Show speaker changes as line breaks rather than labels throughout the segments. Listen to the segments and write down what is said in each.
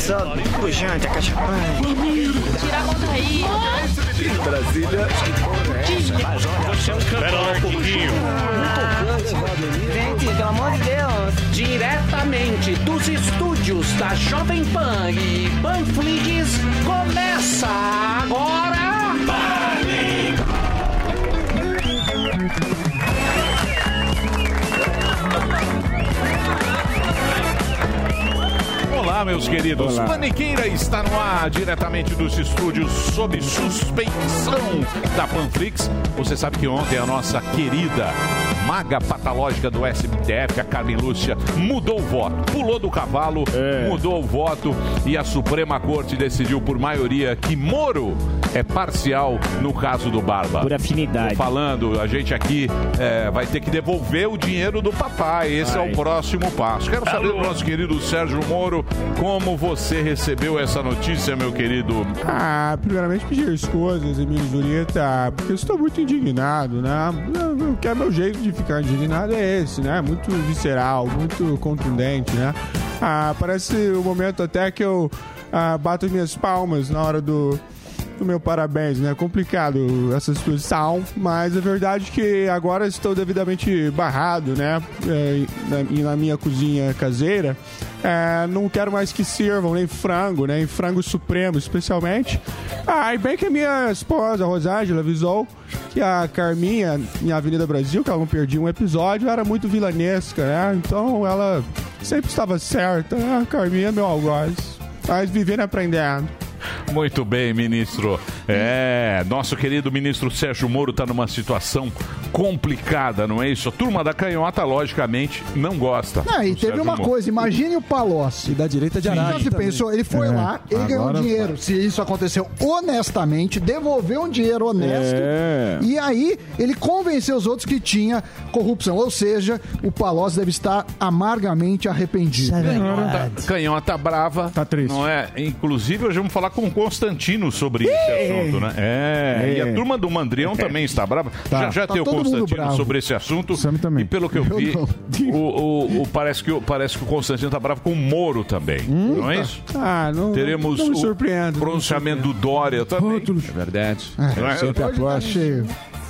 Só pujante, a cachapã.
Tira a mão daí.
Brasília.
Espera lá um pouquinho.
Gente, pelo amor de Deus.
Diretamente dos estúdios da Jovem Pan e Panflix, começa agora...
Olá, meus queridos. Paniqueira está no ar, diretamente dos estúdios sob suspeição da Panflix. Você sabe que ontem a nossa querida maga patológica do STF, a Carmen Lúcia, mudou o voto. Pulou do cavalo, mudou o voto e a Suprema Corte decidiu por maioria que Moro é parcial no caso do Barba.
Por afinidade.
Tô falando, a gente aqui é, vai ter que devolver o dinheiro do papai. Esse é
Vai.
o próximo passo. Quero saber do nosso querido Sérgio Moro como você recebeu essa notícia, meu querido.
Ah, primeiramente pedir desculpas, Emílio Zurita, porque eu estou muito indignado, né? O que é meu jeito de ficar indignado é esse, né? Muito visceral, muito contundente, né? Ah, parece o momento até que eu ah, bato minhas palmas na hora do, do meu parabéns, né? Complicado essa situação, mas a verdade é que agora estou devidamente barrado, né? É, e na minha cozinha caseira. É, não quero mais que sirvam nem frango, nem frango supremo, especialmente. Ah, e bem que a minha esposa, a Rosângela, avisou que a Carminha, em Avenida Brasil, que ela não perdia um episódio, era muito vilanesca, né? Então ela sempre estava certa, né? A Carminha é meu algoz. Mas vivendo e aprendendo.
Muito bem, ministro. É, nosso querido ministro Sérgio Moro está numa situação complicada, não é isso? A turma da canhota, logicamente, não gosta.
Não, e teve
Sérgio
uma
Moro.
coisa, imagine o Palocci.
E da direita de
Então
Arara.
se pensou, ele foi
É.
lá, ele ganhou
Agora
dinheiro. Se isso aconteceu honestamente, devolveu um dinheiro honesto.
É.
E aí ele convenceu os outros que tinha corrupção. Ou seja, o Palocci deve estar amargamente arrependido.
Canhota, canhota brava. Tá triste. Não é? Inclusive, hoje vamos falar com o Constantino sobre esse assunto, né? É.
É.
E a turma do Mandrião também está brava.
Tá.
Já já
Tá
tem o Constantino sobre esse assunto.
também.
E pelo que eu vi, o, o- o- parece, que, o- parece que o Constantino está bravo com o Moro também. Não é isso?
Ah, não,
Teremos
não
o pronunciamento do Dória também.
É verdade.
Não é?
sempre
Hoje tá cheio.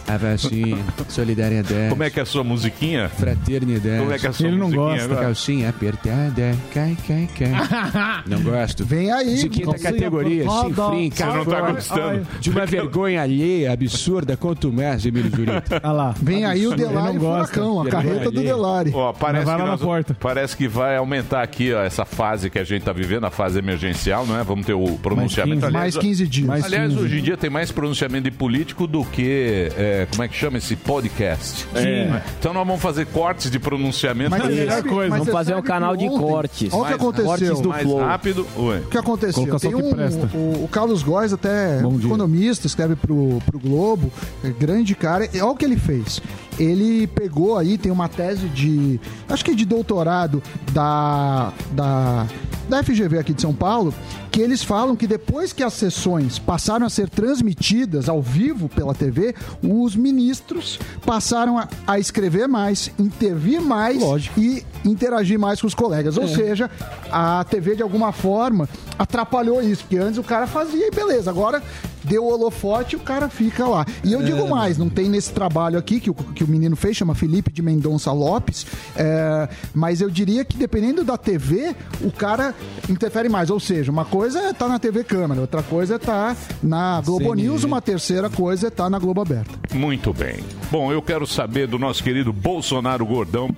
A vacina, solidariedade.
Como é que é a sua musiquinha?
Fraternidade.
Como é que é a sua musiquinha agora?
Calcinha apertada, cai, cai, cai. Não gosto.
Vem aí.
De quinta categoria, fim,
Você não tá gostando?
De uma vergonha alheia, absurda, quanto mais, Emílio Zurita.
Olha lá.
Vem aí o. Delari
Ele não gosta.
Furacão, a carreta do. Delari.
Ó, parece,
vai
que
lá na
nós-
porta.
parece que vai aumentar aqui ó, essa fase que a gente está vivendo, a fase emergencial, não é? Vamos ter o pronunciamento.
15,
aliás,
Mais 15 dias.
mais
aliás
15.
hoje em dia tem mais pronunciamento de político do que. é, como é que chama esse podcast?
É.
Então nós vamos fazer cortes de pronunciamento
Mas
É a
sabe-
coisa.
mas
Vamos fazer um canal
que
de
ontem-
cortes.
Olha o que aconteceu.
cortes do
mais
Flow.
rápido. Ué.
O que aconteceu? Tem
que
um,
presta.
o, o Carlos Góes, até economista, escreve pro, pro Globo, é grande cara. E olha o que ele fez. Ele pegou aí, tem uma tese de. Acho que é de doutorado da. da da FGV aqui de São Paulo, que eles falam que depois que as sessões passaram a ser transmitidas ao vivo pela TV, os ministros passaram a, a escrever mais, intervir mais e interagir mais com os colegas. Ou seja, a TV de alguma forma atrapalhou isso, porque antes o cara fazia e beleza, agora deu o holofote o cara fica lá. E eu digo mais, não tem nesse trabalho aqui que o, que o menino fez, chama Felipe de Mendonça Lopes, é, mas eu diria que dependendo da TV, o cara interfere mais. Ou seja, uma coisa é estar na TV Câmara, outra coisa é estar na Globo
CNN.
News, uma terceira coisa é estar na Globo Aberta.
Muito bem. Bom, eu quero saber do nosso querido Bolsonaro Gordão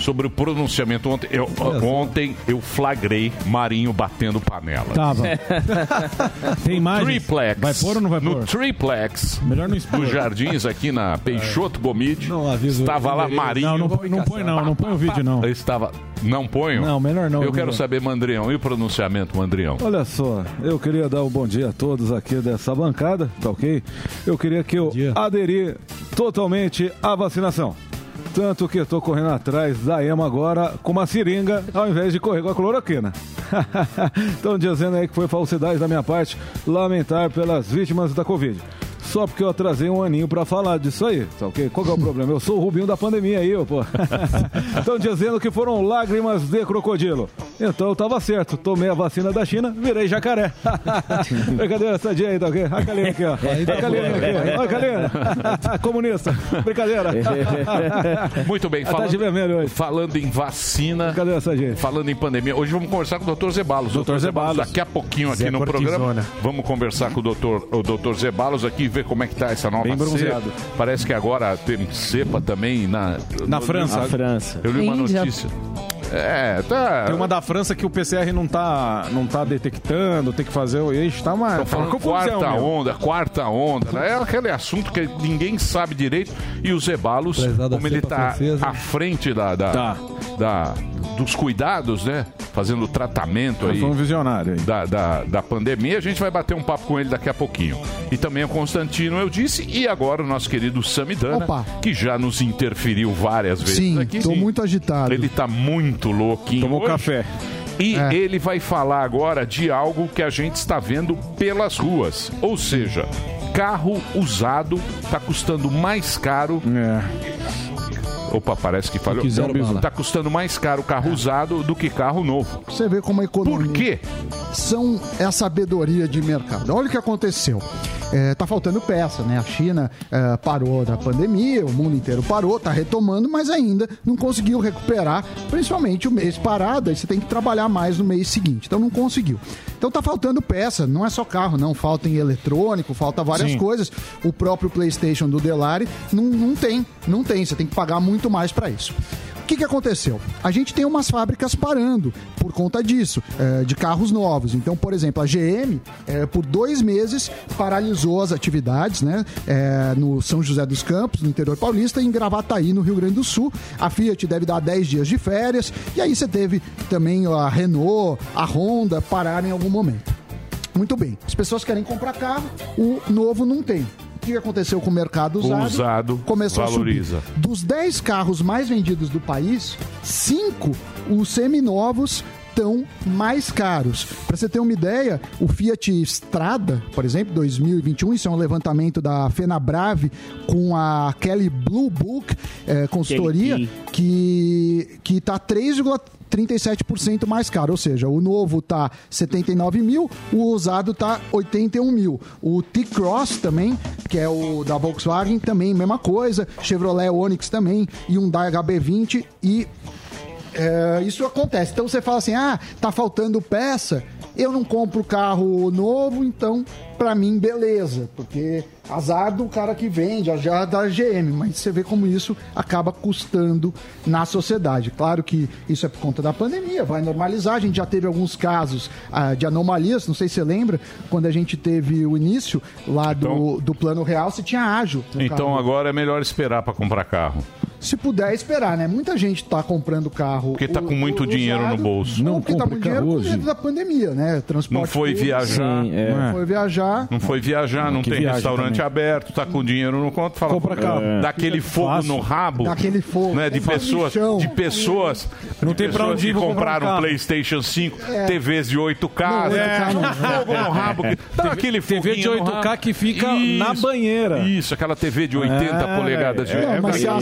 sobre o pronunciamento. Ontem eu, ontem eu flagrei Marinho batendo panela.
Tava. Tem imagens?
Triplex.
Vai pôr ou não vai
no
pôr?
Triplex.
Melhor não expor.
Dos Jardins, aqui na Peixoto Gomide.
Não avisa o
Estava lá. Marinho.
Não, não, põe- não põe não, não põe o vídeo não.
Estava. Não ponho?
Não, melhor não.
Eu quero saber, Mandrião, e o pronunciamento, Mandrião?
Olha só, eu queria dar um bom dia a todos aqui dessa bancada, tá ok? Eu queria que eu aderir totalmente à vacinação. Tanto que estou correndo atrás da EMA agora com uma seringa ao invés de correr com a cloroquina. Estão dizendo aí que foi falsidade da minha parte lamentar pelas vítimas da Covid. Só porque eu atrasei um aninho pra falar disso aí, tá ok? Qual que é o problema? Eu sou o Rubinho da pandemia aí, ô, pô. Estão dizendo que foram lágrimas de crocodilo. Então eu tava certo. Tomei a vacina da China, virei jacaré. Brincadeira, sadia aí, tá ok? A Kalina aqui, ó. A Kalina aqui. Ó, Kalina. Comunista. Brincadeira.
Muito bem,
Ela tá de vermelho hoje.
falando em vacina,
Cadê essa gente?
falando em pandemia. Hoje vamos conversar com o Dr. Zebalos. Dr. Zebalos, daqui a pouquinho aqui
Zé
no
Cortisona.
programa. Vamos conversar com o Dr. o Dr. Zebalos aqui ver como é que tá essa nova
Bem bronzeado.
cepa. Parece que agora tem cepa também na
Na França.
A França.
Eu li uma
Índia.
notícia. É, tá.
Tem uma da França que o PCR não tá, não tá detectando, tem que fazer o eixo, tá uma,
Tô
tá
falando
confusão,
quarta
meu.
onda, quarta onda. né? É aquele assunto que ninguém sabe direito. E o Zebalos, como ele tá
francesa.
à frente da, da,
Tá.
da- dos cuidados, né? Fazendo o tratamento aí.
Foi um visionário aí.
da, da, da pandemia. A gente vai bater um papo com ele daqui a pouquinho. E também o Constantino, eu disse, e agora o nosso querido Samidana,
Opa.
que já nos interferiu várias vezes
Sim,
aqui.
tô muito agitado.
Ele tá muito louquinho.
Tomou
hoje.
café.
E
É.
ele vai falar agora de algo que a gente está vendo pelas ruas. Ou seja, carro usado está custando mais caro.
É.
Opa, parece que falhou.
que zero bala.
Está custando mais caro carro usado do que carro novo.
Você vê como a economia.
Por quê?
são é a sabedoria de mercado. Olha o que aconteceu. É, tá faltando peça, né? A China é, parou da pandemia, o mundo inteiro parou, tá retomando, mas ainda não conseguiu recuperar, principalmente o mês parado, aí você tem que trabalhar mais no mês seguinte. Então não conseguiu. Então tá faltando peça, não é só carro, não. Falta em eletrônico, falta várias
Sim.
coisas. O próprio PlayStation do Delari não, não tem, não tem. Você tem que pagar muito mais para isso. O que, que aconteceu? A gente tem umas fábricas parando por conta disso, é, de carros novos. Então, por exemplo, a GM, é, por dois meses, paralisou as atividades né, é, no São José dos Campos, no interior paulista, e em Gravataí, no Rio Grande do Sul. A Fiat deve dar 10 dias de férias. E aí você teve também a Renault, a Honda parar em algum momento. Muito bem. As pessoas querem comprar carro, o novo não tem. O que aconteceu com o mercado
O
usado?
usado
começou
valoriza.
a subir. Dos 10 carros mais vendidos do país, 5, os seminovos, estão mais caros. Para você ter uma ideia, o Fiat Strada, por exemplo, 2021, isso é um levantamento da Fenabrave com a Kelly Blue Book eh, consultoria,
Kelly
que que tá 3,37% mais caro, ou seja, o novo tá 79 mil, o usado tá 81 mil. O T-Cross também, que é o da Volkswagen, também mesma coisa. Chevrolet Onix também, Hyundai HB20 e é, isso acontece. Então você fala assim: ah, tá faltando peça, eu não compro carro novo, então pra mim, beleza, porque azar do cara que vende, azar da GM, mas você vê como isso acaba custando na sociedade. Claro que isso é por conta da pandemia, vai normalizar. A gente já teve alguns casos ah, de anomalias, não sei se você lembra, quando a gente teve o início lá do, do plano real, se tinha ágil.
Então
carro.
agora é melhor esperar para comprar carro.
Se puder esperar, né? Muita gente tá comprando carro.
Porque tá com muito dinheiro no bolso.
Não,
Não
porque tá muito dinheiro por
hoje.
medo da pandemia, né? Transporte
Não foi
público.
viajar. Sim, é.
Não foi viajar.
Não foi viajar, não
Que
tem restaurante
também.
aberto, tá com dinheiro no conto, fala,
Compra carro.
É. dá aquele
Fica
fogo
fácil.
no rabo.
Dá aquele fogo.
Né, de pessoas,
chão.
de pessoas,
Não tem pra onde ir,
que
um
compraram
carro.
PlayStation 5,
É.
TVs de 8K,
Não,
né?
8K não.
fogo no rabo, dá aquele
TV de
foguinho no
8K
rabo.
que fica na banheira.
Isso, aquela TV de 80
É,
polegadas de
é,
Não, mas se a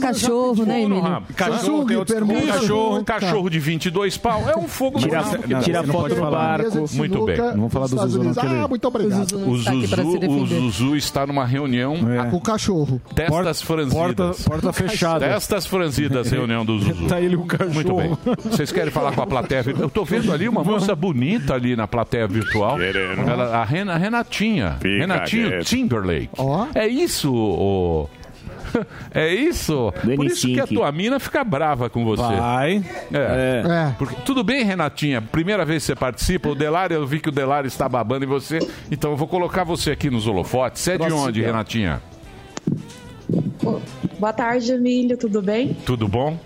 Cachorro, né,
no
Emílio?
Cachorro, tem outros
permuta,
com cachorro.
Um cachorro de 22 pau é um fogo no
Tira-
você
tira foto no
falar.
barco.
Muito bem.
Não vamos falar
dos
do Zuzu.
Ah, muito obrigado.
O Zuzu, o
defender.
Zuzu está numa reunião
É.
Com o cachorro.
testas franzidas.
Porta, porta fechada.
Testas franzidas, reunião do Zuzu.
Tá ele o cachorro.
Muito bem. Vocês querem falar com a plateia virtual? Eu tô vendo ali uma moça bonita ali na plateia virtual. Ela, a Ren- a Renatinha. Renatinho. Timberlake. É isso, ô. É isso. Por isso que a
N5.
tua mina fica brava com você.
Vai.
É.
É.
Porque- tudo bem, Renatinha. Primeira vez que você participa, o Delário, eu vi que o Delário está babando em você. Então eu vou colocar você aqui nos holofotes. Você é de onde. Renatinha?
Boa tarde, Emílio, tudo bem?
Tudo bom?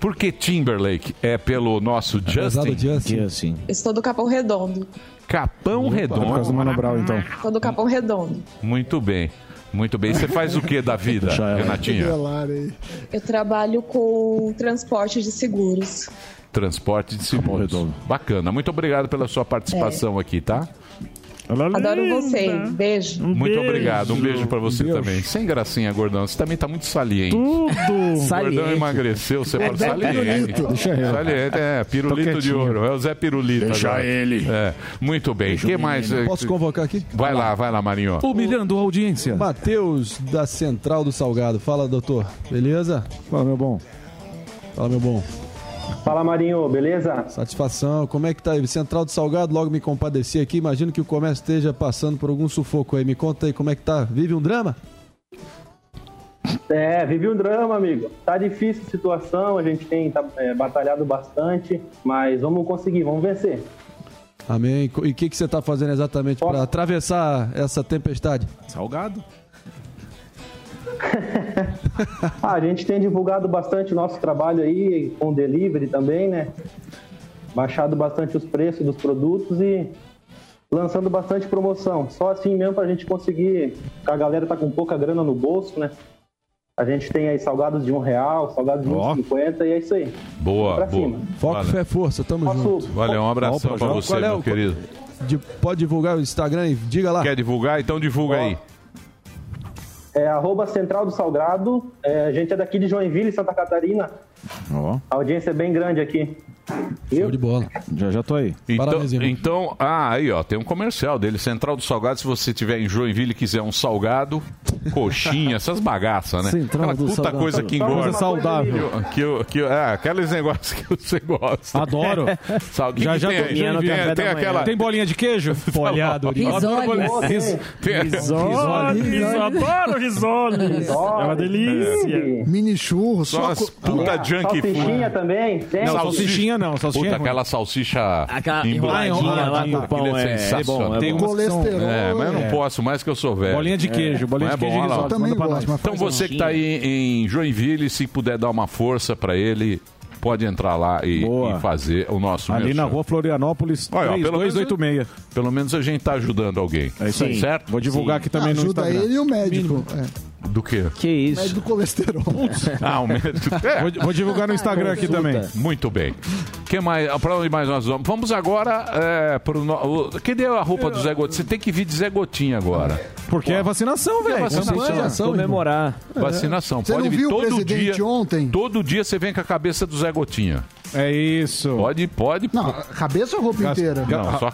Por que Timberlake? É pelo nosso
Pesado
Justin?
Justin.
Assim.
Estou do Capão Redondo.
Capão
Por causa do
Redondo.
Mano Brown, então.
Estou do Capão Redondo.
Muito bem. Muito bem. Você faz o que da vida, Renatinha?
Delari.
Eu trabalho com transporte de seguros.
Transporte de seguros. Bacana. Muito obrigado pela sua participação aqui, tá?
Adoro você. Beijo.
Muito obrigado, um beijo pra você também. Sem gracinha, gordão. Você também tá muito saliente.
Tudo.
O gordão emagreceu, você pode
Zé
saliente.
Pirulito. Deixa eu.
Saliente, é, pirulito de ouro. É o Zé Pirulito.
Deixa
agora.
ele.
É, muito bem. O que mais? eh,
Posso convocar aqui?
Vai lá, vai lá, Marinho.
Humilhando a audiência.
Matheus, da Central do Salgado. Fala, doutor. Beleza?
Fala, meu bom.
Fala, meu bom.
Fala Marinho, beleza?
Satisfação. Como é que tá aí? Central do Salgado, logo me compadeci aqui. Imagino que o comércio esteja passando por algum sufoco aí. Me conta aí como é que tá. Vive um drama?
É, vive um drama, amigo. Tá difícil a situação, a gente tem tá, é, batalhado bastante, mas vamos conseguir, vamos vencer.
Amém. E o que, que você tá fazendo exatamente para atravessar essa tempestade?
Salgado.
Ah, a gente tem divulgado bastante o nosso trabalho aí, com delivery também, né? Baixado bastante os preços dos produtos e lançando bastante promoção. Só assim mesmo pra gente conseguir, a galera tá com pouca grana no bolso, né? A gente tem aí salgados de um real, salgados de
Ó.
1,50 e é isso aí.
Boa,
pra
boa.
cima.
Foco,
Valeu.
fé, força. Tamo junto.
Valeu, um abração
João.
você,
é
meu
o-
querido.
De- pode divulgar o Instagram e diga lá.
Quer divulgar? Então divulga aí.
É arroba Central do Salgado. É, a gente é daqui de Joinville, Santa Catarina. A audiência é bem grande aqui.
Show de bola.
Já, já tô aí.
Então, então, ah, aí ó, tem um comercial dele, Central do Salgado, se você tiver em Joinville e quiser um salgado, coxinha, essas bagaças, né?
Central
Aquela
do
puta
Salgado.
coisa que
Só
engorda.
coisa saudável.
Que, eu- que, eu- é, aqueles negócios que você gosta.
Adoro.
Sabe, que
já
que
já
tem
tô
aí?
Tem,
Tem, tem aquela...
tem bolinha de queijo?
Folhado.
Adoro bolinha- Ris-
Tem-
Risole. Adoro risole. É uma delícia.
Mini churro,
Só puta junk food.
Salsichinha também? Tem?
Não, salsichinha
Puta,
é ruim.
aquela salsicha
Aquela
emboladinha
lá com o pão
é
é- é
sensacional.
bom, é
Tem são-
Colesterol.
É, mas eu não
É.
posso mais que eu sou velho.
Bolinha de queijo, bolinha
Não
de
é
queijo
bom.
Também
nós.
Então você que tá aí em Joinville, se puder dar uma força pra ele, pode entrar lá e, e fazer o nosso
Ali
merchan.
na rua Florianópolis,
Olha, ó, pelo menos-
3286.
Pelo menos a gente tá ajudando alguém.
É isso aí.
Certo?
Vou divulgar aqui também no
Ajuda
Instagram.
ele e o médico. É,
Do quê?
Que isso?
médico do colesterol.
Ah, o médico. É.
Vou, vou divulgar no Instagram aqui também.
Muito bem. Que mais? Pra onde mais nós vamos? Vamos agora é, pro. No... Cadê a roupa do Zé Gotinha? Você tem que vir de Zé Gotinha agora.
Porque é vacinação, velho.
vacinação.
Comemorar.
Vacinação.
Você
Pode
não
vir
viu o
todo
presidente
dia.
ontem?
Todo dia você vem com a cabeça do Zé Gotinha.
É isso.
Pode, pode.
Não, cabeça ou roupa inteira?
Não, só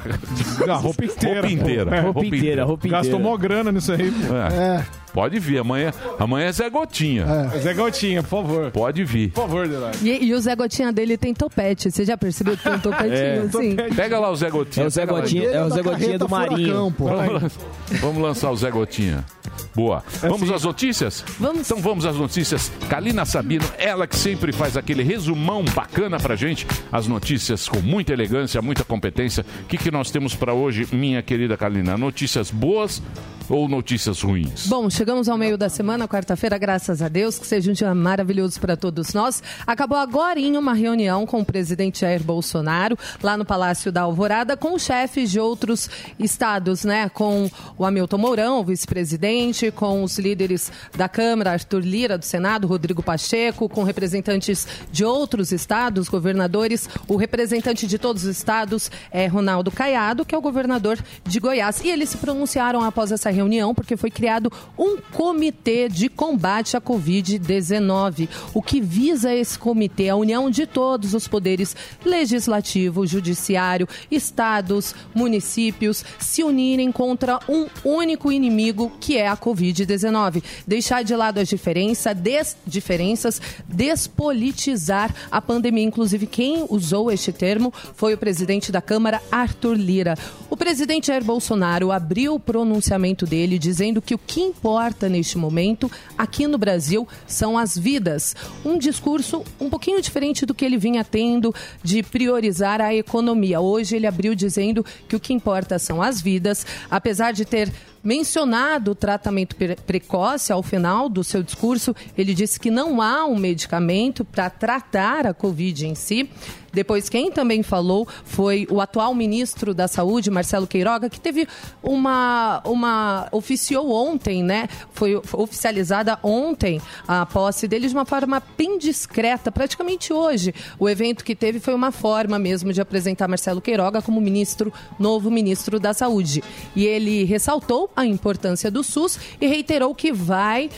A roupa inteira.
roupa inteira.
É,
Roupa inteira, roupa inteira.
Gastou mó grana nisso aí.
É.
É,
Pode vir. Amanhã, amanhã é Zé Gotinha.
Zé Gotinha, por favor.
Pode vir.
Por favor, Delay.
E, e o Zé Gotinha dele tem topete. Você já percebeu que tem um topetinho
É.
assim?
Pega lá o Zé Gotinha.
É o Zé. Gotinha, é o Zé
da
Gotinha do Marinho.
Vamos, vamos lançar o Zé Gotinha. Boa. Vamos às notícias?
Vamos.
Então vamos às notícias. Kalina Sabino, ela que sempre faz aquele resumão bacana pra gente. As notícias com muita elegância, muita competência. O que, que nós temos pra hoje, minha querida Kalina? Notícias boas ou notícias ruins?
Bom, chegamos ao meio da semana, quarta-feira, graças a Deus, que seja um dia maravilhoso para todos nós. Acabou agora uma reunião com o presidente Jair Bolsonaro, lá no Palácio da Alvorada, com chefes de outros estados, né? Com o Hamilton Mourão, vice-presidente, com os líderes da Câmara, Arthur Lira, do Senado, Rodrigo Pacheco, com representantes de outros estados, governadores. O representante de todos os estados é Ronaldo Caiado, que é o governador de Goiás. E eles se pronunciaram após essa reunião, porque foi criado um comitê de combate à Covid-19. O que visa esse comitê? A união de todos os poderes legislativo, judiciário, estados, municípios se unirem contra um único inimigo que é a Covid-19. Deixar de lado as diferença, des, diferenças, despolitizar a pandemia. Inclusive, quem usou este termo foi o presidente da Câmara, Arthur Lira. O presidente Jair Bolsonaro abriu o pronunciamento dele dizendo que o que importa neste momento aqui no Brasil são as vidas. Um discurso um pouquinho diferente do que ele vinha tendo de priorizar a economia. Hoje ele abriu dizendo que o que importa são as vidas, apesar de ter mencionado o tratamento pre- precoce ao final do seu discurso. Ele disse que não há um medicamento para tratar a Covid em si. Depois, quem também falou foi o atual ministro da Saúde, Marcelo Queiroga, que teve uma. uma oficiou ontem, né? Foi oficializada ontem a posse dele de uma forma bem discreta, praticamente hoje. O evento que teve foi uma forma mesmo de apresentar Marcelo Queiroga como ministro, novo ministro da Saúde. E ele ressaltou a importância do SUS e reiterou que vai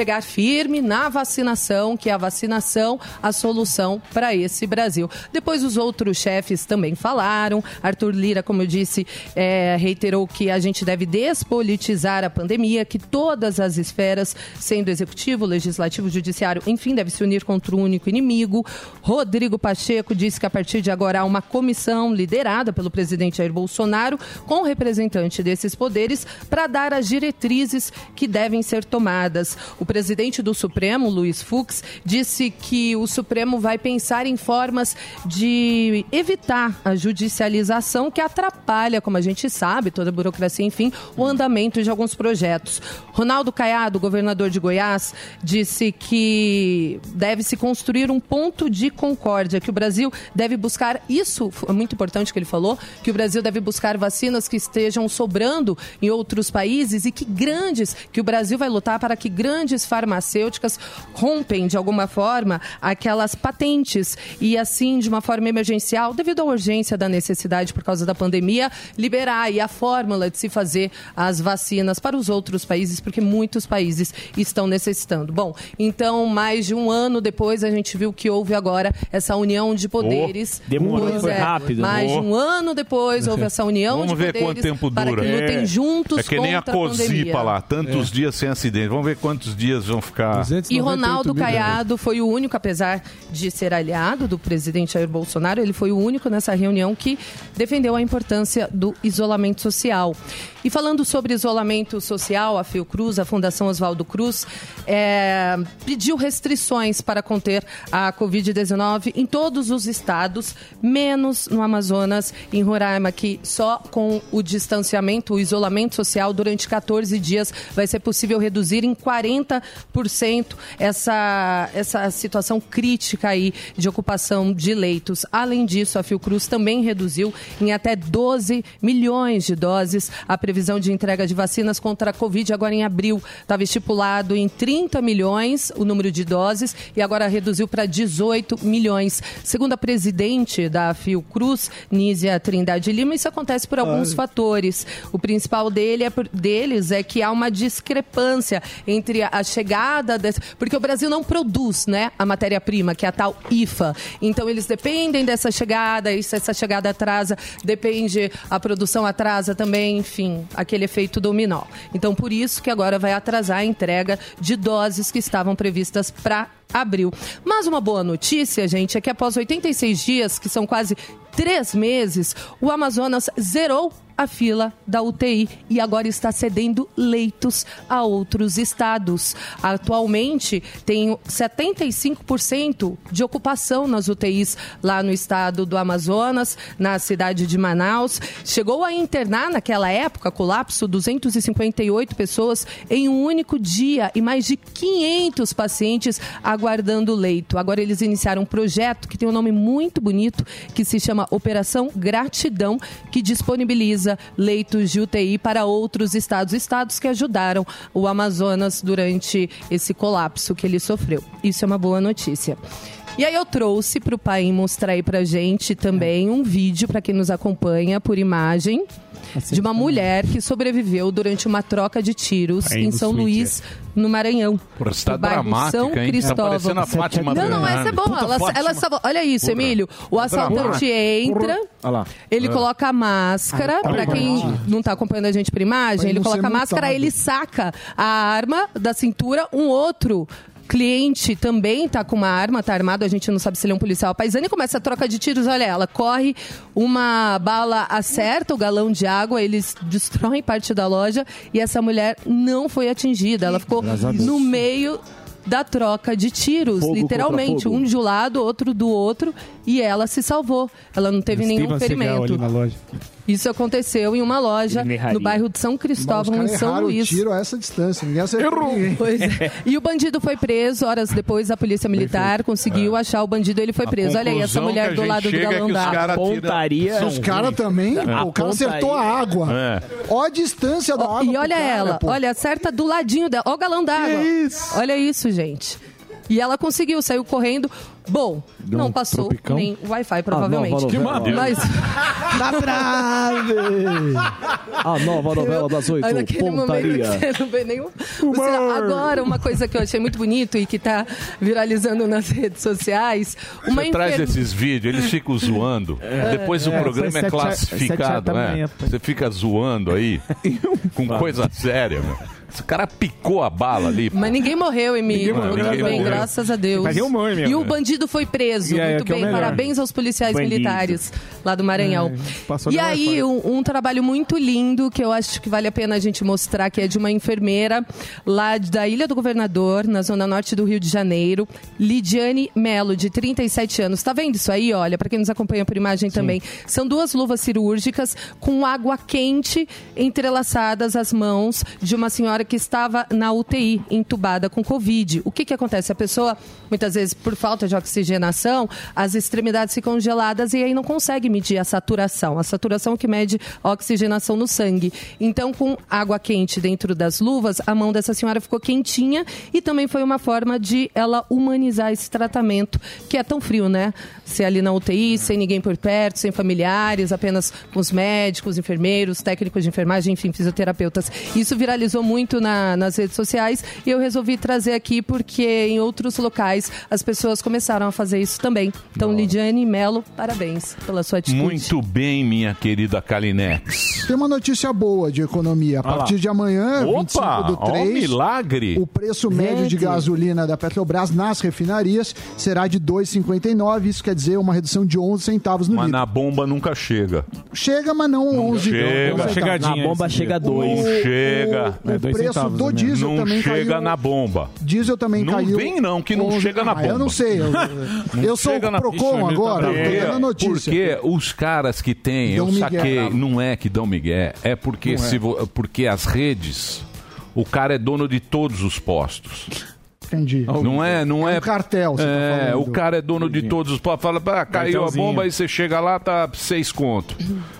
pegar firme na vacinação, que é a vacinação a solução para esse Brasil. Depois os outros chefes também falaram. Arthur Lira, como eu disse, é, reiterou que a gente deve despolitizar a pandemia, que todas as esferas, sendo executivo, legislativo, judiciário, enfim, deve se unir contra um único inimigo. Rodrigo Pacheco disse que a partir de agora há uma comissão liderada pelo presidente Jair Bolsonaro com representante desses poderes para dar as diretrizes que devem ser tomadas. O presidente do Supremo, Luiz Fux, disse que o Supremo vai pensar em formas de evitar a judicialização que atrapalha, como a gente sabe, toda a burocracia, enfim, o andamento de alguns projetos. Ronaldo Caiado, governador de Goiás, disse que deve se construir um ponto de concórdia, que o Brasil deve buscar isso, é muito importante que ele falou, que o Brasil deve buscar vacinas que estejam sobrando em outros países e que grandes, que o Brasil vai lutar para que grandes farmacêuticas rompem de alguma forma aquelas patentes e assim de uma forma emergencial, devido à urgência da necessidade por causa da pandemia, liberar aí a fórmula de se fazer as vacinas para os outros países, porque muitos países estão necessitando. Bom, então mais de um ano depois a gente viu que houve agora essa união de poderes.
Oh, demorou,
Pois
foi
é,
rápido.
Mais de
Oh.
um ano depois houve essa união
Vamos
de
ver
poderes
quanto tempo
para
dura.
que lutem
É.
juntos
É que nem a
a.
Cozipa lá, tantos
É.
dias sem acidente. Vamos ver quantos dias vão ficar.
E Ronaldo Caiado foi o único, apesar de ser aliado do presidente Jair Bolsonaro, ele foi o único nessa reunião que defendeu a importância do isolamento social. E falando sobre isolamento social, a Fiocruz, a Fundação Oswaldo Cruz, é, pediu restrições para conter a Covid-19 em todos os estados, menos no Amazonas, em Roraima, que só com o distanciamento, o isolamento social durante 14 dias vai ser possível reduzir em 40% essa, essa situação crítica aí de ocupação de leitos. Além disso, a Fiocruz também reduziu em até 12 milhões de doses a previsão de entrega de vacinas contra a Covid agora em abril. Estava estipulado em 30 milhões o número de doses e agora reduziu para 18 milhões. Segundo a presidente da Fiocruz, Nízia Trindade Lima, isso acontece por alguns
Ai.
fatores. O principal dele é por- deles é que há uma discrepância entre a chegada desse, porque o Brasil não produz, né, a matéria-prima, que é a tal IFA. Então eles dependem dessa chegada, e se essa chegada atrasa, depende a produção atrasa também, enfim, aquele efeito dominó. Então por isso que agora vai atrasar a entrega de doses que estavam previstas para abril. Mas uma boa notícia, gente, é que após 86 dias, que são quase três meses, o Amazonas zerou a fila da UTI e agora está cedendo leitos a outros estados. Atualmente tem 75% de ocupação nas UTIs lá no estado do Amazonas, na cidade de Manaus. Chegou a internar naquela época, colapso, 258 pessoas em um único dia e mais de 500 pacientes aguardando leito. Agora eles iniciaram um projeto que tem um nome muito bonito, que se chama Operação Gratidão, que disponibiliza leitos de UTI para outros estados, estados que ajudaram o Amazonas durante esse colapso que ele sofreu. Isso é uma boa notícia. E aí eu trouxe para o pai mostrar aí pra gente também um vídeo para quem nos acompanha por imagem de uma mulher que sobreviveu durante uma troca de tiros
Aí
em
no
São Luís, no Maranhão.
Porra, tá
bairro
dramática,
São
hein? Tá
Cristóvão.
a Fátima
não, não, essa é boa. Ela, ela. Olha isso,
Porra.
Emílio. O assaltante entra,
lá.
ele
É.
coloca a máscara. Pra
tá
quem não tá acompanhando a gente por imagem, ele coloca a máscara, ele saca a arma da cintura, um outro. Cliente também tá com uma arma, tá armado, a gente não sabe se ele é um policial paisano e começa a troca de tiros. Olha, ela corre, uma bala acerta o galão de água, eles destroem parte da loja e essa mulher não foi atingida. Ela ficou
a
no meio da troca de tiros,
Fogo
literalmente, um de um lado, outro do outro, e ela se salvou. Ela não teve nenhum ferimento. Isso aconteceu em uma loja no bairro de São Cristóvão, em São Luís.
tiro a essa distância. Ninguém acertou
é. E o bandido foi preso. Horas depois, a polícia militar conseguiu achar o bandido. Ele foi preso. Olha aí, essa mulher do lado do
é que os
galandado.
cara
Pontaria.
Os caras também,
É.
pô, o cara acertou a água.
É.
Ó a distância da água.
E olha
cara,
ela,
pô.
olha, acerta do ladinho dela. Ó o galão d'água. Olha isso, gente. E ela conseguiu, saiu correndo. Bom,
Deu
não
um
passou
tropicão?
nem Wi-Fi, provavelmente.
nova novela. Que
Mas
Na trave! A nova novela das oito,
Aí naquele momento
pontaria.
que você não vê nenhum. Você- agora, uma coisa que eu achei muito bonito e que tá viralizando nas redes sociais. Uma
Você traz
enfer-
esses vídeos, eles ficam zoando.
É.
Depois o
É,
programa
foi
é
a-
classificado,
da
né? Você fica zoando aí com coisa séria, meu. Esse cara picou a bala ali. pô.
Mas ninguém morreu, Emílio.
Ninguém morreu,
Tudo
ninguém
bem,
morreu.
graças a Deus.
Humor mesmo,
e o
né?
bandido foi preso.
Aí,
Muito
é
bem,
melhor.
parabéns aos policiais
Bandido.
militares lá do Maranhão.
passou
e aí, um, um trabalho muito lindo que eu acho que vale a pena a gente mostrar, que é de uma enfermeira lá da Ilha do Governador, na zona norte do Rio de Janeiro, Lidiane Melo, de 37 anos. Tá vendo isso aí? Olha, para quem nos acompanha por imagem também. São duas luvas cirúrgicas com água quente entrelaçadas às mãos de uma senhora que estava na UTI, entubada com Covid. O que, que acontece? A pessoa, muitas vezes, por falta de oxigenação, as extremidades ficam geladas e aí não consegue medir a saturação. A saturação que mede a oxigenação no sangue. Então, com água quente dentro das luvas, a mão dessa senhora ficou quentinha e também foi uma forma de ela humanizar esse tratamento, que é tão frio, né? Ser ali na UTI, sem ninguém por perto, sem familiares, apenas com os médicos, enfermeiros, técnicos de enfermagem, enfim, fisioterapeutas. Isso viralizou muito na- nas redes sociais e eu resolvi trazer aqui porque em outros locais as pessoas começaram a fazer isso também. Então, Lidiane Melo, parabéns pela sua atitude.
Muito bem, minha querida Kalinex.
Tem uma notícia boa de economia. A partir de amanhã,
Opa,
25 do
ó,
3,
milagre.
o preço médio de gasolina da Petrobras nas refinarias será de 2,59. Isso quer dizer uma redução de 11 centavos no
Mas
litro.
na bomba nunca chega.
Chega, mas não 11
chega.
centavos.
Chegadinha
Na bomba chega
dia.
dois.
Não chega.
o É, dois preço centavos, do né? diesel
não
também
chega
caiu.
na bomba.
Diesel também
Não
caiu.
vem não, que não
11.
chega na
Ah,
bomba.
Eu não sei. Eu,
Não
eu sou
chega
o
na-
Procon agora.
Porque,
Eu tô dando a notícia.
porque os caras que têm, eu saquei, não é que dão migué, é porque,
Não é.
se vo- porque as redes, o cara é dono de todos os postos.
Entendi.
Não é, não é.
um cartel, você tá
É,
falando.
o cara é dono de todos os postos. Fala, ah, caiu a bomba, aí você chega lá, tá seis conto.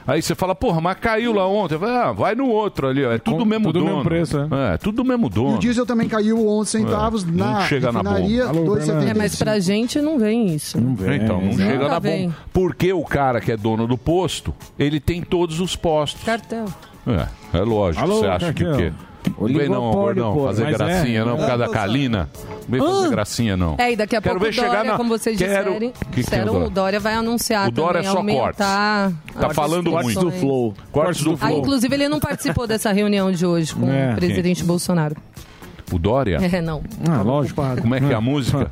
Aí você fala, porra, mas caiu lá ontem. Fala, Ah, vai no outro ali, ó. É tudo
Com-
mesmo
tudo
dono.
mesmo preço,
é. tudo mesmo
E
dono.
o diesel também caiu 11 centavos
É, não
na
chega na
refinaria,
bomba. Alô,
2,75.
É, mas pra gente não vem isso. Não
Então, não chega na
vem.
bomba. Porque o cara que é dono do posto, ele tem todos os postos.
Cartel.
É, é lógico.
Alô,
Você acha que o quê? Não vem não, gordão,
pô.
fazer
Mas é.
gracinha não, por causa da
É,
Kalina. Não vem fazer
Ah.
gracinha não.
É, e daqui a
Quero
pouco
ver
o
chegar
Dória,
na-
como vocês
Quero-
disserem,
Que que
disseram,
Dória?
o Dória vai anunciar
O Dória
também,
é só
aumentar...
Tá
as
falando
restrições.
muito.
do Flow.
Cortes do
Ah,
flow.
inclusive ele não participou dessa reunião de hoje com
É.
o presidente Bolsonaro.
O Dória?
É, não.
Ah, lógico.
Como é que é a música?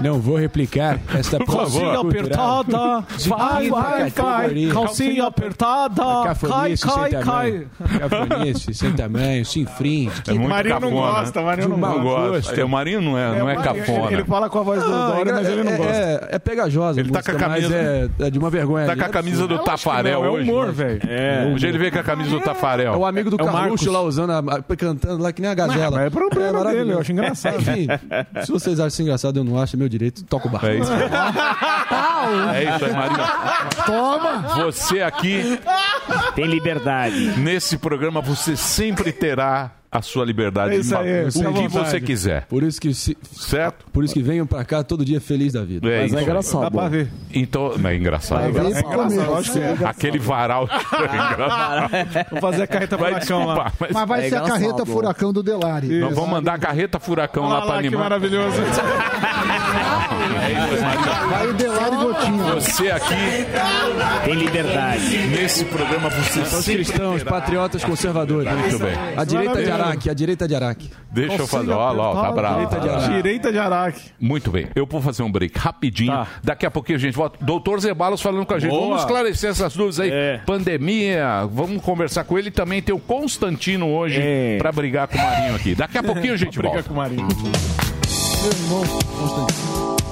Não vou replicar esta.
Calcinha apertada, vai, vai, cai. Calcinha apertada, cai, cai,
sem
cai.
tamanho. Cafonice sem tamanho, sem fringe.
É muito
Marinho não
cafona.
gosta, Marinho não gosta.
É, O Marinho não é, não é cafona.
Ele fala com a voz do
Ah,
Dória, mas ele não
é,
gosta.
É, é pegajosa.
Ele tá com a camisa-
É, é de uma vergonha.
Tá com a
é
camisa do. Tafarel
Não, é
hoje.
humor,
né?
velho.
É, hoje ele veio com a camisa do
É
Tafarel.
o amigo do
É o
Carluxo
Marcos.
lá usando, cantando lá que nem a gazela.
É problema dele, eu acho engraçado.
Enfim, se vocês acham isso engraçado, eu não acho, é meu direito, toca o barco.
É isso. É isso aí, Marinho.
Toma!
Você aqui,
Tem liberdade.
nesse programa, você sempre terá a sua liberdade
É isso aí,
de
fica à
o que
vontade.
você quiser.
Por isso que se-
Certo?
por isso que venham pra cá todo dia feliz da vida.
É,
Mas é engraçado. Dá pra ver.
Então, não é engraçado.
É engraçado, lógico que é.
Aquele varal. é engraçado.
Vou fazer a carreta
Vai
furacão lá.
desculpar, mas
Mas vai
É
ser a
engraçado.
carreta furacão do Delari.
nós vamos mandar a carreta furacão lá
Olha
pra animar.
maravilhoso.
É aí.
Vai o Delari Gotinho.
Você aqui,
Tem liberdade.
nesse programa, você
São
sempre
cristãos,
terá.
patriotas conservadores.
Muito bem.
A direita de
Maravilhoso.
Araque, a direita de Araque.
Deixa eu fazer. Olha lá, ó, tá bravo.
Direita de. Araque.
Direita de Araque.
Muito bem, eu vou fazer um break rapidinho.
Tá.
Daqui a pouquinho a gente volta. Doutor Zebalos falando com a gente.
Boa.
Vamos esclarecer essas dúvidas aí.
É.
Pandemia, vamos conversar com ele. Também tem o Constantino hoje
É.
pra brigar com o Marinho aqui. Daqui a pouquinho a gente
Briga
volta.
com o Marinho.
Meu irmão, Constantino.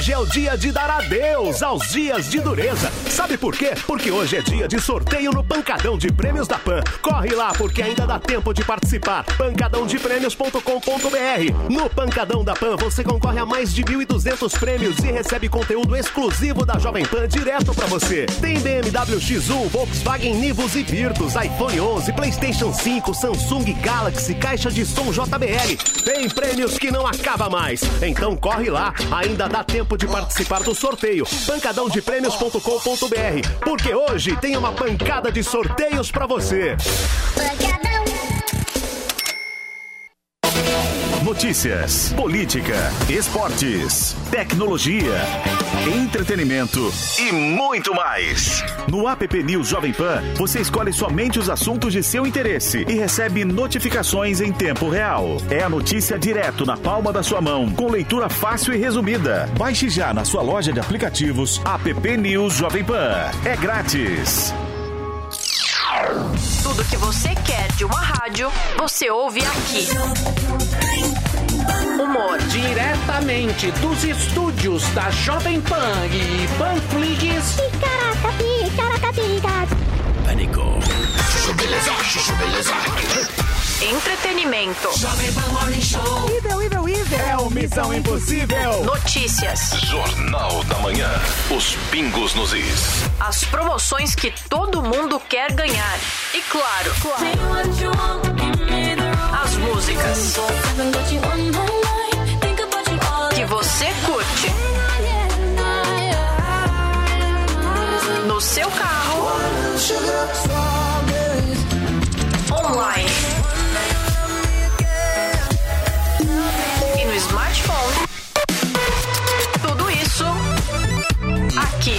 Hoje é o dia de dar adeus aos dias de dureza. Sabe por quê? Porque hoje é dia de sorteio no Pancadão de Prêmios da Pan. Corre lá porque ainda dá tempo de participar. pancadãodeprêmios.com.br. No Pancadão da Pan você concorre a mais de 1.200 prêmios e recebe conteúdo exclusivo da Jovem Pan direto pra você. Tem BMW X1, Volkswagen Nivus e Virtus, iPhone 11, PlayStation 5, Samsung Galaxy, caixa de som JBL. Tem prêmios que não acaba mais. Então corre lá, ainda dá tempo de participar do sorteio. pancadãodeprêmios.com.br. Porque hoje tem uma pancada de sorteios pra você.
Notícias, política, esportes, tecnologia, entretenimento e muito mais. No app News Jovem Pan, você escolhe somente os assuntos de seu interesse e recebe notificações em tempo real. É a notícia direto na palma da sua mão, com leitura fácil e resumida. Baixe já na sua loja de aplicativos app News Jovem Pan. É grátis.
Tudo que você quer de uma rádio, você ouve aqui. Humor.
Diretamente dos estúdios da Jovem Pan e Panflix.
Pânico. Entretenimento.
Ivel, Ivel, Ivel.
É o Missão Impossível.
Notícias.
Jornal da Manhã. Os pingos nos is.
As promoções que todo mundo quer ganhar. E claro, as músicas você curte. No seu carro. Online. E no smartphone. Tudo isso aqui.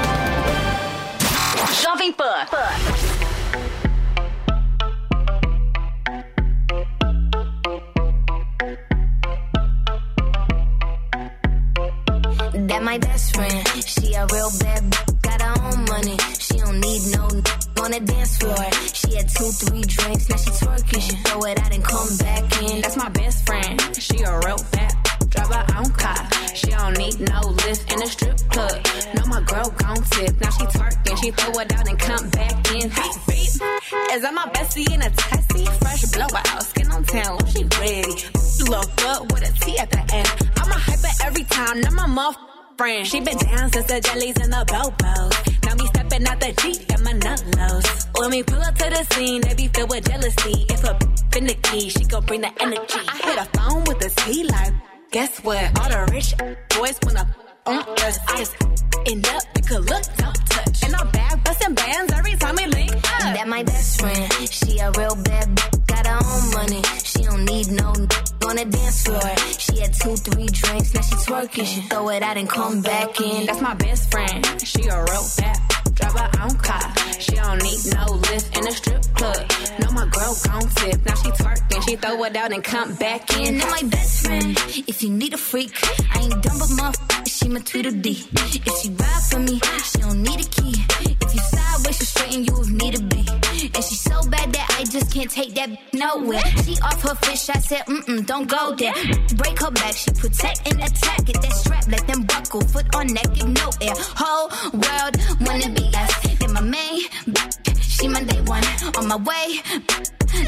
Jovem Pan.
That my best friend, she a real bad b- got her own money. She don't need no on the dance floor. She had two, three drinks, now she twerking. She throw it out and come back in.
That's my best friend. She a real bad. Drive her own car. She don't need no lift in a strip club. No, my girl gon' tip. Now she twerking. She throw it out and come back in. Beep, beep. That my bestie in a testy? Fresh blowout. Skin on. Look, she ready. Look good with a T at the end. I'm a hyper every time. Now my muff friend. She been down since the jellies and the bobos. Now me stepping out the Jeep, got my nut lows. When we pull up to the scene, they be filled with jealousy. If a finicky, she gon' bring the energy. I hit a phone with a T like, guess what? All the rich boys wanna on us. I just end up, you could look, don't touch. And I'm back busting bands every time we link up.
That my best friend, she a real bad b- got her own money. She don't need no n- on the dance floor. She had two, three drinks, now she twerking. She throw it out and come back in.
That's my best friend. She a real bad. Her car. She don't need no lift in a strip club. No, my girl gon' tip. Now she twerking. She throw it out and come back in.
And my best friend, if you need a freak, I ain't dumb but my she my Tweedledee. If she ride for me, she don't need a key. If you sideways, she straighten you if need a be. And she so bad that I just can't take that nowhere. She off her fish, I said, mm mm, don't go there. Break her back, she protect and attack. Get that strap, let them buckle, foot on neck, give no air. Whole world wanna be us. And my main, she my day one. On my way,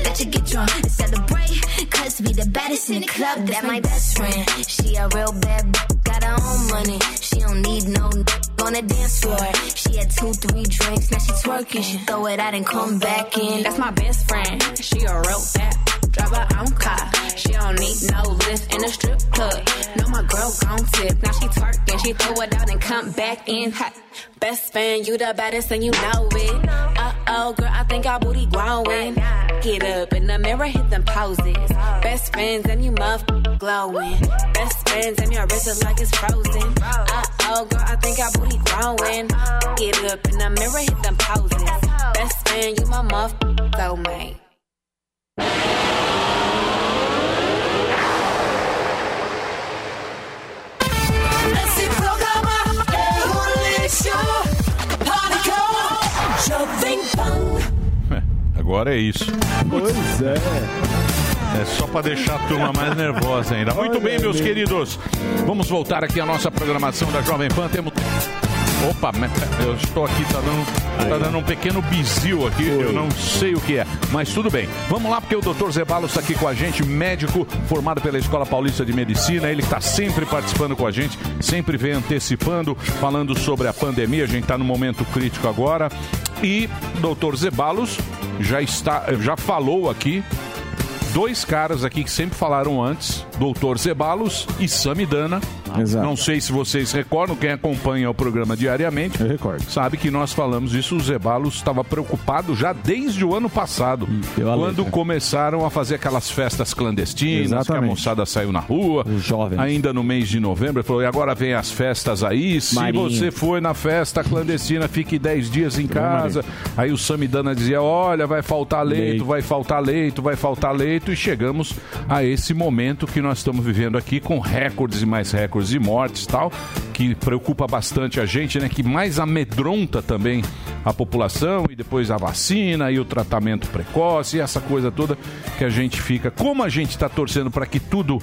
let you get drunk and celebrate. Cause we the baddest in the club. That my best friend. She a real bad b- got her own money. She don't need no n- on the dance floor. She had two, three drinks, now she twerking. She throw it out and come back in.
That's my best friend. She a real bad. Drive her own car. She don't need no lift in a strip club. No, my girl gon' tip. Now she twerking. She throw it out and come back in hot. Best friend, you the baddest and you know it. Uh oh, girl, I think our booty growing. Get up in the mirror, hit them poses. Best friends and you muff glowing. Best friends and your wrist is like it's frozen. Uh oh, girl, I think our booty growing. Get up in the mirror, hit them poses. Best friend, you my muff soulmate.
Pan.
Agora é isso.
Pois é.
É só para deixar a turma mais nervosa ainda. Muito bem, meus queridos. Vamos voltar aqui à nossa programação da Jovem Pan. Temos. Opa, eu estou aqui, tá dando, tá dando um pequeno bizil aqui, eu não sei o que é, mas tudo bem. Vamos lá, porque o Dr. Zebalos está aqui com a gente, médico formado pela Escola Paulista de Medicina, ele está sempre participando com a gente, sempre vem antecipando, falando sobre a pandemia, a gente está no momento crítico agora. E Dr. Zebalos já está, já falou aqui dois caras aqui que sempre falaram antes, Doutor Zebalos e Samidana. Não sei se vocês recordam, quem acompanha o programa diariamente, sabe que nós falamos isso. O Zebalos estava preocupado já desde o ano passado, quando começaram a fazer aquelas festas clandestinas, que a
Exatamente.
moçada saiu na rua. Ainda no mês de novembro, ele falou: e agora vem as festas aí. Se
Marinho.
você foi na festa clandestina, fique 10 dias em casa. Aí o Samidana dizia: olha, vai faltar leito,
Leito.
vai faltar leito, vai faltar leito. E chegamos a esse momento que nós estamos vivendo aqui com recordes e mais recordes de mortes tal, que preocupa bastante a gente, né? Que mais amedronta também a população e depois a vacina e o tratamento precoce e essa coisa toda que a gente fica. Como a gente está torcendo para que tudo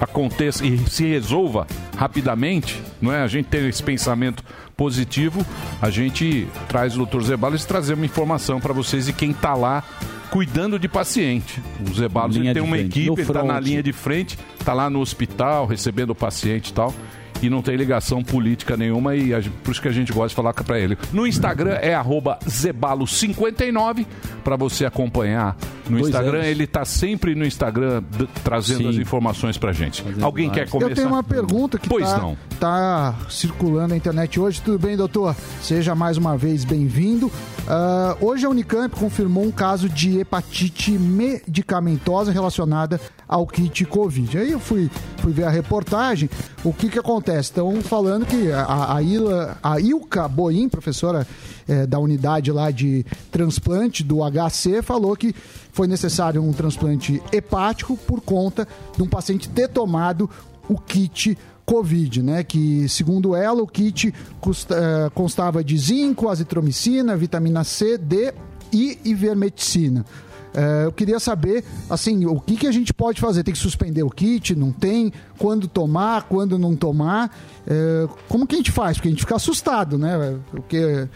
aconteça e se resolva rapidamente, não é? A gente tem esse pensamento positivo, a gente traz o Dr. Zebalos e trazer uma informação para vocês e quem está lá cuidando de paciente. O
Linha
ele tem uma
frente,
equipe,
no
ele está na linha de frente, está lá no hospital recebendo o paciente e tal. E não tem ligação política nenhuma e a por isso que a gente gosta de falar para ele. No Instagram é arroba zebalo59 para você acompanhar no
Dois
Instagram.
anos.
Ele está sempre no Instagram trazendo as informações pra gente. Alguém quer começar?
Eu tenho uma pergunta que
Pois
tá,
não.
tá circulando na internet hoje. Tudo bem, doutor? Seja mais uma vez bem-vindo. Ah, hoje a Unicamp confirmou um caso de hepatite medicamentosa relacionada ao kit Covid. Aí eu fui, fui ver a reportagem. O que que acontece? Estão falando que a, a, Ila, a Ilka Boim, professora eh, da unidade lá de transplante do HC, falou que foi necessário um transplante hepático por conta de um paciente ter tomado o kit Covid, né? Que, segundo ela, o kit custa- eh, constava de zinco, azitromicina, vitamina C, D e ivermectina. Eh, eu queria saber, assim, o que, que a gente pode fazer? Tem que suspender o kit? Não tem? Quando tomar? Quando não tomar? Eh, como que a gente faz? Porque a gente fica assustado, né? Porque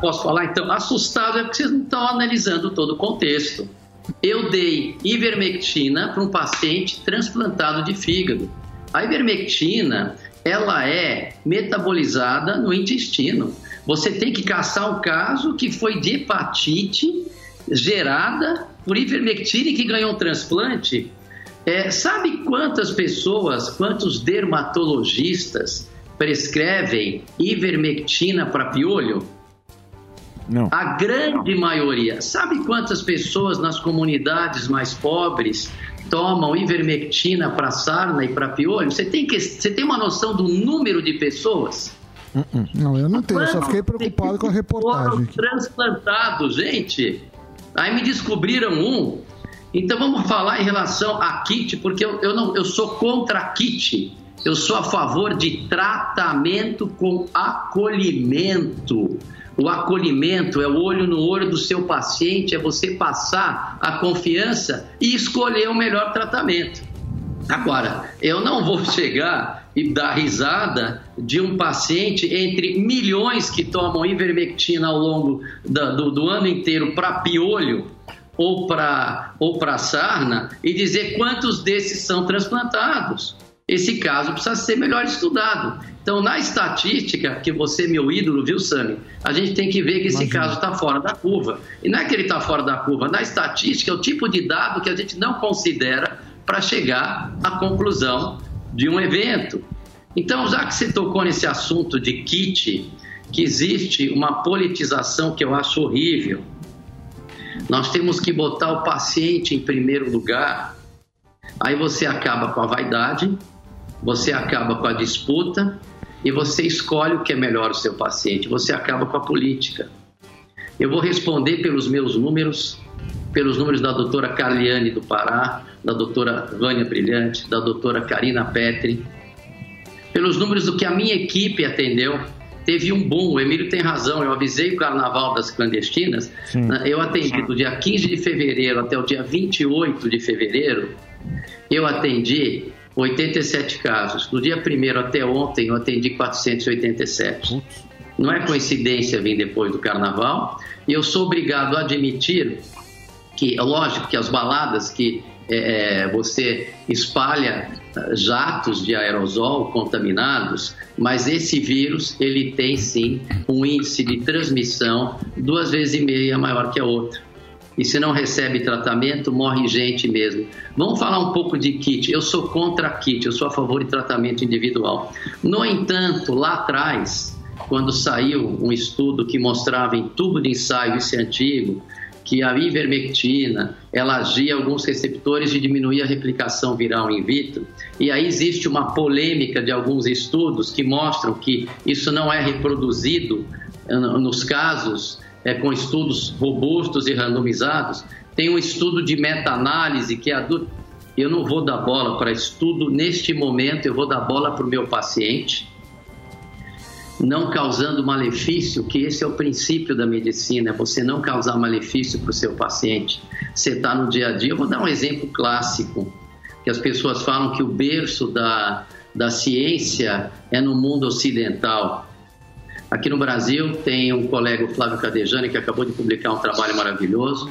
Posso falar então? Assustado é porque vocês não estão analisando todo o contexto. Eu dei ivermectina para um paciente transplantado de fígado. A ivermectina, ela é metabolizada no intestino. Você tem que caçar um caso que foi de hepatite gerada por ivermectina e que ganhou um transplante. É, sabe quantas pessoas, quantos dermatologistas prescrevem ivermectina para piolho?
Não.
A grande maioria. Sabe quantas pessoas nas comunidades mais pobres tomam ivermectina para sarna e para piolho? Você tem, que, você tem uma noção do número de pessoas?
Não, eu não tenho, eu só fiquei preocupado com a reportagem.
Foram transplantados, gente. Aí me descobriram um. Então vamos falar em relação a kit, porque eu, eu não, eu sou contra kit. Eu sou a favor de tratamento com acolhimento. O acolhimento é o olho no olho do seu paciente, é você passar a confiança e escolher o melhor tratamento. Agora, eu não vou chegar e dar risada de um paciente entre milhões que tomam ivermectina ao longo do, do ano inteiro para piolho ou para ou sarna e dizer quantos desses são transplantados. Esse caso precisa ser melhor estudado. Então, na estatística, que você é meu ídolo, viu, Sami? A gente tem que ver que esse caso está fora da curva. E não é que ele está fora da curva, na estatística é o tipo de dado que a gente não considera para chegar à conclusão de um evento. Então, já que você tocou nesse assunto de kit, que existe uma politização que eu acho horrível. Nós temos que botar o paciente em primeiro lugar. Aí você acaba com a vaidade, você acaba com a disputa e você escolhe o que é melhor o seu paciente. Você acaba com a política. Eu vou responder pelos meus números, pelos números da doutora Carliane do Pará, da doutora Vânia Brilhante, da doutora Karina Petri, pelos números do que a minha equipe atendeu. Teve um boom, o Emílio tem razão, eu avisei o Carnaval das Clandestinas, né, eu atendi do dia 15 de fevereiro até o dia 28 de fevereiro, eu atendi 87 casos. Do dia 1 até ontem, eu atendi 487. Não é coincidência vir depois do carnaval. E eu sou obrigado a admitir que, lógico, que as baladas que é, você espalha ah, jatos de aerosol contaminados, mas esse vírus ele tem sim um índice de transmissão duas vezes e meia maior que a outra. E se não recebe tratamento, morre gente mesmo. Vamos falar um pouco de kit. Eu sou contra kit, eu sou a favor de tratamento individual. No entanto, lá atrás, quando saiu um estudo que mostrava em tubo de ensaio, é antigo, que a ivermectina ela agia alguns receptores e diminuía a replicação viral in vitro. E aí existe uma polêmica de alguns estudos que mostram que isso não é reproduzido eh, nos casos é, com estudos robustos e randomizados. Tem um estudo de meta-análise que é. Eu não vou dar bola para estudo neste momento, eu vou dar bola para o meu paciente não causando malefício, que esse é o princípio da medicina, é você não causar malefício para o seu paciente. Você está no dia a dia. Eu vou dar um exemplo clássico, que as pessoas falam que o berço da, da ciência é no mundo ocidental. Aqui no Brasil tem um colega, o Flávio Cadejani, que acabou de publicar um trabalho maravilhoso.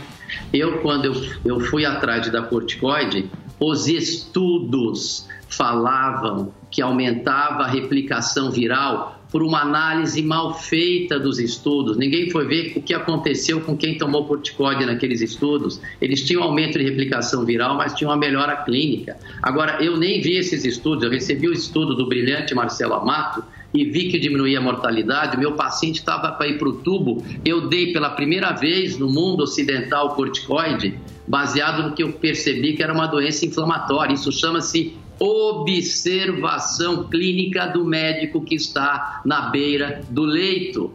Eu, quando eu, eu fui atrás da corticoide, os estudos falavam que aumentava a replicação viral por uma análise mal feita dos estudos. Ninguém foi ver o que aconteceu com quem tomou corticóide naqueles estudos. Eles tinham aumento de replicação viral, mas tinham uma melhora clínica. Agora, eu nem vi esses estudos, eu recebi o estudo do brilhante Marcelo Amato e vi que diminuía a mortalidade. Meu paciente estava para ir para o tubo. Eu dei pela primeira vez no mundo ocidental corticoide, baseado no que eu percebi que era uma doença inflamatória. Isso chama-se observação clínica do médico que está na beira do leito.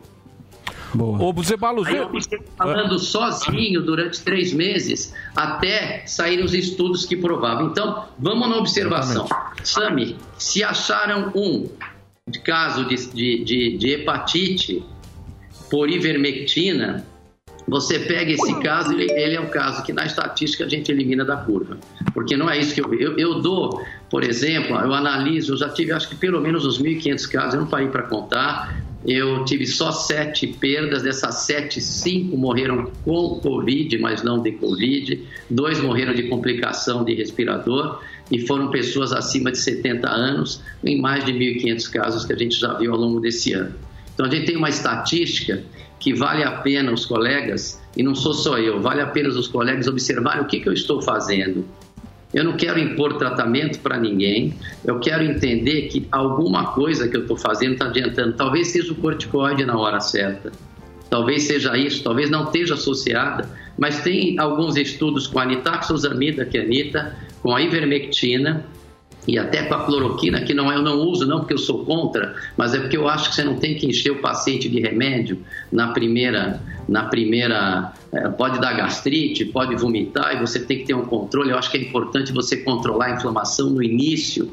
Boa. Ô, Zebalo,
Aí eu fiquei falando sozinho durante três meses até saírem os estudos que provavam. Então, vamos na observação. Sami, se acharam um caso de, de, de, de hepatite por ivermectina, você pega esse caso, ele, ele, é um caso que na estatística a gente elimina da curva. Porque não é isso que eu, eu, eu dou, por exemplo, eu analiso, eu já tive acho que pelo menos uns 1.500 casos, eu não parei para contar. Eu tive só sete perdas, dessas sete, cinco morreram com Covid, mas não de Covid. Dois morreram de complicação de respirador e foram pessoas acima de 70 anos, em mais de 1.500 casos que a gente já viu ao longo desse ano. Então a gente tem uma estatística que vale a pena os colegas, e não sou só eu, vale a pena os colegas observarem o que, que eu estou fazendo. Eu não quero impor tratamento para ninguém, eu quero entender que alguma coisa que eu estou fazendo está adiantando. Talvez seja o corticoide na hora certa, talvez seja isso, talvez não esteja associada, mas tem alguns estudos com a nitaxosamida, que é a Anita, com a ivermectina, e até com a cloroquina, que não é, eu não uso não porque eu sou contra, mas é porque eu acho que você não tem que encher o paciente de remédio na primeira, na primeira, é, pode dar gastrite, pode vomitar e você tem que ter um controle. Eu acho que é importante você controlar a inflamação no início.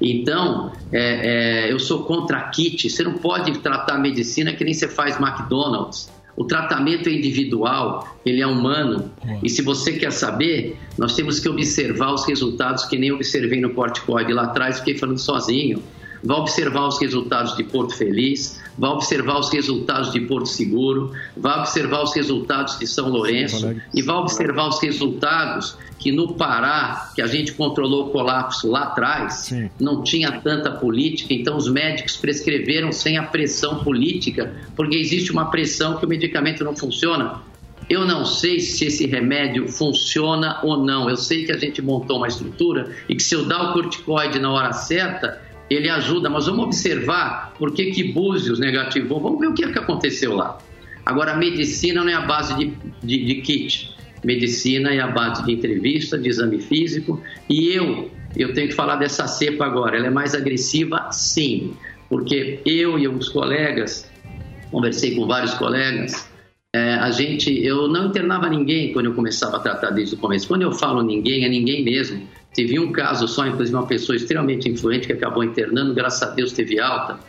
Então, é, é, eu sou contra a kit. Você não pode tratar a medicina que nem você faz McDonald's. O tratamento é individual, ele é humano. E se você quer saber, nós temos que observar os resultados que nem observei no corticoide lá atrás, fiquei falando sozinho. Vá observar os resultados de Porto Feliz, vá observar os resultados de Porto Seguro, vá observar os resultados de São Lourenço e vá observar os resultados que no Pará, que a gente controlou o colapso lá atrás, Sim. não tinha tanta política, então os médicos prescreveram sem a pressão política, porque existe uma pressão que o medicamento não funciona. Eu não sei se esse remédio funciona ou não. Eu sei que a gente montou uma estrutura e que se eu dar o corticoide na hora certa, ele ajuda, mas vamos observar por que que Búzios negativou, vamos ver o que, é que aconteceu lá. Agora, a medicina não é a base de, de, de kit, medicina é a base de entrevista, de exame físico, e eu, eu tenho que falar dessa cepa agora, ela é mais agressiva, sim, porque eu e alguns colegas, conversei com vários colegas, é, a gente, eu não internava ninguém quando eu começava a tratar desde o começo. Quando eu falo ninguém, é ninguém mesmo. Teve um caso só, inclusive uma pessoa extremamente influente que acabou internando, graças a Deus teve alta.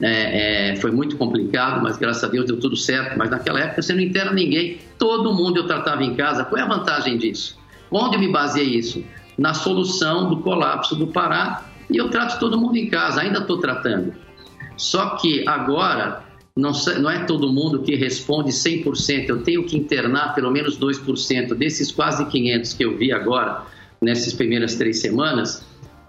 É, é, foi muito complicado, mas graças a Deus deu tudo certo. Mas naquela época você não interna ninguém, todo mundo eu tratava em casa. Qual é a vantagem disso? Onde eu me baseei isso? Na solução do colapso do Pará e eu trato todo mundo em casa, ainda estou tratando. Só que agora não, não é todo mundo que responde 100%. Eu tenho que internar pelo menos 2%. Desses quase 500 que eu vi agora, nessas primeiras três semanas,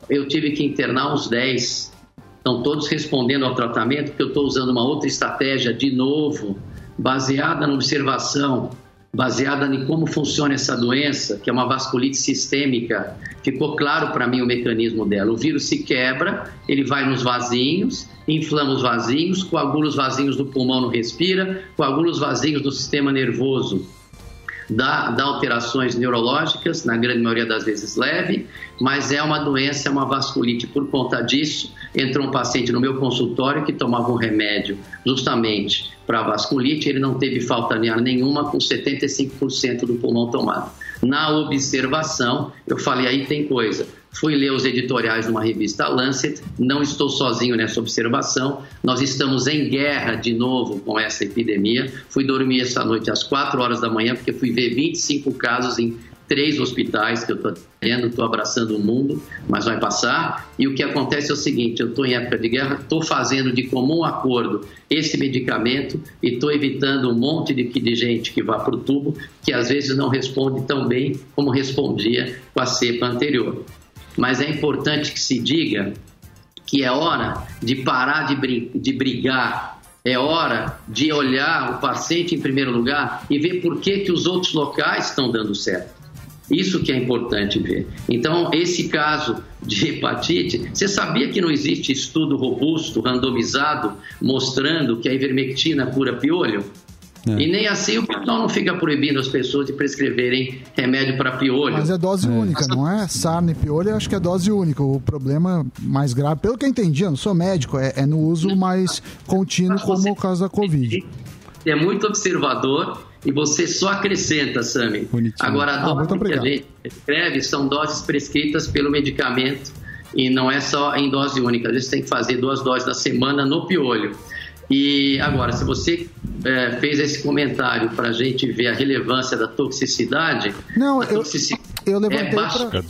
eu tive que internar uns 10. Estão todos respondendo ao tratamento, porque eu estou usando uma outra estratégia, de novo, baseada na observação, baseada em como funciona essa doença, que é uma vasculite sistêmica. Ficou claro para mim o mecanismo dela. O vírus se quebra, ele vai nos vasinhos, inflama os vasinhos, coagula os vasinhos do pulmão, não respira, coagula os vasinhos do sistema nervoso, dá, dá alterações neurológicas, na grande maioria das vezes leve, mas é uma doença, é uma vasculite. Por conta disso, entrou um paciente no meu consultório que tomava um remédio justamente para vasculite, ele não teve falta nenhuma, com 75% do pulmão tomado. Na observação, eu falei, aí tem coisa. Fui ler os editoriais de uma revista Lancet, não estou sozinho nessa observação, nós estamos em guerra de novo com essa epidemia. Fui dormir essa noite às 4 horas da manhã, porque fui ver 25 casos em três hospitais que eu estou atendendo, estou abraçando o mundo, mas vai passar. E o que acontece é o seguinte: eu estou em época de guerra, estou fazendo de comum acordo esse medicamento e estou evitando um monte de, de gente que vá para o tubo, que às vezes não responde tão bem como respondia com a cepa anterior. Mas é importante que se diga que é hora de parar de, de brigar, é hora de olhar o paciente em primeiro lugar e ver por que, que os outros locais estão dando certo. Isso que é importante ver. Então, esse caso de hepatite, você sabia que não existe estudo robusto, randomizado, mostrando que a ivermectina cura piolho? E nem assim o pessoal não fica proibindo as pessoas de prescreverem remédio para piolho.
Mas é dose única, não é? Sarna e piolho, eu acho que é dose única. O problema mais grave, pelo que eu entendi, eu não sou médico, é, é no uso mais contínuo, como o caso da Covid.
é muito observador e você só acrescenta, Sami. Agora, a
Ah,
dose que a gente prescreve são doses prescritas pelo medicamento e não é só em dose única. Às vezes tem que fazer duas doses na semana no piolho. E agora, se você eh, fez esse comentário para a gente ver a relevância da toxicidade,
Não,
a
eu,
toxicidade
eu
é
levantei
baixa.
pra...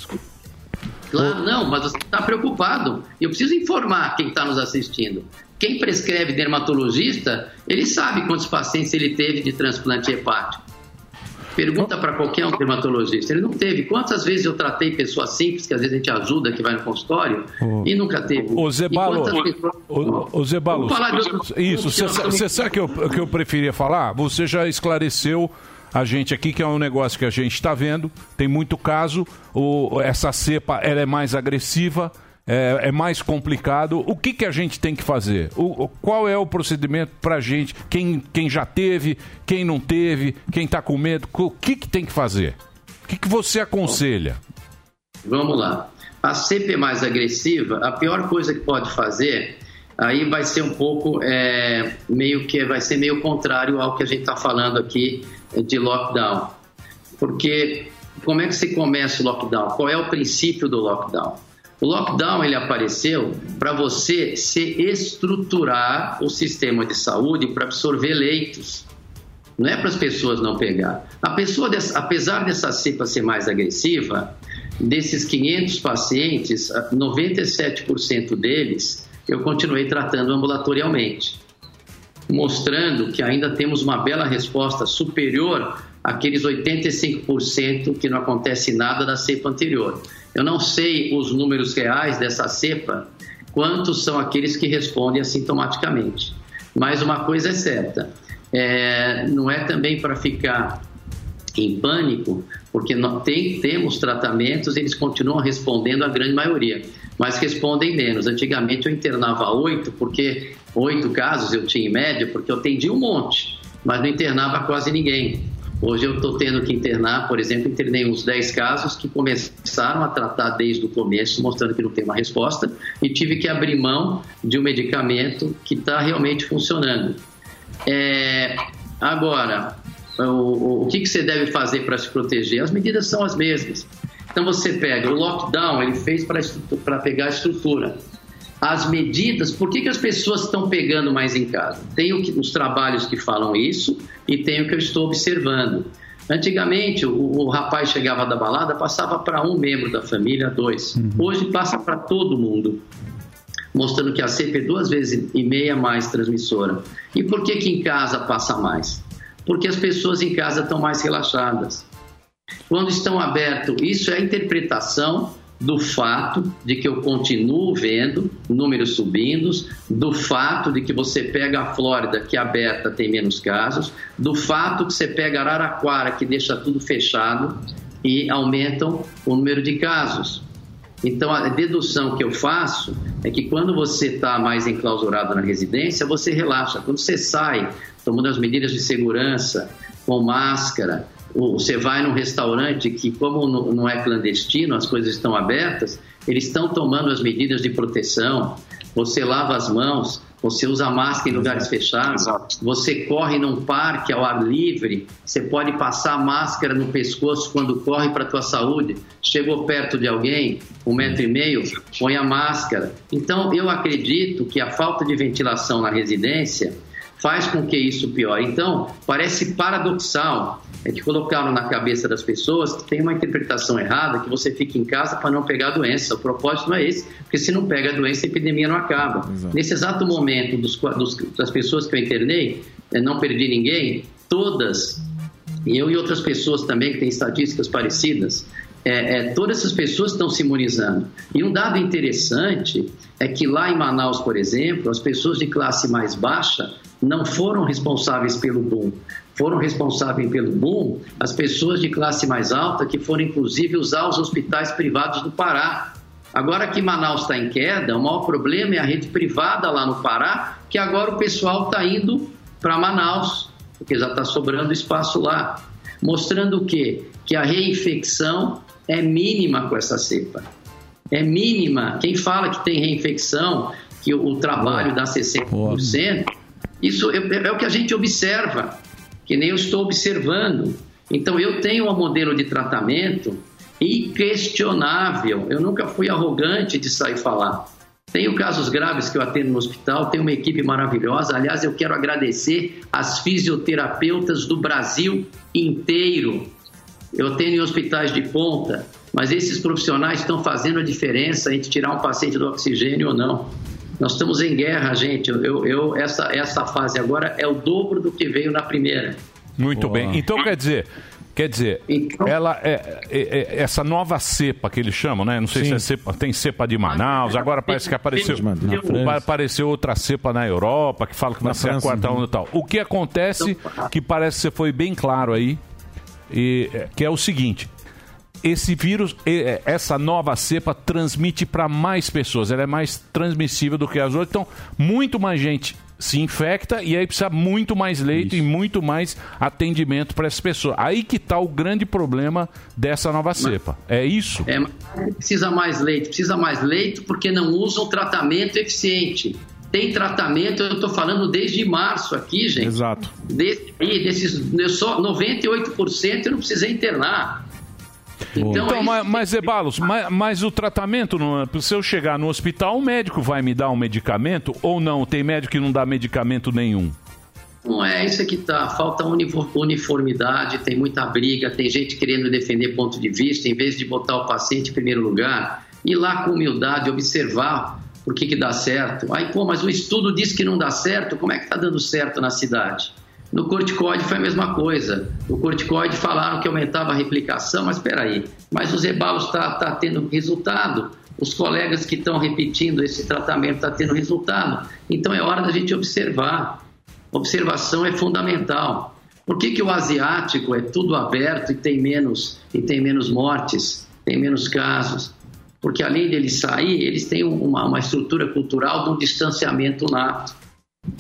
Claro, não, mas você está preocupado. Eu preciso informar quem está nos assistindo. Quem prescreve dermatologista, ele sabe quantos pacientes ele teve de transplante hepático. Pergunta para qualquer um dermatologista. Ele não teve. Quantas vezes eu tratei pessoas simples, que às vezes a gente ajuda, que vai no consultório, e nunca teve.
Ô, Zebalo,
pessoas-
ô, Zebalo, isso, você sabe que eu, que eu preferia falar? Você já esclareceu a gente aqui que é um negócio que a gente está vendo, tem muito caso, o, essa cepa ela é mais agressiva, é, é mais complicado. O que, que a gente tem que fazer? O, o- qual é o procedimento para a gente? Quem, quem já teve, quem não teve, quem está com medo, o que, que tem que fazer? O que, que você aconselha?
Vamos lá. A é mais agressiva, a pior coisa que pode fazer, aí vai ser um pouco, é, meio que vai ser meio contrário ao que a gente está falando aqui de lockdown. Porque como é que se começa o lockdown? Qual é o princípio do lockdown? O lockdown ele apareceu para você se estruturar o sistema de saúde para absorver leitos. Não é para as pessoas não pegar. A pessoa, apesar dessa cepa ser mais agressiva, desses 500 pacientes, ah, 97% deles eu continuei tratando ambulatorialmente, mostrando que ainda temos uma bela resposta superior àqueles 85% que não acontece nada da cepa anterior. Eu não sei os números reais dessa cepa, quantos são aqueles que respondem assintomaticamente. Mas uma coisa é certa, é, não é também para ficar em pânico, porque tem- temos tratamentos, eles continuam respondendo a grande maioria. mas respondem menos. Antigamente eu internava oito, porque oito casos eu tinha em média, porque eu atendia um monte, mas não internava quase ninguém. Hoje eu estou tendo que internar, por exemplo, internei uns 10 casos que começaram a tratar desde o começo, mostrando que não tem uma resposta, e tive que abrir mão de um medicamento que está realmente funcionando. É, agora, o, o, que, que você deve fazer para se proteger? As medidas são as mesmas. Então você pega o lockdown, ele fez para pegar a estrutura. As medidas, por que, que as pessoas estão pegando mais em casa? Tem que, os trabalhos que falam isso e tem o que eu estou observando. Antigamente, o, o rapaz chegava da balada, passava para um membro da família, dois. Hoje passa para todo mundo, mostrando que a cepa é duas vezes e meia mais transmissora. E por que, que em casa passa mais? Porque as pessoas em casa estão mais relaxadas. Quando estão abertos, isso é a interpretação do fato de que eu continuo vendo números subindo, do fato de que você pega a Flórida, que é aberta, tem menos casos, do fato que você pega Araraquara, que deixa tudo fechado e aumentam o número de casos. Então, a dedução que eu faço é que quando você está mais enclausurado na residência, você relaxa. Quando você sai, tomando as medidas de segurança, com máscara, você vai num restaurante que, como não é clandestino, as coisas estão abertas, eles estão tomando as medidas de proteção. Você lava as mãos, você usa máscara em lugares fechados, você corre num parque ao ar livre, você pode passar máscara no pescoço quando corre para a tua saúde. Chegou perto de alguém, um metro e meio, põe a máscara. Então, eu acredito que a falta de ventilação na residência faz com que isso piore. Então, parece paradoxal é que colocaram na cabeça das pessoas que tem uma interpretação errada, que você fica em casa para não pegar a doença. O propósito não é esse, porque se não pega a doença, a epidemia não acaba.
Exato.
Nesse exato momento, dos, dos, das pessoas que eu internei, eh, não perdi ninguém, todas, e eu e outras pessoas também que têm estatísticas parecidas, é, é, todas essas pessoas estão se imunizando. E um dado interessante é que lá em Manaus, por exemplo, as pessoas de classe mais baixa não foram responsáveis pelo boom. Foram responsáveis pelo boom as pessoas de classe mais alta, que foram inclusive usar os hospitais privados do Pará. Agora que Manaus está em queda, o maior problema é a rede privada lá no Pará, que agora o pessoal está indo para Manaus, porque já está sobrando espaço lá. Mostrando o quê? Que a reinfecção é mínima com essa cepa. É mínima. Quem fala que tem reinfecção, que o, o trabalho dá 60%, isso é, é o que a gente observa, que nem eu estou observando. Então, eu tenho um modelo de tratamento inquestionável. Eu nunca fui arrogante de sair falar. Tenho casos graves que eu atendo no hospital, tenho uma equipe maravilhosa. Aliás, eu quero agradecer as fisioterapeutas do Brasil inteiro. Eu tenho em hospitais de ponta, mas esses profissionais estão fazendo a diferença entre tirar um paciente do oxigênio ou não. Nós estamos em guerra, gente. Eu, eu, essa, essa fase agora é o dobro do que veio na primeira.
Muito bem. Então quer dizer, quer dizer, ela é, é- é- essa nova cepa que eles chamam, né? Não sei se é cepa, tem cepa de Manaus. Agora parece que apareceu, vai aparecer outra cepa na Europa que fala que vai
Na
ser a quarta
uhum.
onda e tal. O que acontece que parece que você foi bem claro aí, e, é, que é o seguinte. Esse vírus, é, essa nova cepa transmite para mais pessoas, ela é mais transmissível do que as outras. Então, muito mais gente se infecta e aí precisa muito mais leito e muito mais atendimento para essas pessoas. Aí que está o grande problema dessa nova cepa. É isso?
É, precisa mais leito, precisa mais leito porque não usam tratamento eficiente. Tem tratamento, eu estou falando desde março aqui, gente.
Exato.
Desde, aí, desses, só 98% eu não precisei internar.
Então,
Então, é
mas, mas Zebalos, mas, mas o tratamento, não- se eu chegar no hospital, o médico vai me dar um medicamento ou não? Tem médico que não dá medicamento nenhum?
Não é isso que tá. Falta unifor- uniformidade, tem muita briga, tem gente querendo defender ponto de vista, em vez de botar o paciente em primeiro lugar, ir lá com humildade, observar por que, que dá certo. Aí, pô, mas o estudo diz que não dá certo, como é que está dando certo na cidade? No corticoide foi a mesma coisa. O corticoide falaram que aumentava a replicação, mas espera aí. Mas os rebalos está tá tendo resultado. Os colegas que estão repetindo esse tratamento estão tendo resultado. Então é hora da gente observar. Observação é fundamental. Por que, que o asiático é tudo aberto e tem menos e tem menos mortes, tem menos casos? porque além deles sair, eles têm uma, uma estrutura cultural de um distanciamento nato.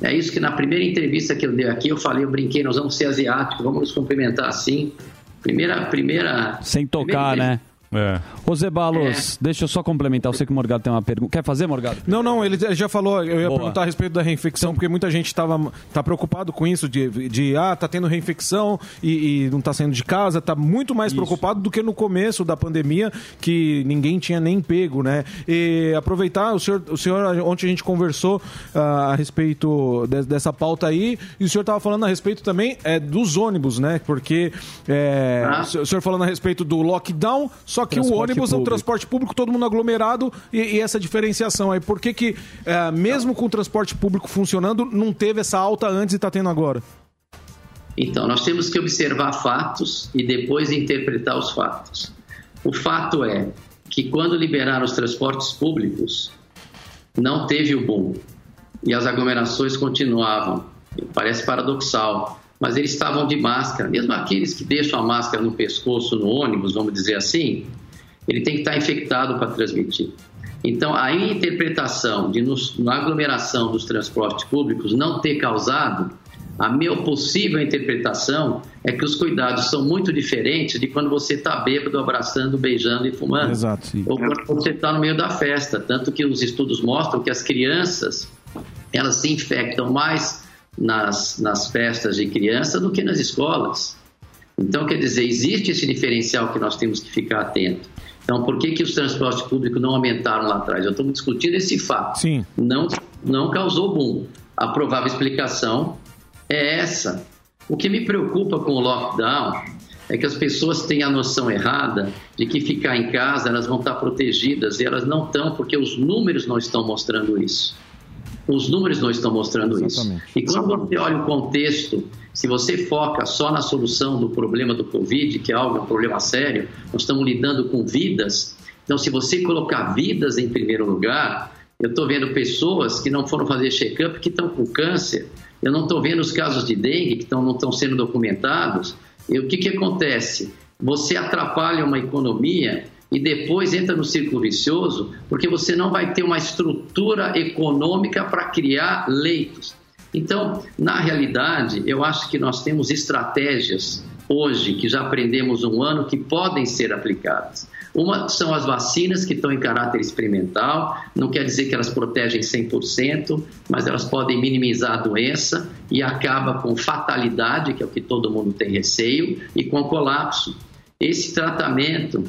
É isso que na primeira entrevista que eu dei aqui, eu falei, eu brinquei, nós vamos ser asiáticos, vamos nos cumprimentar assim. Primeira, primeira...
Sem tocar,
primeira-
né?
É.
Ô Zé Balos, deixa eu só complementar. Eu sei que o Morgado tem uma pergunta. Quer fazer, Morgado?
Não, não, ele já falou, eu ia
Boa.
perguntar a respeito da reinfecção, porque muita gente tava, tá preocupado com isso, de, de ah, tá tendo reinfecção e, e não tá saindo de casa, tá muito mais preocupado do que no começo da pandemia, que ninguém tinha nem pego, né? E aproveitar, o senhor, o senhor ontem a gente conversou ah, a respeito de- dessa pauta aí, e o senhor tava falando a respeito também é, dos ônibus, né? Porque é,
Ah.
o senhor- o senhor falando a respeito do lockdown, só que o ônibus é o
público.
transporte público, todo mundo aglomerado e, e essa diferenciação aí. Por que que, é, mesmo com o transporte público funcionando, não teve essa alta antes e está tendo agora?
Então, nós temos que observar fatos e depois interpretar os fatos. O fato é que quando liberaram os transportes públicos, não teve o boom e as aglomerações continuavam. Parece paradoxal, mas eles estavam de máscara. Mesmo aqueles que deixam a máscara no pescoço no ônibus, vamos dizer assim, ele tem que estar infectado para transmitir. Então, a interpretação de, nos- na aglomeração dos transportes públicos não ter causado, a minha possível interpretação é que os cuidados são muito diferentes de quando você está bêbado, abraçando, beijando e fumando.
Exato, sim.
Ou quando você está no meio da festa. Tanto que os estudos mostram que as crianças elas se infectam mais nas, nas festas de criança do que nas escolas. Então, quer dizer, existe esse diferencial que nós temos que ficar atento. Então, por que, que os transportes públicos não aumentaram lá atrás? Eu estou discutindo esse fato.
Sim.
Não, não causou boom. A provável explicação é essa. O que me preocupa com o lockdown é que as pessoas têm a noção errada de que ficar em casa elas vão estar protegidas e elas não estão porque os números não estão mostrando isso. Os números não estão mostrando isso. E quando você olha o contexto, se você foca só na solução do problema do Covid, que é algo, um problema sério, nós estamos lidando com vidas. Então, se você colocar vidas em primeiro lugar, eu estou vendo pessoas que não foram fazer check-up que estão com câncer. Eu não estou vendo os casos de dengue que estão, não estão sendo documentados. E o que, que acontece? Você atrapalha uma economia e depois entra no círculo vicioso, porque você não vai ter uma estrutura econômica para criar leitos. Então, na realidade, eu acho que nós temos estratégias hoje que já aprendemos um ano que podem ser aplicadas. Uma são as vacinas que estão em caráter experimental, não quer dizer que elas protegem 100%, mas elas podem minimizar a doença e acaba com fatalidade, que é o que todo mundo tem receio, e com colapso. Esse tratamento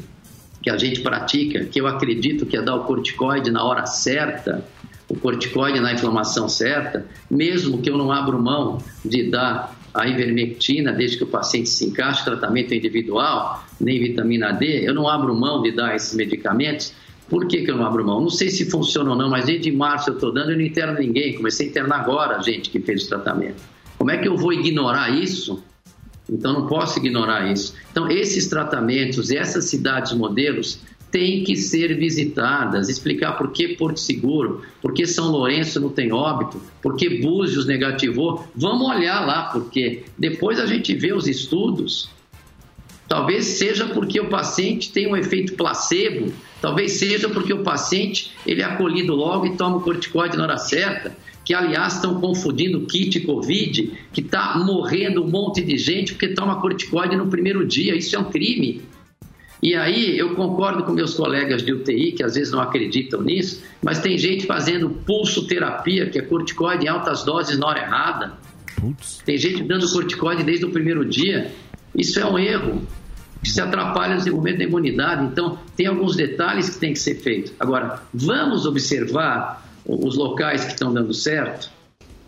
que a gente pratica, que eu acredito que é dar o corticoide na hora certa, o corticoide na inflamação certa, mesmo que eu não abro mão de dar a ivermectina, desde que o paciente se encaixe, tratamento individual, nem vitamina D, eu não abro mão de dar esses medicamentos. Por que, que eu não abro mão? Não sei se funciona ou não, mas desde março eu estou dando e não interno ninguém. Comecei a internar agora a gente que fez o tratamento. Como é que eu vou ignorar isso? Então não posso ignorar isso. Então esses tratamentos essas cidades modelos têm que ser visitadas, explicar por que Porto Seguro, por que São Lourenço não tem óbito, por que Búzios negativou. Vamos olhar lá, porque depois a gente vê os estudos. Talvez seja porque o paciente tem um efeito placebo, talvez seja porque o paciente ele é acolhido logo e toma o corticoide na hora certa, que aliás estão confundindo kit covid, que está morrendo um monte de gente porque toma corticoide no primeiro dia, isso é um crime. E aí eu concordo com meus colegas de UTI, que às vezes não acreditam nisso, mas tem gente fazendo pulsoterapia, que é corticoide em altas doses na hora errada. Tem gente dando corticoide desde o primeiro dia. Isso é um erro. Isso atrapalha o desenvolvimento da imunidade. Então, tem alguns detalhes que tem que ser feitos. Agora, vamos observar os locais que estão dando certo?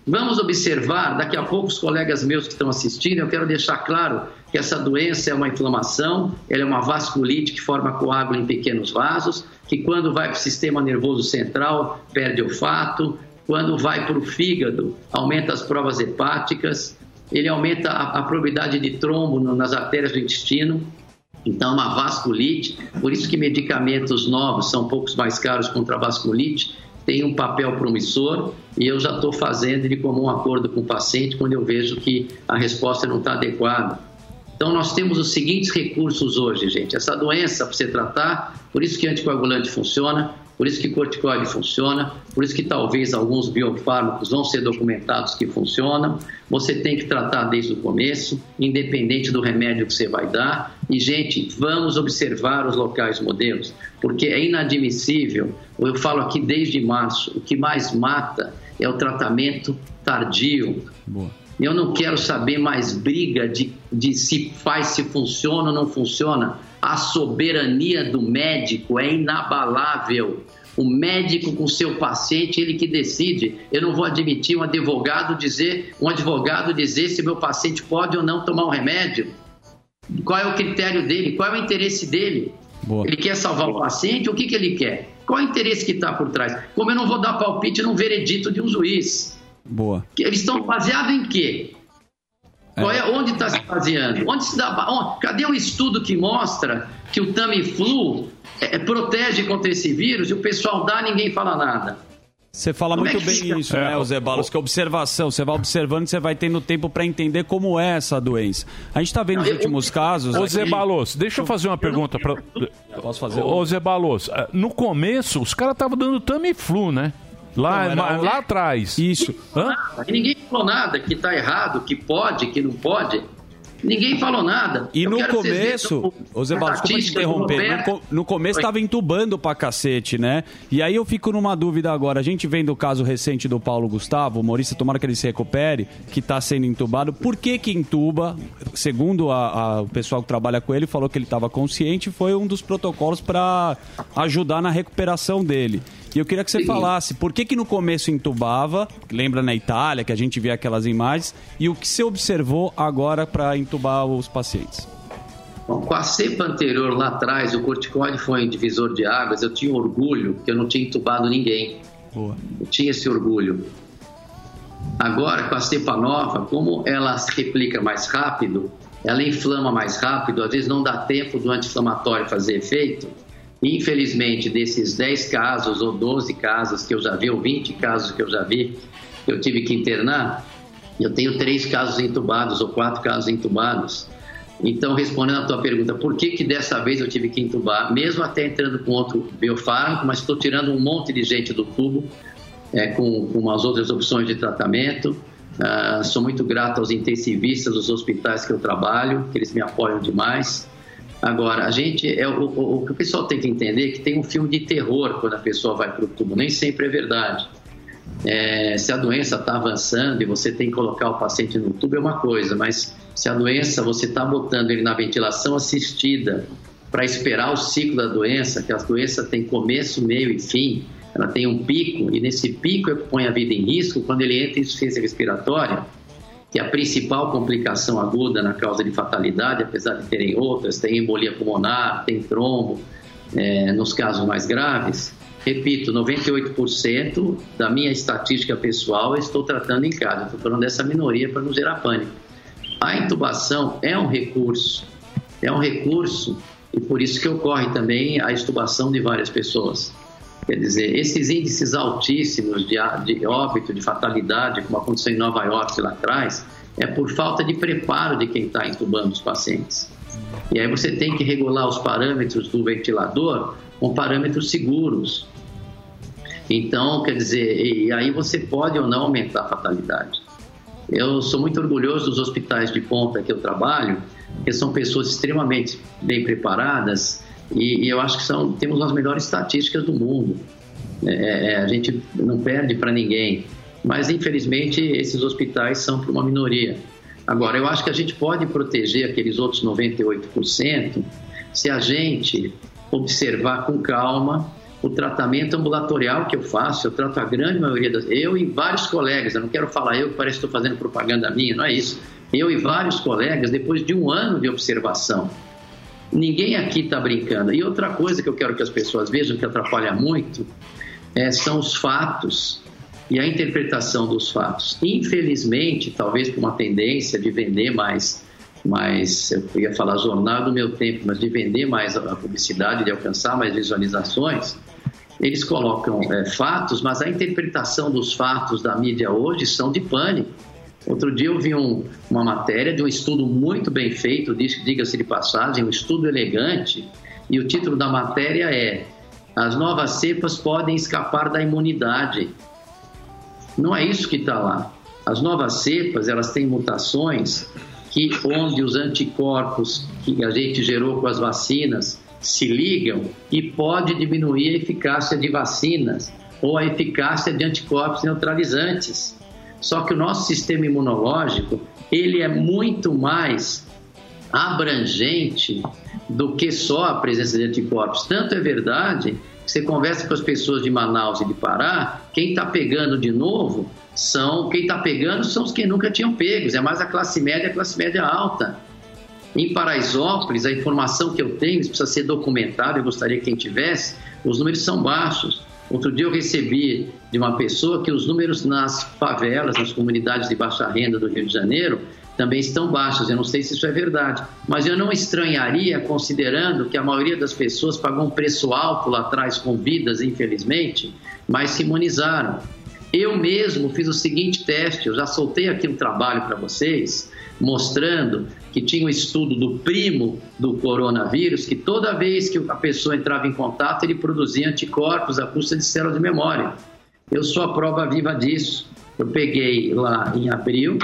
Vamos observar, daqui a pouco os colegas meus que estão assistindo, eu quero deixar claro que essa doença é uma inflamação, ela é uma vasculite que forma coágulo em pequenos vasos, que quando vai para o sistema nervoso central perde olfato, quando vai para o fígado aumenta as provas hepáticas, ele aumenta a, a probabilidade de trombo no, nas artérias do intestino, então, uma vasculite, por isso que medicamentos novos são poucos mais caros contra a vasculite, tem um papel promissor e eu já estou fazendo ele como um acordo com o paciente quando eu vejo que a resposta não está adequada. Então, nós temos os seguintes recursos hoje, gente. Essa doença, para você tratar, por isso que anticoagulante funciona, por isso que corticoide funciona, por isso que talvez alguns biofármacos vão ser documentados que funcionam. Você tem que tratar desde o começo, independente do remédio que você vai dar. E, gente, vamos observar os locais modelos, porque é inadmissível. Eu falo aqui desde março: o que mais mata é o tratamento tardio.
Boa.
Eu não quero saber mais briga de, de se faz, se funciona ou não funciona. A soberania do médico é inabalável. O médico com seu paciente, ele que decide. Eu não vou admitir um advogado dizer, um advogado dizer se meu paciente pode ou não tomar um remédio. Qual é o critério dele? Qual é o interesse dele?
Boa.
Ele quer salvar o paciente? O que, que ele quer? Qual é o interesse que está por trás? Como eu não vou dar palpite num veredito de um juiz?
Boa.
Eles estão baseados em quê? Qual é, onde está se baseando? Onde se dá, onde- cadê o estudo que mostra que o Tamiflu é, protege contra esse vírus e o pessoal dá ninguém fala nada?
Você fala
Como é
muito
que
bem
fica?
isso, né, Zé Balos? Que é observação. Você vai observando e você vai tendo tempo para entender como é essa doença. A gente está vendo os últimos casos.
Ô
aqui-
Zé Balos, deixa eu fazer uma pergunta para.
Posso fazer?
Ô Zé Balos, eh, no começo os caras estavam dando Tamiflu, né? Lá,
Não, era
lá atrás.
Isso.
Hã? Ninguém falou nada, que está errado, que pode, que não pode. Ninguém falou nada.
E
Eu
no começo, ô Zé Balos, desculpa te
do
interromper, no, no começo estava entubando pra cacete, né? E aí eu fico numa dúvida agora. A gente vendo o caso recente do Paulo Gustavo, humorista, tomara que ele se recupere, que tá sendo entubado. Por que que entuba? Segundo a- a- o pessoal que trabalha com ele, falou que ele estava consciente, foi um dos protocolos para ajudar na recuperação dele. E eu queria que você falasse por que que no começo entubava, lembra na Itália que a gente via aquelas imagens, e o que você observou agora para entubar os pacientes?
Bom, com a cepa anterior lá atrás, o corticoide foi um divisor de águas. Eu tinha orgulho que eu não tinha entubado ninguém.
Boa.
Eu tinha esse orgulho. Agora, com a cepa nova, como ela se replica mais rápido, ela inflama mais rápido, às vezes não dá tempo do anti-inflamatório fazer efeito. Infelizmente, desses 10 casos ou 12 casos que eu já vi, ou 20 casos que eu já vi, eu tive que internar, eu tenho três casos entubados ou quatro casos entubados. Então, respondendo a tua pergunta, por que que dessa vez eu tive que entubar? Mesmo até entrando com outro biofármaco, mas estou tirando um monte de gente do tubo, é, com, com umas outras opções de tratamento. Ah, sou muito grato aos intensivistas dos hospitais que eu trabalho, que eles me apoiam demais. Agora, a gente, é, o, o- que o pessoal tem que entender é que tem um filme de terror quando a pessoa vai para o tubo, nem sempre é verdade. É, se a doença está avançando e você tem que colocar o paciente no tubo é uma coisa, mas se a doença você está botando ele na ventilação assistida para esperar o ciclo da doença, que a doença tem começo, meio e fim, ela tem um pico e nesse pico é que põe a vida em risco quando ele entra em insuficiência respiratória, que é a principal complicação aguda na causa de fatalidade, apesar de terem outras, tem embolia pulmonar, tem trombo, é, nos casos mais graves. Repito, 98% da minha estatística pessoal eu estou tratando em casa. Estou falando dessa minoria para não gerar pânico. A intubação é um recurso, é um recurso e por isso que ocorre também a extubação de várias pessoas. Quer dizer, esses índices altíssimos de, de óbito, de fatalidade, como aconteceu em Nova York lá atrás, é por falta de preparo de quem está entubando os pacientes. E aí você tem que regular os parâmetros do ventilador com parâmetros seguros. Então, quer dizer, e aí você pode ou não aumentar a fatalidade. Eu sou muito orgulhoso dos hospitais de ponta que eu trabalho, porque são pessoas extremamente bem preparadas e, e eu acho que são, temos as melhores estatísticas do mundo. É, é, a gente não perde para ninguém, mas infelizmente esses hospitais são para uma minoria. Agora, eu acho que a gente pode proteger aqueles outros 98% se a gente observar com calma o tratamento ambulatorial que eu faço. Eu trato a grande maioria das. Eu e vários colegas, eu não quero falar eu que parece que estou fazendo propaganda minha, não é isso. Eu e vários colegas, depois de um ano de observação, ninguém aqui está brincando. E outra coisa que eu quero que as pessoas vejam que atrapalha muito é, são os fatos e a interpretação dos fatos. Infelizmente, talvez por uma tendência de vender mais, mais eu ia falar jornal do meu tempo, mas de vender mais a publicidade, de alcançar mais visualizações, eles colocam é, fatos, mas a interpretação dos fatos da mídia hoje são de pânico. Outro dia eu vi um- uma matéria de um estudo muito bem feito, diga-se de passagem, um estudo elegante, e o título da matéria é As novas cepas podem escapar da imunidade. Não é isso que está lá. As novas cepas, elas têm mutações que onde os anticorpos que a gente gerou com as vacinas se ligam e pode diminuir a eficácia de vacinas ou a eficácia de anticorpos neutralizantes. Só que o nosso sistema imunológico, ele é muito mais abrangente do que só a presença de anticorpos. Tanto é verdade que você conversa com as pessoas de Manaus e de Pará, quem está pegando de novo são quem está pegando são os que nunca tinham pegos, é mais a classe média, a classe média alta. Em Paraisópolis, a informação que eu tenho, isso precisa ser documentado, eu gostaria que quem tivesse, os números são baixos. Outro dia eu recebi de uma pessoa que os números nas favelas, nas comunidades de baixa renda do Rio de Janeiro, também estão baixos. Eu não sei se isso é verdade, mas eu não estranharia, considerando que a maioria das pessoas pagou um preço alto lá atrás com vidas, infelizmente, mas se imunizaram. Eu mesmo fiz o seguinte teste, eu já soltei aqui um trabalho para vocês, mostrando que tinha um estudo do primo do coronavírus, que toda vez que a pessoa entrava em contato, ele produzia anticorpos à custa de células de memória. Eu sou a prova viva disso. Eu peguei lá em abril,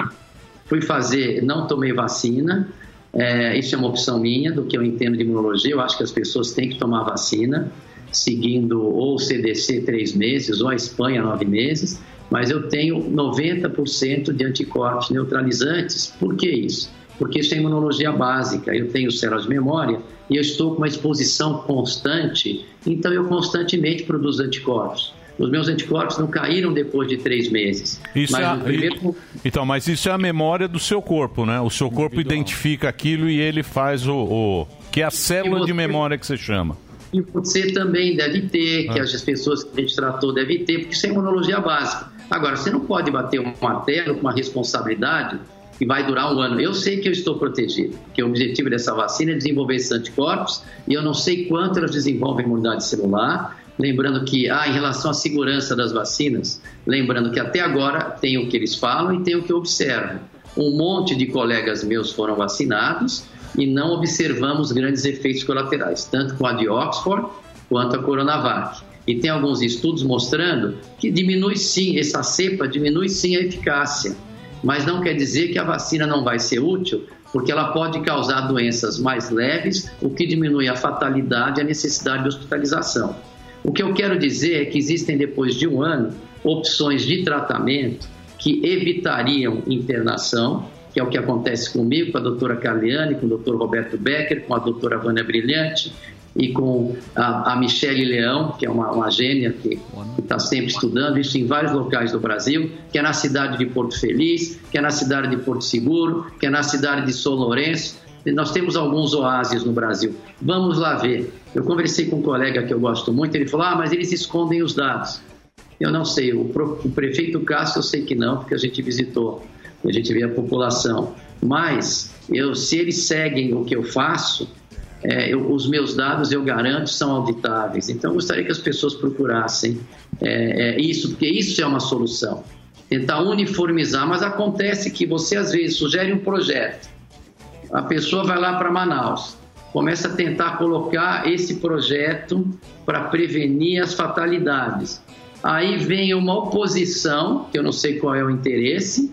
fui fazer, não tomei vacina, é, isso é uma opção minha, do que eu entendo de imunologia, eu acho que as pessoas têm que tomar vacina, seguindo ou o CDC três meses, ou a Espanha nove meses, mas eu tenho 90% de anticorpos neutralizantes. Por que isso? Porque isso é imunologia básica. Eu tenho células de memória e eu estou com uma exposição constante, então eu constantemente produzo anticorpos. Os meus anticorpos não caíram depois de três meses.
Isso
mas
é,
primeiro
Então, mas isso é a memória do seu corpo, né? O seu corpo identifica aquilo e ele faz o, o- que é a célula de memória que você chama.
E você também deve ter, que
Ah.
as pessoas que a gente tratou devem ter, porque isso é imunologia básica. Agora, você não pode bater um martelo com uma responsabilidade que vai durar um ano. Eu sei que eu estou protegido, que o objetivo dessa vacina é desenvolver esses anticorpos e eu não sei quanto elas desenvolvem imunidade celular. Lembrando que, ah, em relação à segurança das vacinas, lembrando que até agora tem o que eles falam e tem o que eu observo. Um monte de colegas meus foram vacinados e não observamos grandes efeitos colaterais, tanto com a de Oxford quanto a Coronavac. E tem alguns estudos mostrando que diminui sim, essa cepa diminui sim a eficácia, mas não quer dizer que a vacina não vai ser útil, porque ela pode causar doenças mais leves, o que diminui a fatalidade e a necessidade de hospitalização. O que eu quero dizer é que existem, depois de um ano, opções de tratamento que evitariam internação, que é o que acontece comigo, com a doutora Carliane, com o doutor Roberto Becker, com a doutora Vânia Brilhante e com a, a Michele Leão, que é uma, uma gênia que está sempre estudando isso em vários locais do Brasil, que é na cidade de Porto Feliz, que é na cidade de Porto Seguro, que é na cidade de São Lourenço. Nós temos alguns oásis no Brasil. Vamos lá ver. Eu conversei com um colega que eu gosto muito, ele falou: ah, mas eles escondem os dados. Eu não sei, o prefeito Castro eu sei que não, porque a gente visitou, a gente vê a população. Mas eu, se eles seguem o que eu faço, é, eu- os meus dados eu garanto são auditáveis. Então eu gostaria que as pessoas procurassem é, é, isso, porque isso é uma solução. Tentar uniformizar, mas acontece que você às vezes sugere um projeto, a pessoa vai lá para Manaus, começa a tentar colocar esse projeto para prevenir as fatalidades. Aí vem uma oposição, que eu não sei qual é o interesse,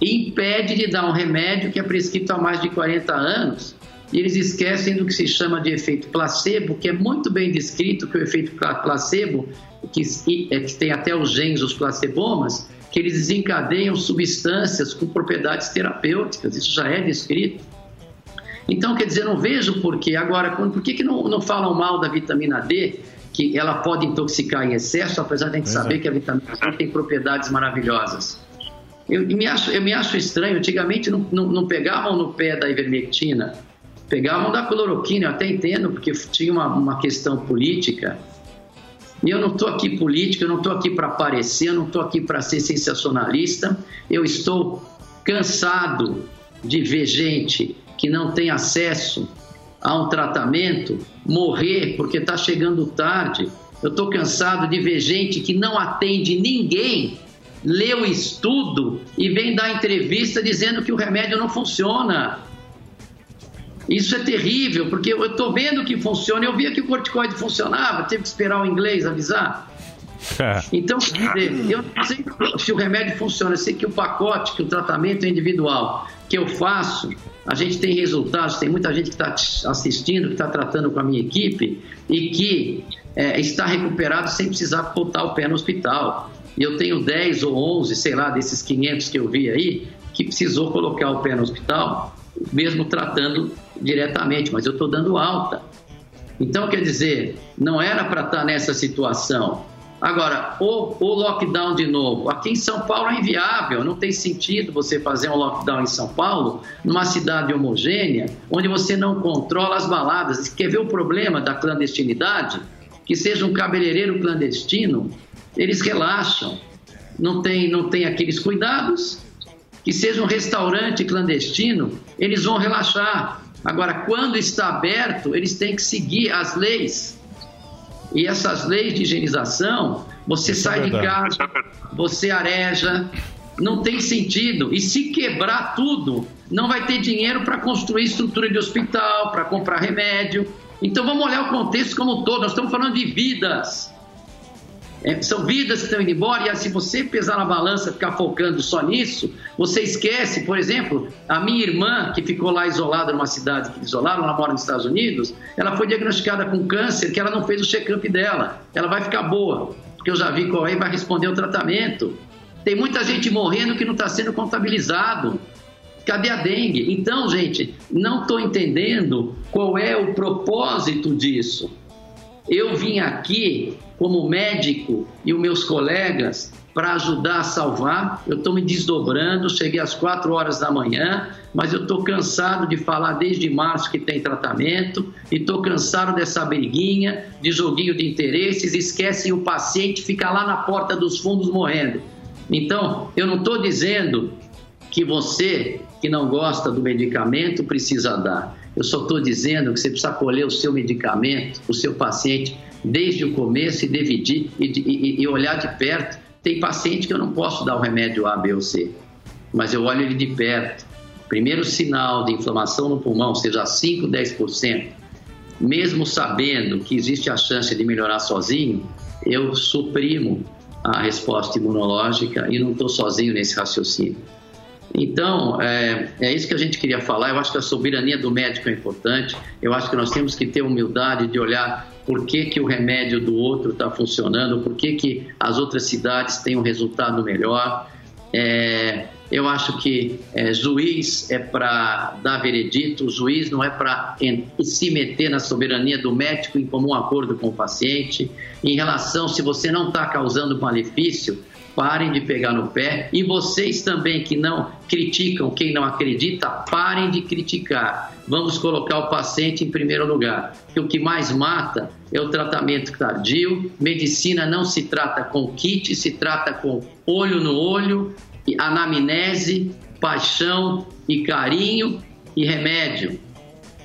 e impede de dar um remédio que é prescrito há mais de 40 anos. E eles esquecem do que se chama de efeito placebo, que é muito bem descrito que o efeito pla- placebo, que, é, que tem até os genes, os placebomas, que eles desencadeiam substâncias com propriedades terapêuticas, isso já é descrito. Então, quer dizer, não vejo porquê. Agora, por que, que não, não falam mal da vitamina D, que ela pode intoxicar em excesso, apesar de a gente
é.
saber que a vitamina D tem propriedades maravilhosas? Eu, e me acho, eu me acho estranho, antigamente não, não, não pegavam no pé da ivermectina, pegavam da cloroquina, eu até entendo, porque tinha uma, uma questão política. E eu não estou aqui política, eu não estou aqui para aparecer, eu não estou aqui para ser sensacionalista, eu estou cansado de ver gente que não tem acesso a um tratamento morrer porque está chegando tarde. Eu estou cansado de ver gente que não atende ninguém lê o estudo e vem dar entrevista dizendo que o remédio não funciona. Isso é terrível, porque eu estou vendo que funciona. Eu via que o corticoide funcionava, teve que esperar o inglês avisar. Então, quer dizer, eu não sei se o remédio funciona, eu sei que o pacote, que o tratamento é individual, que eu faço, a gente tem resultados, tem muita gente que está assistindo, que está tratando com a minha equipe e que é, está recuperado sem precisar botar o pé no hospital. E eu tenho 10 ou 11, sei lá, desses 500 que eu vi aí, que precisou colocar o pé no hospital, mesmo tratando diretamente, mas eu estou dando alta. Então, quer dizer, não era para estar nessa situação. Agora, o, o, lockdown de novo, aqui em São Paulo é inviável, não tem sentido você fazer um lockdown em São Paulo, numa cidade homogênea, onde você não controla as baladas. Quer ver o problema da clandestinidade? Que seja um cabeleireiro clandestino, eles relaxam, não tem, não tem aqueles cuidados. Que seja um restaurante clandestino, eles vão relaxar. Agora, quando está aberto, eles têm que seguir as leis e essas leis de higienização, você Isso sai é de casa, você areja, não tem sentido. E se quebrar tudo, não vai ter dinheiro para construir estrutura de hospital, para comprar remédio. Então vamos olhar o contexto como um todo. Nós estamos falando de vidas. É, são vidas que estão indo embora, e se você pesar na balança, ficar focando só nisso, você esquece, por exemplo, a minha irmã, que ficou lá isolada numa cidade que isolaram, ela mora nos Estados Unidos, ela foi diagnosticada com câncer, que ela não fez o check-up dela. Ela vai ficar boa, porque eu já vi qual é e vai responder o tratamento. Tem muita gente morrendo que não está sendo contabilizado. Cadê a dengue? Então, gente, não estou entendendo qual é o propósito disso. Eu vim aqui como médico e os meus colegas para ajudar a salvar. Eu estou me desdobrando, cheguei às 4 horas da manhã, mas eu estou cansado de falar desde março que tem tratamento e estou cansado dessa briguinha de joguinho de interesses. Esquecem o paciente, fica lá na porta dos fundos morrendo. Então, eu não estou dizendo que você que não gosta do medicamento precisa dar. Eu só estou dizendo que você precisa colher o seu medicamento, o seu paciente, desde o começo e dividir e, e, e olhar de perto. Tem paciente que eu não posso dar o remédio A, B ou C, mas eu olho ele de perto. Primeiro sinal de inflamação no pulmão, seja 5, 10%, mesmo sabendo que existe a chance de melhorar sozinho, eu suprimo a resposta imunológica e não estou sozinho nesse raciocínio. Então, é, é, isso que a gente queria falar. Eu acho que a soberania do médico é importante. Eu acho que nós temos que ter humildade de olhar por que, que o remédio do outro está funcionando, por que, que as outras cidades têm um resultado melhor. É, eu acho que é, juiz é para dar veredito, juiz não é para se meter na soberania do médico em comum acordo com o paciente. Em relação, se você não está causando malefício, parem de pegar no pé. E vocês também que não criticam quem não acredita, parem de criticar. Vamos colocar o paciente em primeiro lugar. Porque o que mais mata é o tratamento tardio. Medicina não se trata com kit, se trata com olho no olho, anamnese, paixão e carinho e remédio.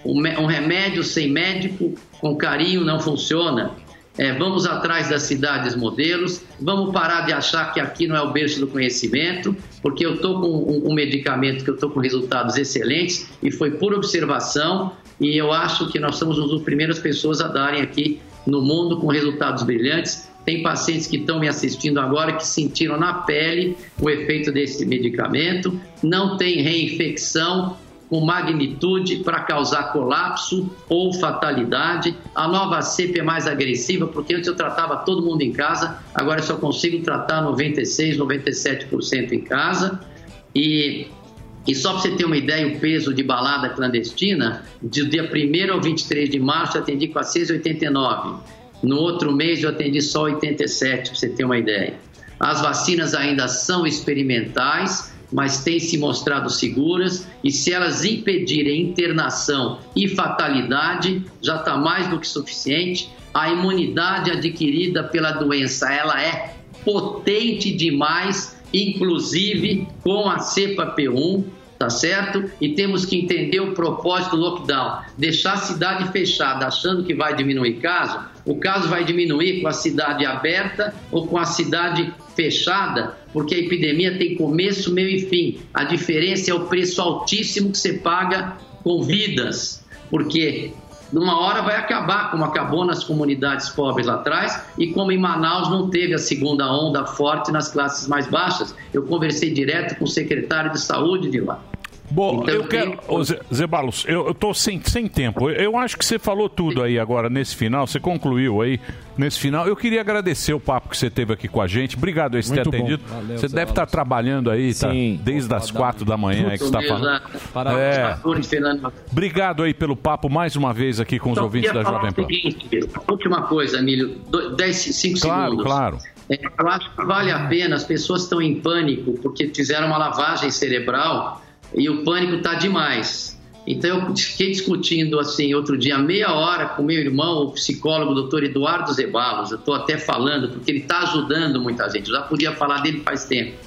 Um remédio sem médico com carinho não funciona. É, vamos atrás das cidades modelos, vamos parar de achar que aqui não é o berço do conhecimento, porque eu estou com um, um, medicamento que eu estou com resultados excelentes e foi por observação e eu acho que nós somos uma das primeiras pessoas a darem aqui no mundo com resultados brilhantes. Tem pacientes que estão me assistindo agora que sentiram na pele o efeito desse medicamento, não tem reinfecção, com magnitude para causar colapso ou fatalidade. A nova cepa é mais agressiva, porque antes eu tratava todo mundo em casa, agora eu só consigo tratar 96, 97% em casa. E, e só para você ter uma ideia, o peso de balada clandestina, de dia 1 ao 23 de março eu atendi com a 6,89. No outro mês eu atendi só 87, para você ter uma ideia. As vacinas ainda são experimentais, mas têm se mostrado seguras e se elas impedirem internação e fatalidade, já está mais do que suficiente. A imunidade adquirida pela doença, ela é potente demais, inclusive com a cepa P1, tá certo? E temos que entender o propósito do lockdown. Deixar a cidade fechada achando que vai diminuir caso, O caso vai diminuir com a cidade aberta ou com a cidade fechada, porque a epidemia tem começo, meio e fim. A diferença é o preço altíssimo que você paga com vidas, porque numa hora vai acabar, como acabou nas comunidades pobres lá atrás, e como em Manaus não teve a segunda onda forte nas classes mais baixas. Eu conversei direto com o secretário de saúde de lá.
Bom,
Então,
eu quero. Ô, Zé, Zé Balos, eu, eu tô sem, sem tempo. Eu, eu acho que você falou tudo aí agora nesse final, você concluiu aí nesse final. Eu queria agradecer o papo que você teve aqui com a gente. Obrigado aí por ter atendido.
Valeu,
você
Zé
deve estar trabalhando aí, tá?
Sim.
Desde as quatro da manhã aí que você está falando. É.
Fernando.
Obrigado aí pelo papo mais uma vez aqui com os
Só
ouvintes da Jovem Pan.
seguinte, última coisa, Emílio, 10, 5
Claro,
segundos.
claro.
É, eu acho que vale a pena, as pessoas estão em pânico porque fizeram uma lavagem cerebral e o pânico está demais. Então eu fiquei discutindo assim outro dia, meia hora, com meu irmão, o psicólogo, doutor Eduardo Zebalos. Eu estou até falando porque ele está ajudando muita gente. Eu já podia falar dele faz tempo.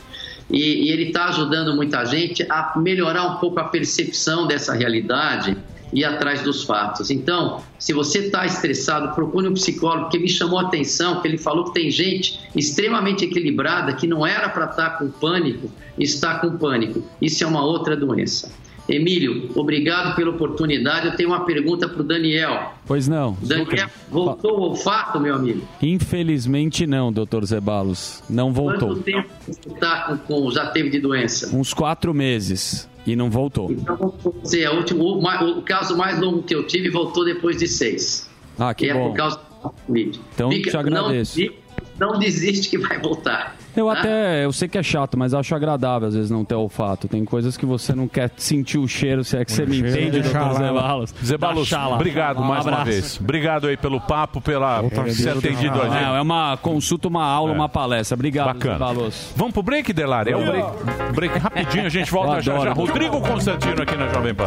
E, e ele está ajudando muita gente a melhorar um pouco a percepção dessa realidade ir atrás dos fatos. Então, se você está estressado, procure um psicólogo, porque me chamou a atenção que ele falou que tem gente extremamente equilibrada que não era para estar com pânico, está com pânico. Isso é uma outra doença. Emílio, obrigado pela oportunidade. Eu tenho uma pergunta para o Daniel.
Pois não.
Daniel, voltou o olfato, meu amigo?
Infelizmente não, doutor Zebalos. Não voltou.
Quanto tempo você tá com, com- já teve de doença?
Uns quatro meses. E não voltou.
Então, vamos dizer, o, último, o, o caso mais longo que eu tive voltou depois de seis.
Ah, que
é
bom.
por causa do Covid.
Então, te agradeço.
Não, não desiste que vai voltar.
Eu até, eu sei que é chato, mas acho agradável às vezes não ter olfato. Tem coisas que você não quer sentir o cheiro, se é que você me entende,
deixa
doutor. Zebalos.
Zebalos,
Dá chala.
obrigado
Um
mais uma
abraço.
vez. Obrigado aí pelo papo, pela por ter atendido a gente.
Não, é uma consulta, uma aula,
É.
uma palestra. Obrigado,
Bacana.
Zebalos.
Vamos pro break, Delari? É o break. Break rapidinho, a gente volta já já. Rodrigo Constantino aqui na Jovem Pan.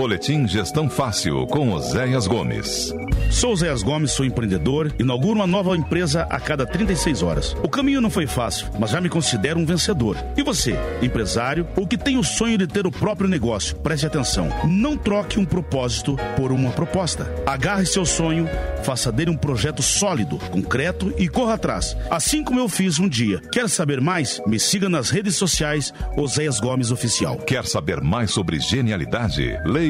Boletim Gestão Fácil com Oséias Gomes.
Sou Zéas Gomes, sou empreendedor, inauguro uma nova empresa a cada 36 horas. O caminho não foi fácil, mas já me considero um vencedor. E você, empresário ou que tem o sonho de ter o próprio negócio, preste atenção. Não troque um propósito por uma proposta. Agarre seu sonho, faça dele um projeto sólido, concreto e corra atrás. Assim como eu fiz um dia. Quer saber mais? Me siga nas redes sociais Oséias Gomes Oficial.
Quer saber mais sobre genialidade? Leia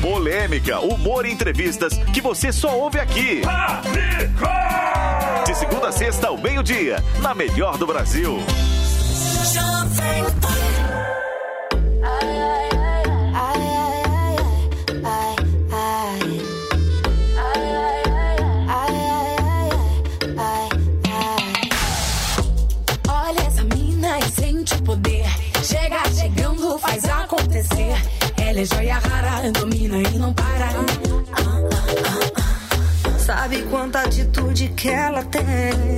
Polêmica, humor e entrevistas que você só ouve aqui. De segunda a sexta ao meio-dia, na melhor do Brasil.
Jovem
Olha
Ela é joia rara, domina e não para.
Sabe quanta atitude que ela tem?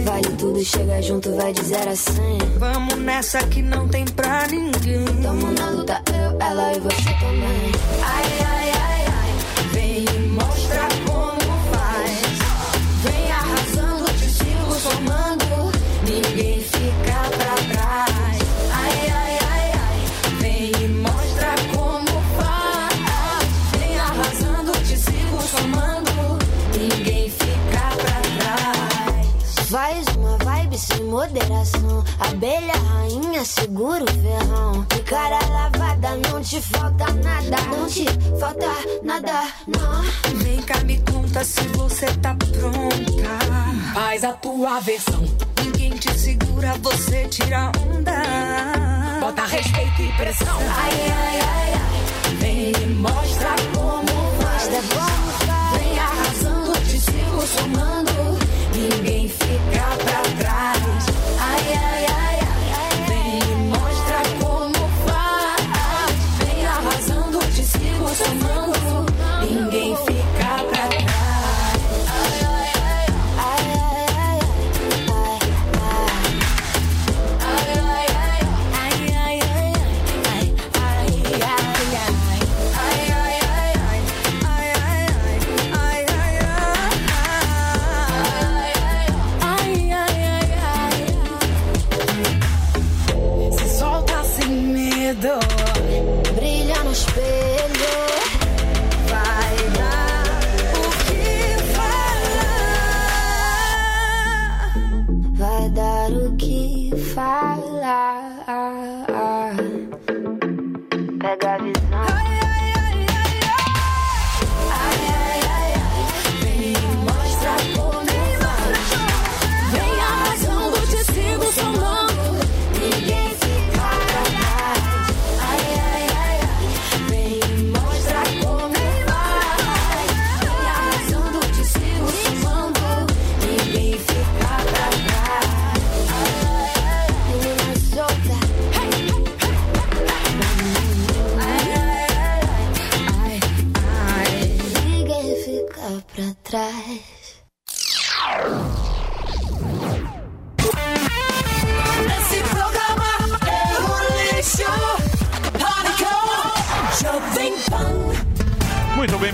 Vale tudo, chega junto, vai de 0 a 100.
Vamos nessa que não tem pra ninguém.
Tamo na luta, eu, ela e você também.
Ai, ai, ai, ai. Vem e mostra como faz. Vem arrasando, te sigo somando. Ninguém Faz
uma vibe sem moderação. Abelha rainha, segura o ferrão. De cara lavada, não te falta nada. Não te falta nada, não.
Vem cá, me conta se você tá pronta.
Faz a tua versão.
Ninguém te segura, você tira onda.
Bota respeito e pressão.
Ai, ai, ai, ai. Vem e mostra como faz. Vem arrasando, te sigo somando. Ninguém fica pra trás. Ai, ai.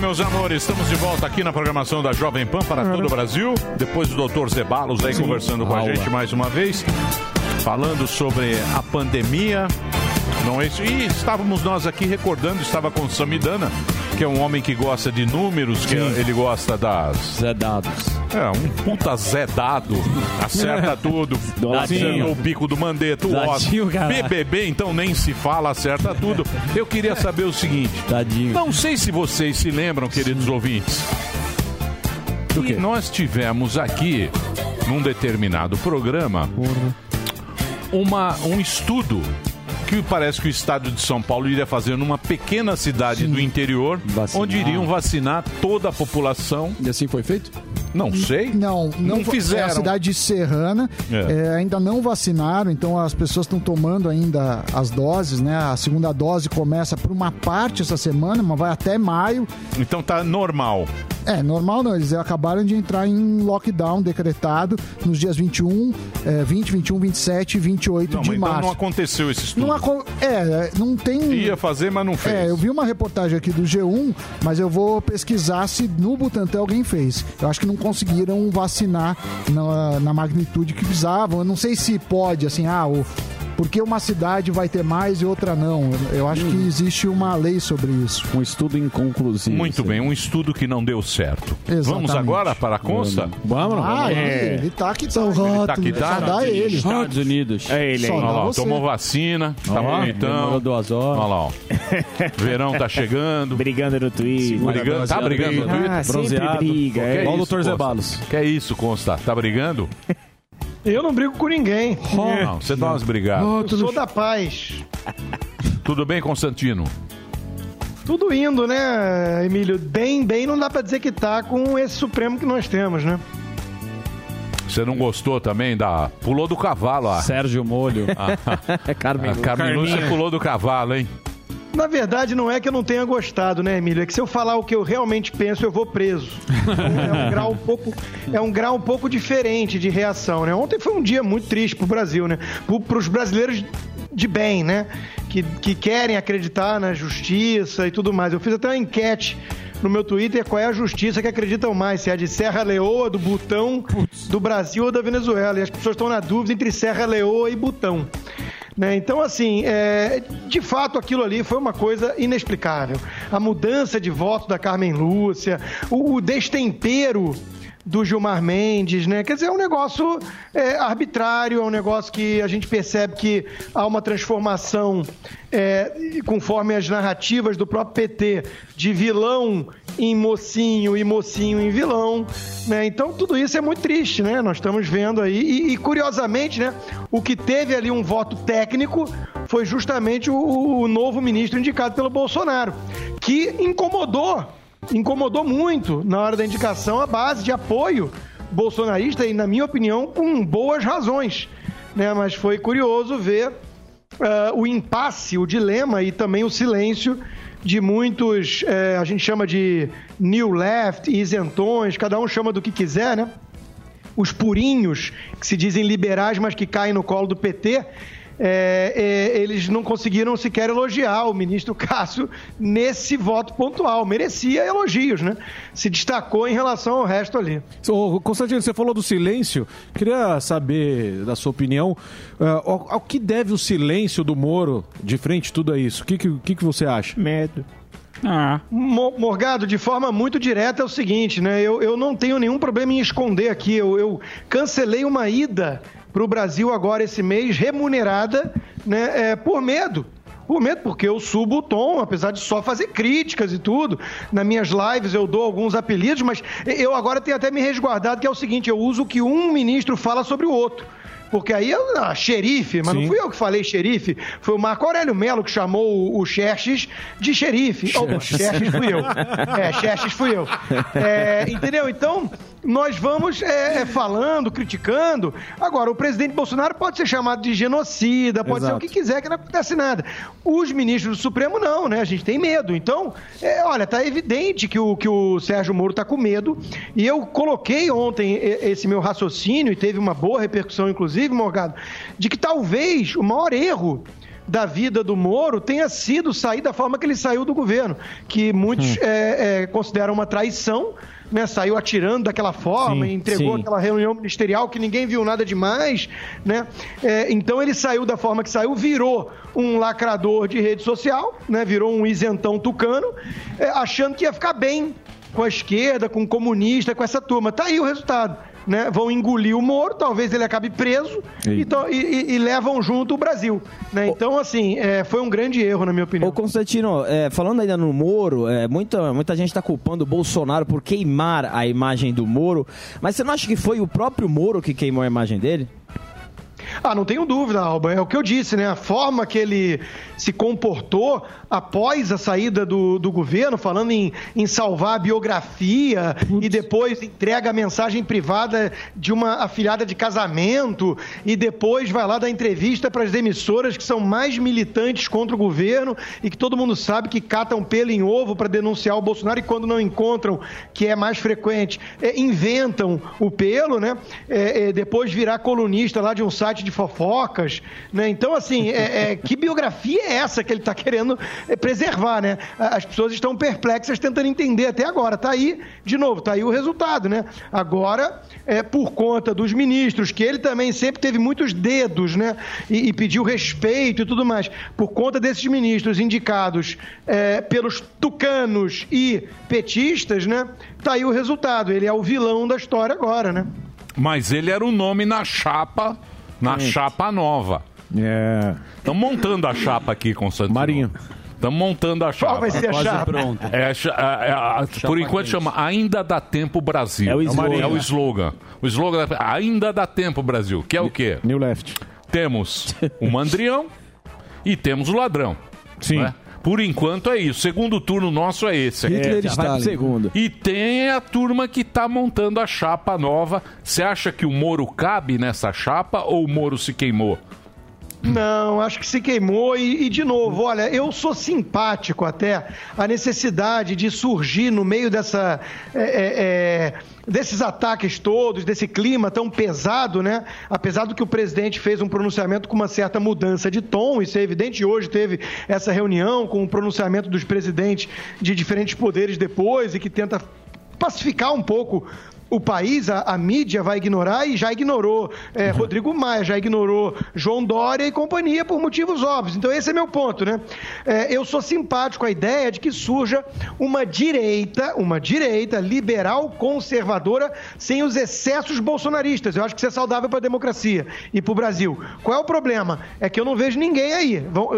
Meus amores, estamos de volta aqui na programação da Jovem Pan para todo o Brasil. Depois do Dr. Zebalos aí conversando com a
Aula.
gente mais uma vez, falando sobre a pandemia. Não é isso? E estávamos nós aqui recordando, estava com o Samidana, que é um homem que gosta de números, que
Sim.
ele gosta das.
Zé Dados.
É, um puta Zé dado, acerta tudo.
Dadinho.
o bico do mandeto, o
Dadinho.
BBB, então nem se fala, acerta tudo. Eu queria saber o seguinte. Não sei se vocês se lembram, queridos ouvintes. Que nós tivemos aqui, num determinado programa, uma, um estudo que parece que o estado de São Paulo iria fazer numa pequena cidade do interior, onde iriam vacinar toda a população.
E assim foi feito?
Não sei.
Não, não,
Não fizeram.
É a cidade de Serrana.
É.
é, ainda não vacinaram, então as pessoas estão tomando ainda as doses, né? A segunda dose começa por uma parte essa semana, mas vai até maio.
Então tá normal.
É, normal não, eles acabaram de entrar em lockdown decretado nos dias 21, é, 20, 21, 27 e 28
Não,
de
mas então
março.
não aconteceu esse estudo.
Não aco- é, não tem.
Ia fazer, mas não fez.
É, eu vi uma reportagem aqui do G1, mas eu vou pesquisar se no Butantan alguém fez. Eu acho que não conseguiram vacinar na, na magnitude que precisavam. Eu não sei se pode, assim, ah, o, porque uma cidade vai ter mais e outra não. Eu acho que existe uma lei sobre isso.
Um estudo inconclusivo.
Muito bem, um estudo que não deu certo.
Exatamente.
Vamos agora para a consta?
Vamos,
Ah, ele,
É.
ele tá que tá.
Ele tá que tá?
Só dá ele.
Estados Unidos.
É ele,
Só
Olha lá,
você.
tomou vacina, tá
Ó,
bonitão.
demorou duas horas.
Olha lá, ó. Verão tá chegando.
Brigando no Twitter.
Brigando, tá brigando no Twitter?
Ah, sempre briga.
Que
É.
é
Igual o
isso,
Dr. Zé
Consta?
Balos.
Que é isso, Consta? Tá brigando?
Eu não brigo com ninguém.
Não, você dá umas brigadas.
Eu sou da paz.
Tudo bem, Constantino?
Tudo indo, né, Emílio? Bem, bem, não dá pra dizer que tá com esse Supremo que nós temos, né?
Você não gostou também da... Pulou do cavalo, ah.
Sérgio Molho.
Ah,
Carmen
a Carmen Lúcia pulou do cavalo, hein?
Na verdade, não é que eu não tenha gostado, né, Emílio? É que se eu falar o que eu realmente penso, eu vou preso. é, um grau um pouco, é um grau um pouco diferente de reação, né? Ontem foi um dia muito triste pro Brasil, né? Para os brasileiros de bem, né? Que, que querem acreditar na justiça e tudo mais. Eu fiz até uma enquete no meu Twitter qual é a justiça que acreditam mais, se é a de Serra Leoa, do Butão, do Brasil ou da Venezuela. E as pessoas estão na dúvida entre Serra Leoa e Butão. Né? Então, assim, é, de fato aquilo ali foi uma coisa inexplicável. A mudança de voto da Carmen Lúcia, o, o destempero do Gilmar Mendes, né? Quer dizer, é um negócio é, arbitrário, é um negócio que a gente percebe que há uma transformação é, conforme as narrativas do próprio PT de vilão em mocinho e mocinho em vilão, né? Então tudo isso é muito triste, né? Nós estamos vendo aí e, e, curiosamente, né? O que teve ali um voto técnico foi justamente o, o novo ministro indicado pelo Bolsonaro, que incomodou incomodou muito na hora da indicação a base de apoio bolsonarista e, na minha opinião, com boas razões. Né? Mas foi curioso ver uh, o impasse, o dilema e também o silêncio de muitos, uh, a gente chama de new left, isentões, cada um chama do que quiser, né? Os purinhos, que se dizem liberais, mas que caem no colo do PT, é, é, eles não conseguiram sequer elogiar o ministro Cássio nesse voto pontual. Merecia elogios, né? Se destacou em relação ao resto ali.
Ô, Constantino, você falou do silêncio. Queria saber da sua opinião. Uh, ao, ao, que deve o silêncio do Moro de frente a tudo isso? O que, que, que você acha?
Medo. Ah. Morgado, de forma muito direta é o seguinte, né? Eu, eu não tenho nenhum problema em esconder aqui. Eu, eu cancelei uma ida para o Brasil agora esse mês, remunerada, né, é, por medo. Por medo, porque eu subo o tom, apesar de só fazer críticas e tudo. Nas minhas lives eu dou alguns apelidos, mas eu agora tenho até me resguardado, que é o seguinte: eu uso o que um ministro fala sobre o outro. Porque aí eu, ah, xerife, mas Sim. não fui eu que falei xerife, foi o Marco Aurélio Melo que chamou o, o Xerxes de xerife. Oh, Xerxes fui eu. É, Xerxes fui eu. É, entendeu? Então, nós vamos é, é, falando, criticando. Agora, o presidente Bolsonaro pode ser chamado de genocida, pode Exato. ser o que quiser, que não acontece nada. Os ministros do Supremo não, né? A gente tem medo. Então, é, olha, tá evidente que o, que o Sérgio Moro tá com medo. E eu coloquei ontem esse meu raciocínio, e teve uma boa repercussão, inclusive Morgado, de que talvez o maior erro da vida do Moro tenha sido sair da forma que ele saiu do governo, que muitos hum. é, é, consideram uma traição, né, saiu atirando daquela forma, sim, entregou sim. aquela reunião ministerial que ninguém viu nada demais, né? É, então ele saiu da forma que saiu, virou um lacrador de rede social, né? Virou um isentão tucano, é, achando que ia ficar bem com a esquerda, com o comunista, com essa turma. Tá aí o resultado né, vão engolir o Moro, talvez ele acabe preso e, e, e, levam junto o Brasil. Né? Então, assim, é, foi um grande erro, na minha opinião.
Ô, Constantino, é, falando ainda no Moro, é, muita, muita gente está culpando o Bolsonaro por queimar a imagem do Moro, mas você não acha que foi o próprio Moro que queimou a imagem dele?
Ah, não tenho dúvida, Alba. É o que eu disse, né? A forma que ele se comportou após a saída do, do governo, falando em, em salvar a biografia Putz. e depois entrega a mensagem privada de uma afilhada de casamento e depois vai lá dar entrevista para as emissoras que são mais militantes contra o governo e que todo mundo sabe que catam pelo em ovo para denunciar o Bolsonaro e quando não encontram, que é mais frequente, é, inventam o pelo, né? É, é, depois virar colunista lá de um site de fofocas, né? Então, assim, é, é, que biografia é essa que ele está querendo é, preservar, né? As pessoas estão perplexas tentando entender até agora. Tá aí, de novo, tá aí o resultado, né? Agora, é por conta dos ministros, que ele também sempre teve muitos dedos, né? E, e pediu respeito e tudo mais. Por conta desses ministros indicados é, pelos tucanos e petistas, né? Tá aí o resultado. Ele é o vilão da história agora, né?
Mas ele era o nome na chapa na chapa nova.
É.
Estamos montando a chapa aqui, Constantino.
Marinho.
Estamos montando a chapa.
Qual vai ser a chapa?
Pronto. É, é, é, por enquanto chama Ainda dá tempo Brasil.
É o slogan.
É o slogan. O slogan é Ainda dá tempo Brasil. Que é o quê?
New Left.
Temos o mandrião e temos o ladrão.
Sim.
Por enquanto é isso. Segundo turno nosso é esse.
Hitler é, pro segundo.
E tem a turma que tá montando a chapa nova. Você acha que o Moro cabe nessa chapa ou o Moro se queimou?
Não, acho que se queimou e, e, de novo, olha, eu sou simpático até a necessidade de surgir no meio dessa é, é, é, desses ataques todos, desse clima tão pesado, né? Apesar do que o presidente fez um pronunciamento com uma certa mudança de tom, isso é evidente. Hoje teve essa reunião com o pronunciamento dos presidentes de diferentes poderes depois e que tenta pacificar um pouco o país, a, a, mídia vai ignorar e já ignorou é,
Uhum.
Rodrigo Maia, já ignorou João Dória e companhia por motivos óbvios. Então esse é meu ponto, né? É, eu sou simpático à ideia de que surja uma direita, uma direita liberal conservadora sem os excessos bolsonaristas. Eu acho que isso é saudável para a democracia e para o Brasil. Qual é o problema? É que eu não vejo ninguém aí. Vão,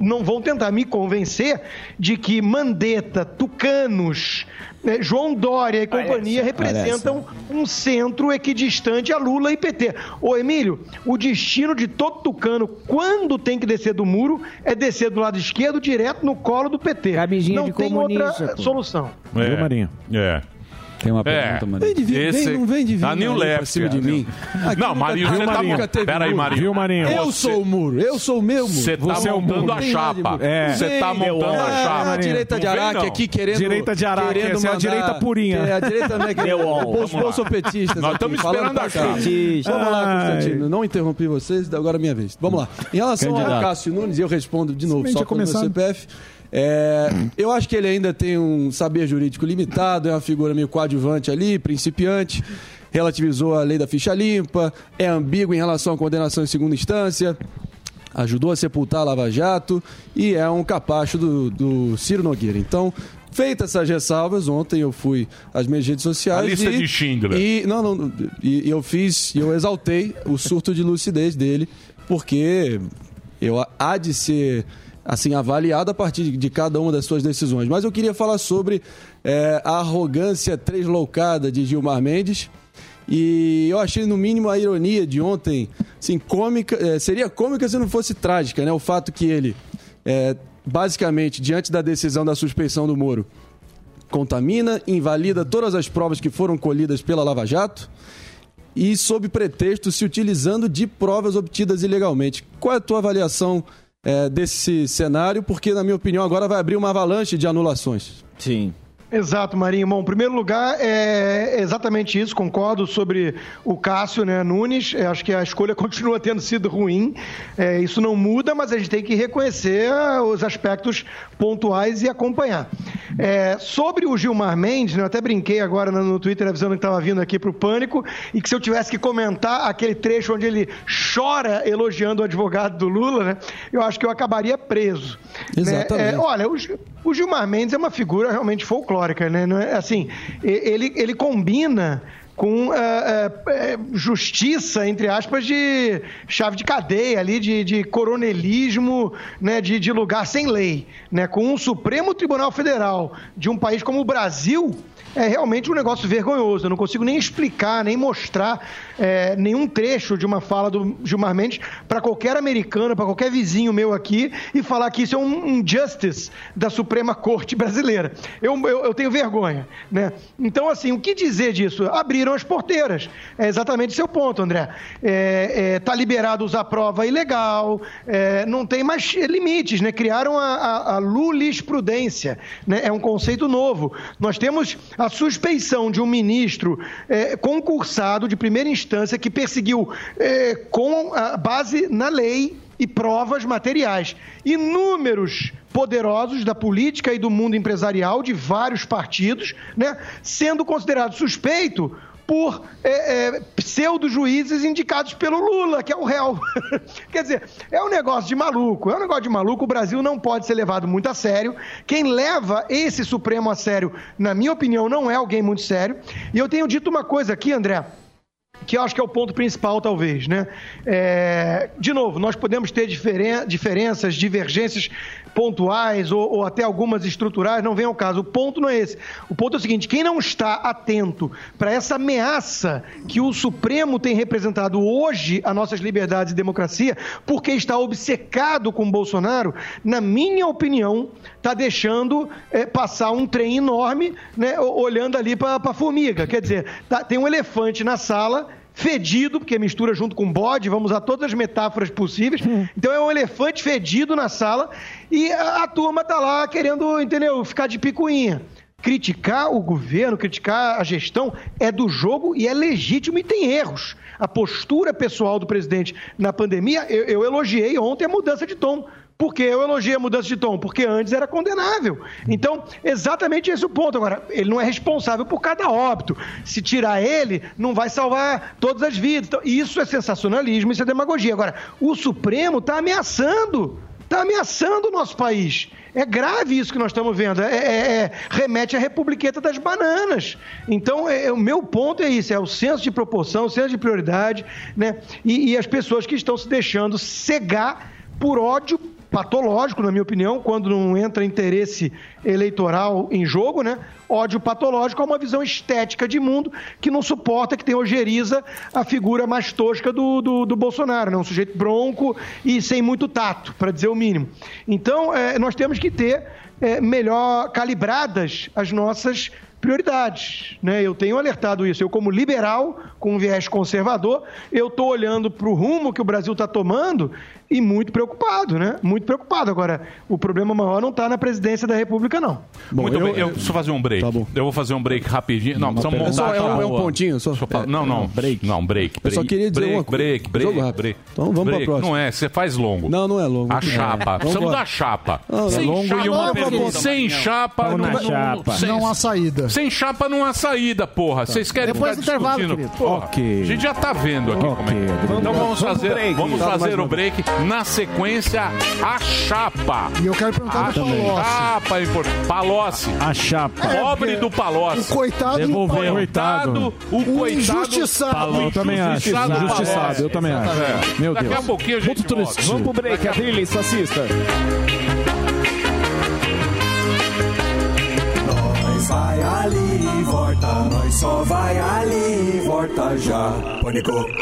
não vão tentar me convencer de que Mandetta, Tucanos, né, João Dória e companhia representam um centro equidistante a Lula e PT. Ô Emílio, o destino de todo tucano, quando tem que descer do muro, é descer do lado esquerdo, direto no colo do PT. não
de
tem outra
pô.
solução.
É.
Marinho?
É.
Tem uma
pergunta,
Vem de vir, vem, não vem de vir.
A New Left.
cima de mim. Aqui
Não, Marinho, você tá
nunca teve
Pera aí. Marinho.
Viu, Marinho?
Eu
Você-
sou o muro, eu sou o meu muro.
Você tá
Você é
montando
muro.
a chapa.
muro.
É.
Você tá montando a
é,
chapa.
a direita de Araque aqui querendo.
Direita de Araque,
querendo
essa é a direita purinha.
É, a direita é
Meu
os bolsopetistas.
Nós estamos
falando
esperando a
chapa.
Vamos lá. Constantino. Não interrompi vocês, agora é minha vez. Vamos lá. Em relação ao Cássio Nunes, eu respondo de novo só com o meu. CPF. É, eu acho que ele ainda tem um saber jurídico limitado, é uma figura meio coadjuvante ali, principiante, relativizou a lei da ficha limpa, é ambíguo em relação à condenação em segunda instância, ajudou a sepultar a Lava Jato e é um capacho do, do Ciro Nogueira. Então, feitas essas ressalvas, ontem eu fui às minhas redes sociais
A lista
e,
de Schindler.
e não, não, e, eu fiz, eu exaltei o surto de lucidez dele, porque eu há de ser assim avaliado a partir de cada uma das suas decisões. Mas eu queria falar sobre é, a arrogância tresloucada de Gilmar Mendes. E eu achei, no mínimo, a ironia de ontem, assim, cômica, é, seria cômica se não fosse trágica, né? O fato que ele, é, basicamente, diante da decisão da suspeição do Moro, contamina, invalida todas as provas que foram colhidas pela Lava Jato e, sob pretexto, se utilizando de provas obtidas ilegalmente. Qual é a tua avaliação é, desse cenário? Porque, na minha opinião, agora vai abrir uma avalanche de anulações.
Sim.
Exato, Marinho. Bom, em primeiro lugar, é exatamente isso. Concordo sobre o Cássio né, Nunes. É, acho que a escolha continua tendo sido ruim. É, isso não muda, mas a gente tem que reconhecer ah, os aspectos pontuais e acompanhar. É, sobre o Gilmar Mendes, né, eu até brinquei agora no Twitter avisando que estava vindo aqui para o Pânico e que se eu tivesse que comentar aquele trecho onde ele chora elogiando o advogado do Lula, né, eu acho que eu acabaria preso. né?
Exatamente.
É, olha, o, o Gilmar Mendes é uma figura realmente folclórica, né? É, assim, ele, ele combina com ah, eh, justiça, entre aspas, de chave de cadeia ali, de, de coronelismo, né, de, de lugar sem lei, né, com um Supremo Tribunal Federal de um país como o Brasil, é realmente um negócio vergonhoso. Eu não consigo nem explicar, nem mostrar eh, nenhum trecho de uma fala do Gilmar Mendes para qualquer americano, para qualquer vizinho meu aqui e falar que isso é um, um justice da Suprema Corte brasileira. Eu, eu, eu tenho vergonha, né? Então, assim, o que dizer disso? Abriram as porteiras. É exatamente o seu ponto, André. É, é, tá liberado usar prova ilegal, é, não tem mais limites, né? Criaram a, a, a lulisprudência, né? É um conceito novo. Nós temos a suspeição de um ministro é, concursado de primeira instância que perseguiu é, com a base na lei e provas materiais. Inúmeros poderosos da política e do mundo empresarial de vários partidos, né, sendo considerado suspeito por é, é, pseudo-juízes indicados pelo Lula, que é o réu. Quer dizer, é um negócio de maluco. É um negócio de maluco. O Brasil não pode ser levado muito a sério. Quem leva esse Supremo a sério, na minha opinião, não é alguém muito sério. E eu tenho dito uma coisa aqui, André, que eu acho que é o ponto principal, talvez, né? É, de novo, nós podemos ter diferen- diferenças, divergências pontuais ou, ou até algumas estruturais, não vem ao caso. O ponto não é esse. O ponto é o seguinte: quem não está atento para essa ameaça que o Supremo tem representado hoje a nossas liberdades e democracia, porque está obcecado com Bolsonaro, na minha opinião, está deixando é, passar um trem enorme, né, olhando ali para a formiga. Quer dizer, tá- tem um elefante na sala fedido, porque mistura junto com bode, vamos usar todas as metáforas possíveis. Então é um elefante fedido na sala e a, a turma tá lá querendo, entendeu, ficar de picuinha. Criticar o governo, criticar a gestão é do jogo e é legítimo e tem erros. A postura pessoal do presidente na pandemia, eu, eu elogiei ontem a mudança de tom. Por que eu elogiei a mudança de tom? Porque antes era condenável. Então, exatamente esse é o ponto. Agora, ele não é responsável por cada óbito. Se tirar ele, não vai salvar todas as vidas. Então, isso é sensacionalismo, isso é demagogia. Agora, o Supremo está ameaçando. Está ameaçando o nosso país. É grave isso que nós estamos vendo. É, é- é- remete à republiqueta das bananas. Então, é- é- o meu ponto é isso: é o senso de proporção, o senso de prioridade, né? E, e as pessoas que estão se deixando cegar por ódio patológico, na minha opinião, quando não entra interesse eleitoral em jogo, né? Ódio patológico é uma visão estética de mundo que não suporta, que tem ojeriza a figura mais tosca do, do, do Bolsonaro, né? Um sujeito bronco e sem muito tato, para dizer o mínimo. Então, eh, nós temos que ter eh, melhor calibradas as nossas prioridades. Né? Eu tenho alertado isso. Eu, como liberal, com um viés conservador, eu estou olhando para o rumo que o Brasil está tomando e muito preocupado, né? Muito preocupado. Agora, o problema maior não está na presidência da República, não.
Muito bem, eu preciso fazer um break. Eu vou fazer um break rapidinho. Não, precisamos
É
montar
só- é um-
aqui
é um
uma-
pontinho, só.
Eu falar- Não, não. break. Não, break.
Eu só
break,
queria dizer
break,
uma coisa.
break, break, break.
Então vamos pra
break.
próxima.
Não é, você faz longo.
Não, não é longo.
A
É.
chapa.
Vamos
Precisamos da chapa.
Não,
sem
é longo
chapa,
e uma
não-
pergunta.
Sem chapa,
na
não,
chapa.
sem-
Não há saída.
Sem chapa não há saída, porra. Vocês querem
Depois
ficar
intervalo,
discutindo?
querido.
Porra,
Ok.
A gente já tá vendo aqui como é. que- Então vamos fazer,
break.
vamos
Tá,
fazer o break. Na sequência, a chapa.
E eu quero perguntar
A
do Palocci.
chapa é importante. Palocci.
A chapa.
Pobre do Palocci.
O coitado
Devolveu.
o
Coitado, o
O
coitado.
injustiçado.
Falou, eu também acho.
injustiçado
Injustiçado, eu também acho.
É.
Meu
Daqui
Deus.
a pouquinho a gente
Muito triste.
volta.
Vamos pro break, a trilha, assista.
Nós vai ali e volta, nós só vai ali e volta já. Pânico.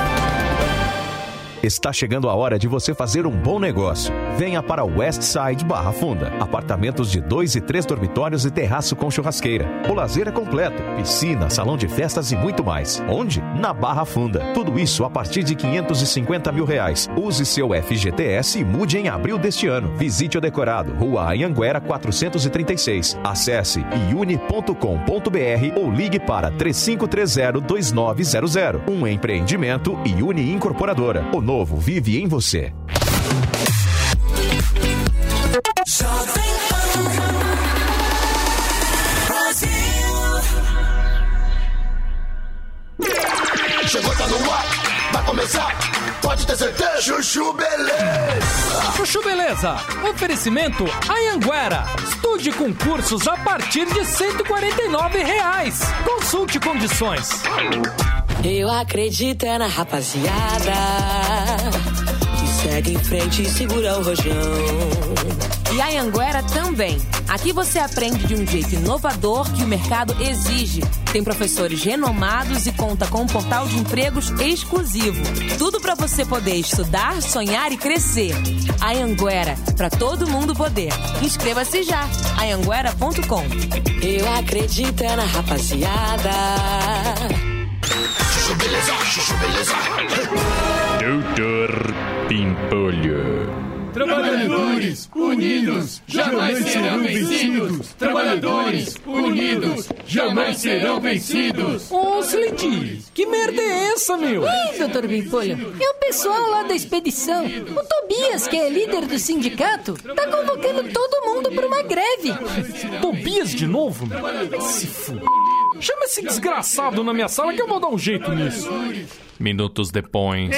Está chegando a hora de você fazer um bom negócio. Venha para o Westside Barra Funda. Apartamentos de dois e três dormitórios e terraço com churrasqueira. O lazer é completo. Piscina, salão de festas e muito mais. Onde? Na Barra Funda. Tudo isso a partir de 550 mil reais. Use seu FGTS e mude em abril deste ano. Visite o decorado, Rua Anhanguera 436. Acesse iune.com.br ou ligue para 3530-2900. Um empreendimento Iune Incorporadora. O novo vive em você.
Chegou, tá no ar, vai começar, pode ter certeza. Chuchu Beleza.
Chuchu Beleza, oferecimento Anhanguera. Estude concursos a partir de 149 reais. Consulte condições.
Eu acredito é na rapaziada segue em frente e segura o rojão.
E a Anguera também. Aqui você aprende de um jeito inovador que o mercado exige. Tem professores renomados e conta com um portal de empregos exclusivo. Tudo para você poder estudar, sonhar e crescer. A Anguera, para todo mundo poder. Inscreva-se já. Anhanguera.com.
Eu acredito é na rapaziada. Chuchu Beleza, Chuchu Beleza.
Doutor Pimpolho.
Trabalhadores unidos jamais serão vencidos. Trabalhadores unidos jamais serão vencidos.
Ô, Slendy, que merda é essa, meu?
Ih, doutor Bimpolho, é o pessoal lá da expedição. O Tobias, que é líder do sindicato, tá convocando todo mundo pra uma greve.
Tobias de novo? Se fu... Chama esse desgraçado na minha sala que eu vou dar um jeito nisso.
Minutos depois.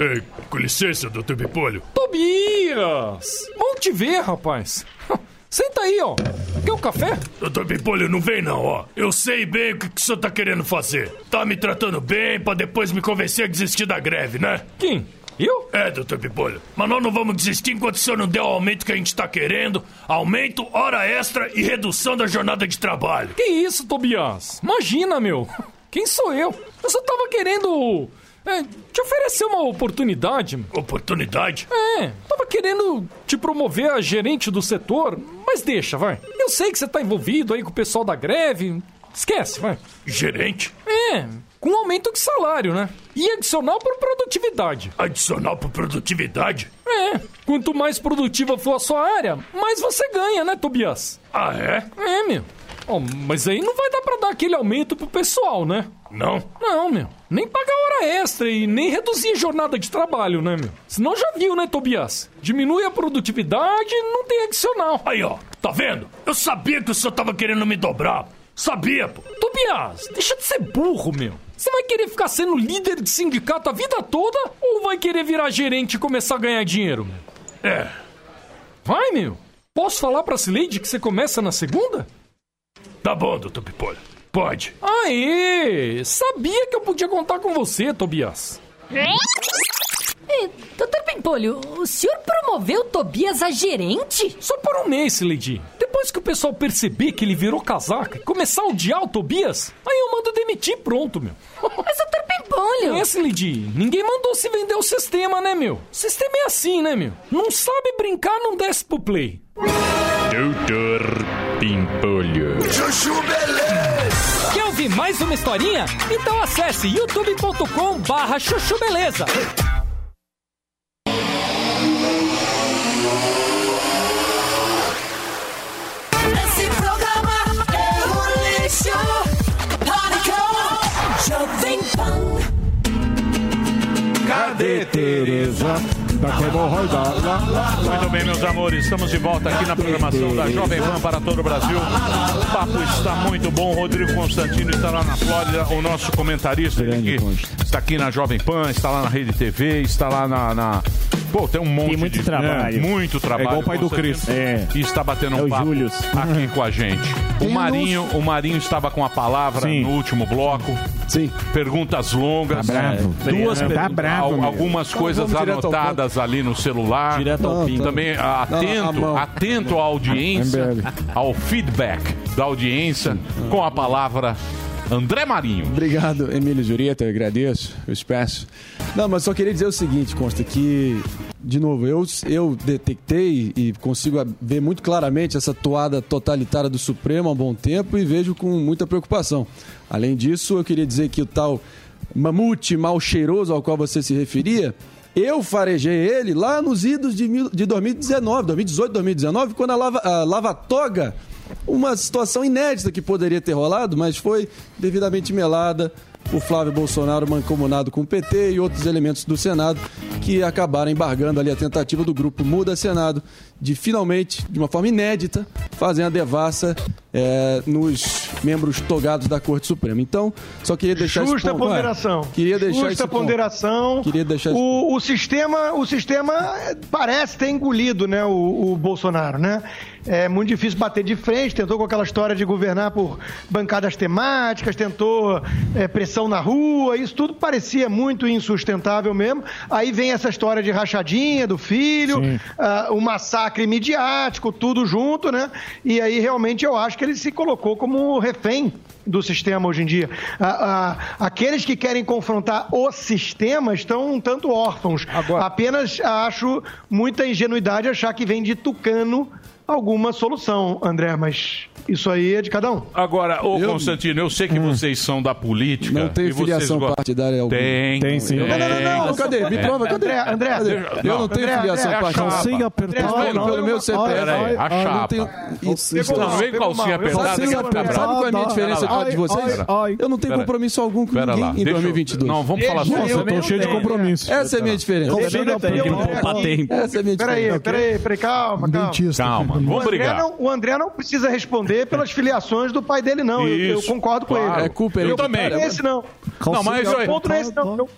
Ei, com licença, doutor Bipolho.
Tobias! Bom te ver, rapaz. Senta aí, ó. Quer um café?
Doutor Pimpolho, não vem não, ó. Eu sei bem o que, que o senhor tá querendo fazer. Tá me tratando bem pra depois me convencer a desistir da greve, né?
Quem? Eu?
É, doutor Pimpolho. Mas nós não vamos desistir enquanto o senhor não der o aumento que a gente tá querendo. Aumento, hora extra e redução da jornada de trabalho.
Que isso, Tobias? Imagina, meu. Quem sou eu? Eu só tava querendo. É, te oferecer uma oportunidade.
Oportunidade?
É, tava querendo te promover a gerente do setor, mas deixa, vai. Eu sei que você tá envolvido aí com o pessoal da greve. Esquece, vai.
Gerente?
É, com aumento de salário, né? E adicional por produtividade.
Adicional por produtividade?
É, quanto mais produtiva for a sua área, mais você ganha, né, Tobias?
Ah, é?
É, meu. Ó, mas aí não vai dar pra dar aquele aumento pro pessoal, né?
Não?
Não, meu. Nem pagar hora extra e nem reduzir a jornada de trabalho, né, meu? Senão já viu, né, Tobias? Diminui a produtividade e não tem adicional.
Aí, ó. Tá vendo? Eu sabia que o senhor tava querendo me dobrar. Sabia, pô.
Tobias, deixa de ser burro, meu. Você vai querer ficar sendo líder de sindicato a vida toda ou vai querer virar gerente e começar a ganhar dinheiro, meu?
É.
Vai, meu. Posso falar pra Sileide que você começa na segunda?
Tá bom, doutor Pipolho. Pode.
Aê! Sabia que eu podia contar com você, Tobias.
Ei, doutor Pimpolho, o senhor promoveu Tobias a gerente?
Só por um mês, Lady. Depois que o pessoal perceber que ele virou casaca e começar a odiar o Tobias, aí eu mando demitir pronto, meu.
Mas doutor Pimpolho...
É, Lady, ninguém mandou se vender o sistema, né, meu? O sistema é assim, né, meu? Não sabe brincar, não desce pro play.
Doutor Pimpolho.
Chuchu Beleza!
Mais uma historinha? Então acesse youtube.com barra chuchu beleza.
Cadê Tereza? Muito bem, meus amores, estamos de volta aqui na programação da Jovem Pan para todo o Brasil. O papo está muito bom. Rodrigo Constantino está lá na Flórida, o nosso comentarista aqui, está aqui na Jovem Pan, está lá na Rede TV, está lá na. na- Pô, tem um monte
Tem muito
de
trabalho.
É, muito trabalho.
É igual o pai do. Cris. É.
E está batendo
É
um
o
papo
Július.
aqui com a gente. O Marinho, o Marinho estava com a palavra
Sim.
no último bloco.
Sim.
Perguntas longas.
Tá bravo.
É, Duas
Tá
perguntas.
bravo,
al-. Algumas
Então
coisas
vamos direto ao
anotadas ali no celular.
Direto ao fim.
Também ah,
Não,
atento,
mão.
atento à audiência, ao feedback da audiência com a palavra André Marinho.
Obrigado, Emílio Jurita, eu agradeço, eu peço. Não, mas só queria dizer o seguinte, Consta, que, de novo, eu, eu detectei e consigo ver muito claramente essa toada totalitária do Supremo há um bom tempo e vejo com muita preocupação. Além disso, eu queria dizer que o tal mamute mal cheiroso ao qual você se referia, eu farejei ele lá nos idos de, mil- de 2019, 2018, 2019, quando a Lava, a Lava Toga uma situação inédita que poderia ter rolado, mas foi devidamente melada. Por Flávio Bolsonaro mancomunado com o PT e outros elementos do Senado que acabaram embargando ali a tentativa do grupo Muda Senado de finalmente, de uma forma inédita, fazem a devassa eh, nos membros togados da Corte Suprema. Então, só queria deixar esse
Justa
ponto.
ponderação.
Queria deixar
Justa
esse ponto.
ponderação.
Queria deixar esse
o, o sistema, o sistema eh, parece ter engolido, né, o, o Bolsonaro, né? É muito difícil bater de frente. Tentou com aquela história de governar por bancadas temáticas, tentou eh, pressão na rua. Isso tudo parecia muito insustentável mesmo. Aí vem essa história de rachadinha do filho, ah, o massacre midiático, tudo junto, né? E aí realmente eu acho que ele se colocou como refém do sistema hoje em dia. Ah, ah, aqueles que querem confrontar o sistema estão um tanto órfãos. Apenas acho muita ingenuidade achar que vem de tucano alguma solução, André, mas isso aí é de cada um.
Agora, ô Constantino, eu sei que vocês são da política.
Não tem
vocês
filiação
go-
partidária alguma.
Tem.
Tem sim. Não, não, não, não, cadê? Me prova, cadê?
André, André,
Cadê? Eu não tenho
André,
filiação
André,
partidária.
Consiga
apertar.
André,
Pelo, pelo meu CPF.
Peraí, a
Ah, não
chapa.
Isso, isso não vem calcinha.
Eu
apertada. Sabe,
que
qual é a minha
Pera
diferença com a de vocês? Eu não tenho
Pera.
compromisso algum com
Pera
ninguém em
deixa eu-
2022.
Não, vamos falar
Deixa
sério.
eu
Nossa, eu tô cheio de compromisso.
Essa é a minha diferença.
Deixa eu também.
Essa é a minha
Peraí,
diferença.
peraí, peraí, calma, calma.
Calma,
O
vamos
André,
brigar.
não, o André não precisa responder pelas filiações do pai dele, não. Eu, eu
Isso,
concordo com
claro.
ele.
É culpa
eu
também.
Não é esse, não.
Não, mas
o
aí-
ponto não é esse, não. Eu-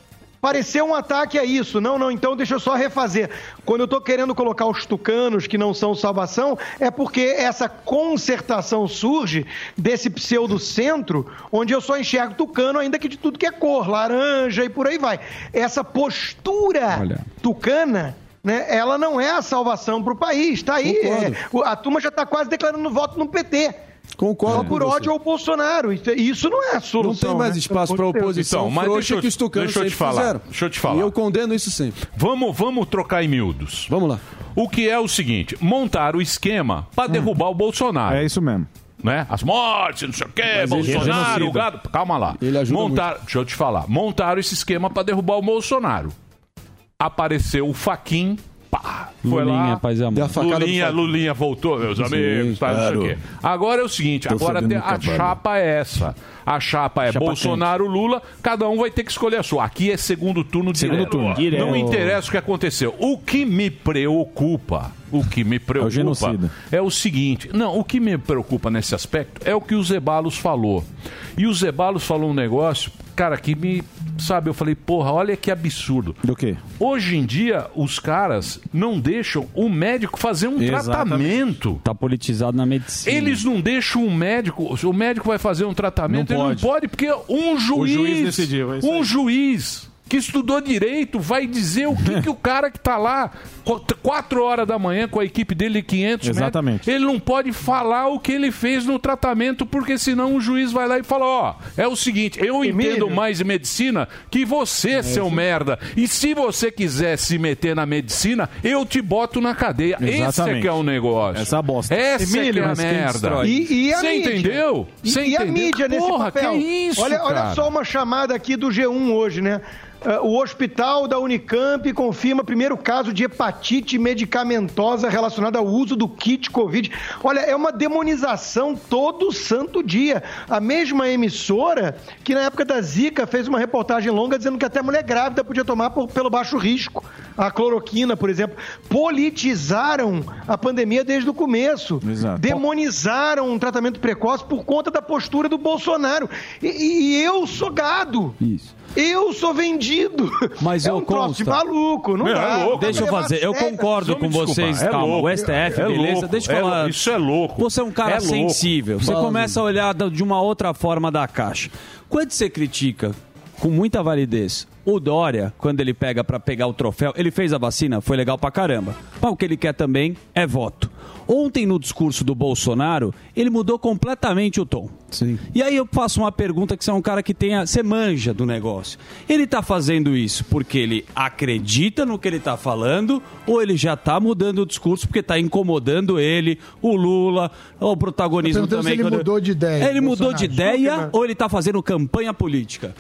pareceu um ataque a isso. Não, não, então deixa eu só refazer. Quando eu tô querendo colocar os tucanos que não são salvação, é porque essa concertação surge desse pseudo-centro, onde eu só enxergo tucano, ainda que de tudo que é cor, laranja e por aí vai. Essa postura tucana né, ela não é a salvação para o país. Está aí. É, o- a turma já está quase declarando voto no PT.
Concordo
Só por ódio ao Bolsonaro. Isso, isso não é a solução.
Não tem mais
né?
espaço para oposição
Então, mas deixa eu-
que os tucanos
deixa eu te falar,
fizeram.
deixa eu te falar.
E eu condeno isso sempre.
Vamos, vamos trocar em miúdos.
Vamos lá.
O que é o seguinte: montar o esquema para derrubar o Bolsonaro. É
isso mesmo.
Né? As mortes, não sei o quê,
Mas é
Bolsonaro, o gado. Calma lá.
Ele ajuda
Montar, deixa eu te falar. Montaram esse esquema para derrubar o Bolsonaro. Apareceu o Faquin. Pá, foi
Lulinha,
lá.
paz e amor.
Lulinha. Lulinha voltou, meus
Sim,
amigos. Tá, não sei o
claro.
quê. Agora é o seguinte:
Tô
agora tem- a chapa é essa. A chapa é
Chapa
Bolsonaro, Lula, cada um vai ter que escolher a sua. Aqui é segundo turno
Segundo
direto.
turno. Direto.
Não interessa o que aconteceu. O que me preocupa, o que me preocupa
genocida.
é o seguinte. Não, o que me preocupa nesse aspecto é o que o Zebalos falou. E o Zebalos falou um negócio, cara, que me. Sabe, eu falei, porra, olha que absurdo.
Do quê?
Hoje em dia, os caras não deixam o médico fazer um tratamento.
Tá politizado na medicina.
Eles não deixam o médico. O médico vai fazer um tratamento,
Não
ele
pode.
não pode, porque um juiz.
juiz decidiu, é isso
um juiz que estudou direito vai dizer o que, que o cara que tá lá, qu- quatro horas da manhã com a equipe dele, 500
Exatamente.
metros, ele não pode falar o que ele fez no tratamento, porque senão o juiz vai lá e fala: Ó, é o seguinte, eu entendo mais medicina que você, seu merda. E se você quiser se meter na medicina, eu te boto na cadeia. Esse é
Exatamente.
que é o negócio.
Essa bosta.
Essa é que é a
mas quem
merda.
E, e a
Você
mídia?
entendeu?
E,
Você
e a
entendeu?
mídia nesse
Porra,
papel?
que isso,
olha, olha só uma chamada aqui do G1 hoje, né? Ah, o hospital da Unicamp confirma primeiro caso de hepatite medicamentosa relacionada ao uso do kit Covid. Olha, é uma demonização todo santo dia. A mesma emissora que na época da Zika fez uma reportagem longa dizendo que até mulher grávida podia tomar por- pelo baixo risco. A cloroquina, por exemplo. Politizaram a pandemia desde o começo.
Exato.
Demonizaram um tratamento precoce por conta da postura do Bolsonaro. E, e eu sou gado.
Isso.
Eu sou vendido.
Mas
é
eu
um troço de
consta-
maluco, não
Meu,
dá.
é louco.
Deixa eu fazer, eu
sério.
concordo com
desculpa,
vocês,
é
calma.
louco,
o STF,
é
beleza?
louco,
Deixa eu
é
falar.
isso é louco.
Você é um cara
É louco.
sensível. Você
Fala,
começa a olhar de uma outra forma da caixa. Quando você critica com muita validez o Dória, quando ele pega pra pegar o troféu, ele fez a vacina, foi legal pra caramba. Mas o que ele quer também é voto. Ontem, no discurso do Bolsonaro, ele mudou completamente o tom.
Sim.
E aí eu faço uma pergunta que você é um cara que tenha. Você manja do negócio. Ele tá fazendo isso porque ele acredita no que ele tá falando, ou ele já tá mudando o discurso porque tá incomodando ele, o Lula, o protagonismo
perguntando
também.
se ele mudou de ideia,
Ele mudou de
Bolsonaro.
ideia
Zuckerman.
ou ele tá fazendo campanha política?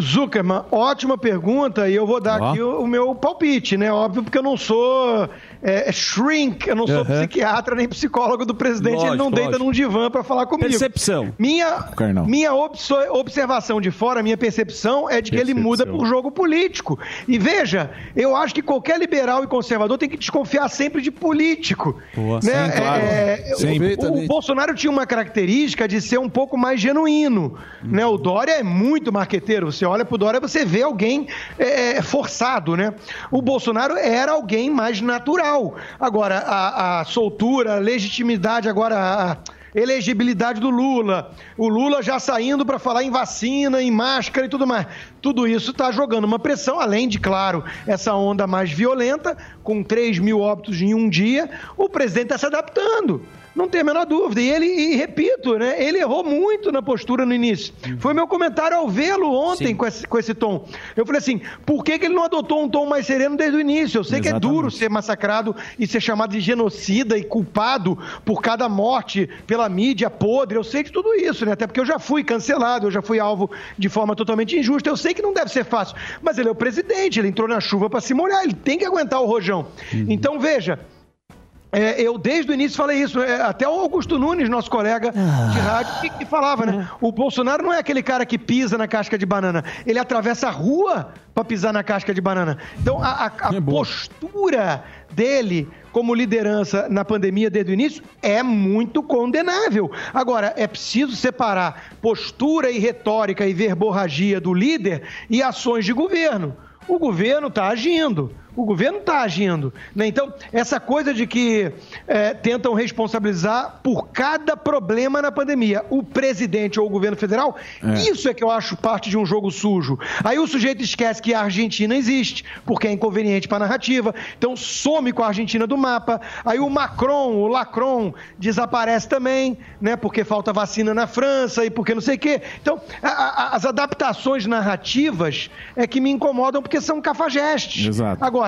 Zuckerman, ótima pergunta e eu vou dar
Ó.
aqui o, o meu palpite, né? Óbvio, porque eu não sou é, shrink, eu não sou
Aham.
psiquiatra nem psicólogo do presidente, ele não
Lógico,
deita
lógico.
num divã para falar comigo.
Percepção.
Minha,
Carnal.
minha observação de fora, minha percepção é de que ele muda por jogo político. E veja, eu acho que qualquer liberal e conservador tem que desconfiar sempre de político.
Boa.
né?
Sim, claro.
É,
Sempre.
o, o Bolsonaro tinha uma característica de ser um pouco mais genuíno. Né? O Dória é muito marqueteiro. Você olha pro Dória, você vê alguém é, forçado, né? O Bolsonaro era alguém mais natural. Agora, a, a soltura, a legitimidade, agora a elegibilidade do Lula, o Lula já saindo para falar em vacina, em máscara e tudo mais. Tudo isso está jogando uma pressão, além de, claro, essa onda mais violenta, com 3 mil óbitos em um dia, o presidente está se adaptando. Não tem a menor dúvida. E ele, e repito, né? Ele errou muito na postura no início. Foi meu comentário ao vê-lo ontem com esse, com esse tom. Eu falei assim: por que, que ele não adotou um tom mais sereno desde o início? Eu sei que é duro ser massacrado e ser chamado de genocida e culpado por cada morte pela mídia podre. Eu sei de tudo isso, né? Até porque eu já fui cancelado, eu já fui alvo de forma totalmente injusta. Eu sei que não deve ser fácil. Mas ele é o presidente, ele entrou na chuva para se molhar, ele tem que aguentar o rojão. Então, veja. É, eu desde o início falei isso, é, até o Augusto Nunes, nosso colega de rádio, que, que falava, né? O Bolsonaro não é aquele cara que pisa na casca de banana, ele atravessa a rua para pisar na casca de banana. Então a, a- a postura dele como liderança na pandemia desde o início é muito condenável. Agora, é preciso separar postura e retórica e verborragia do líder e ações de governo. O governo está agindo. O governo está agindo. né? Então, essa coisa de que eh, tentam responsabilizar por cada problema na pandemia o presidente ou o governo federal,
É.
isso é que eu acho parte de um jogo sujo. Aí o sujeito esquece que a Argentina existe, porque é inconveniente para a narrativa, então some com a Argentina do mapa. Aí o Macron, o Lacron, desaparece também, né? Porque falta vacina na França e porque não sei o quê. Então, a- a- as adaptações narrativas é que me incomodam porque são cafajestes.
Exato.
Agora,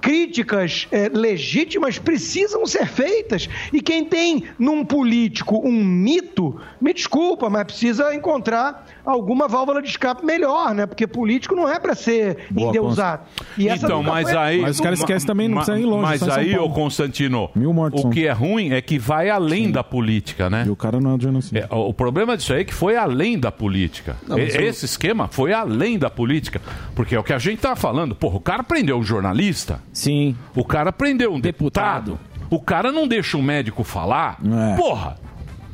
críticas eh, legítimas precisam ser feitas. E quem tem num político um mito, me desculpa, mas precisa encontrar alguma válvula de escape melhor, né? Porque político não é para ser
Boa,
endeusado. E essa
então, mas
foi-
aí.
Mas os caras esquecem também, não precisa ir longe,
Mas aí, ô. Constantino,
mortos
o que é ruim é que vai além da política, né? E
o cara não é genocídio.
o o problema disso aí é que foi além da política.
Não,
E-
eu-
Esse esquema foi além da política. Porque é o que a gente tá falando. Porra, o cara prendeu um jornalista.
Sim.
O cara prendeu um deputado. O cara não deixa o médico falar.
É.
Porra!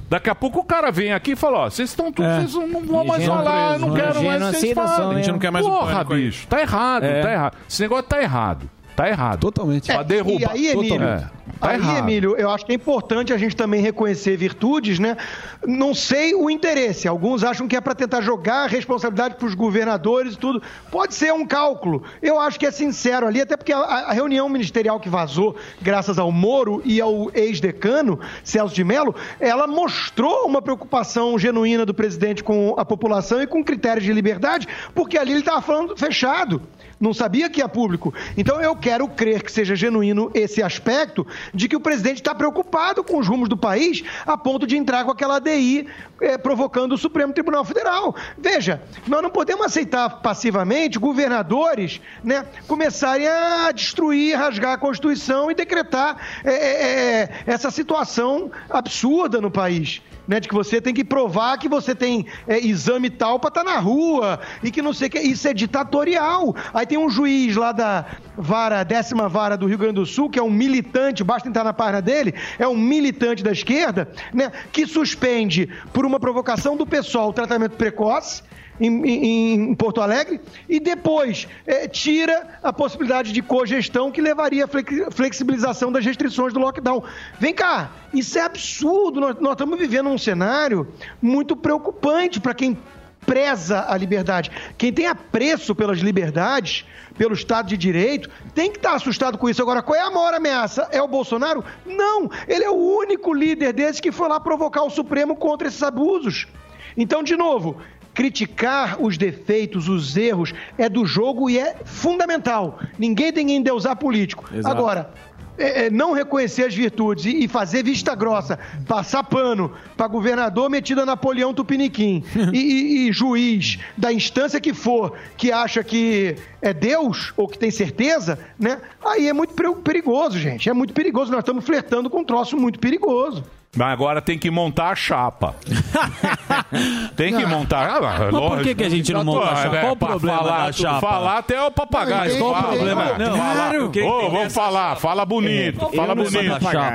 Daqui a pouco o cara vem aqui e fala, ó, vocês estão tudo,
É.
vocês não vão mais falar, não
né?
quero mais
Ingênuo
que vocês
aceitação,
falem.
A gente não quer mais o
Porra, bicho, tá errado,
É.
tá errado. Esse negócio tá errado. Tá errado.
Totalmente.
Pra
É,
derrubar.
E aí, Emílio,
É, tá
aí,
errado.
Emílio, eu acho que é importante a gente também reconhecer virtudes, né? Não sei o interesse. Alguns acham que é para tentar jogar a responsabilidade para os governadores e tudo. Pode ser um cálculo. Eu acho que é sincero ali, até porque a, a reunião ministerial que vazou, graças ao Moro e ao ex-decano, Celso de Mello, ela mostrou uma preocupação genuína do presidente com a população e com critérios de liberdade, porque ali ele estava falando fechado. Não sabia que ia público. Então eu quero crer que seja genuíno esse aspecto de que o presidente está preocupado com os rumos do país a ponto de entrar com aquela ADI eh, provocando o Supremo Tribunal Federal. Veja, nós não podemos aceitar passivamente governadores né, começarem a destruir, rasgar a Constituição e decretar eh, eh, essa situação absurda no país né, de que você tem que provar que você tem é, exame tal para estar na rua e que não sei o que. Isso é ditatorial. Aí tem um juiz lá da vara, décima vara do Rio Grande do Sul, que é um militante, basta entrar na página dele, é um militante da esquerda, né, que suspende por uma provocação do pessoal o tratamento precoce. Em, em- Porto Alegre e depois é, tira a possibilidade de cogestão que levaria à flex- flexibilização das restrições do lockdown. Vem cá, isso é absurdo. Nós, nós estamos vivendo um cenário muito preocupante para quem preza a liberdade. Quem tem apreço pelas liberdades, pelo Estado de Direito, tem que estar assustado com isso. Agora, qual é a maior ameaça? É o Bolsonaro? Não! Ele é o único líder desse que foi lá provocar o Supremo contra esses abusos. Então, de novo, criticar os defeitos, os erros, é do jogo e é fundamental. Ninguém tem que endeusar político.
Exato.
Agora, é, é, não reconhecer as virtudes e, fazer vista grossa, passar pano para governador metido a Napoleão Tupiniquim e, e- e juiz da instância que for que acha que é Deus ou que tem certeza, né? Aí é muito perigoso, gente. É muito perigoso. Nós estamos flertando com um troço muito perigoso.
Mas agora tem que montar a chapa. tem que montar. Ah,
Mas por que que a gente não monta a chapa?
É,
Qual o problema
falar,
da chapa?
Falar até o papagaio.
Mas qual o
fala,
problema? Não,
Fala.
claro.
Ô, vamos falar, fala bonito,
Eu
fala bonito.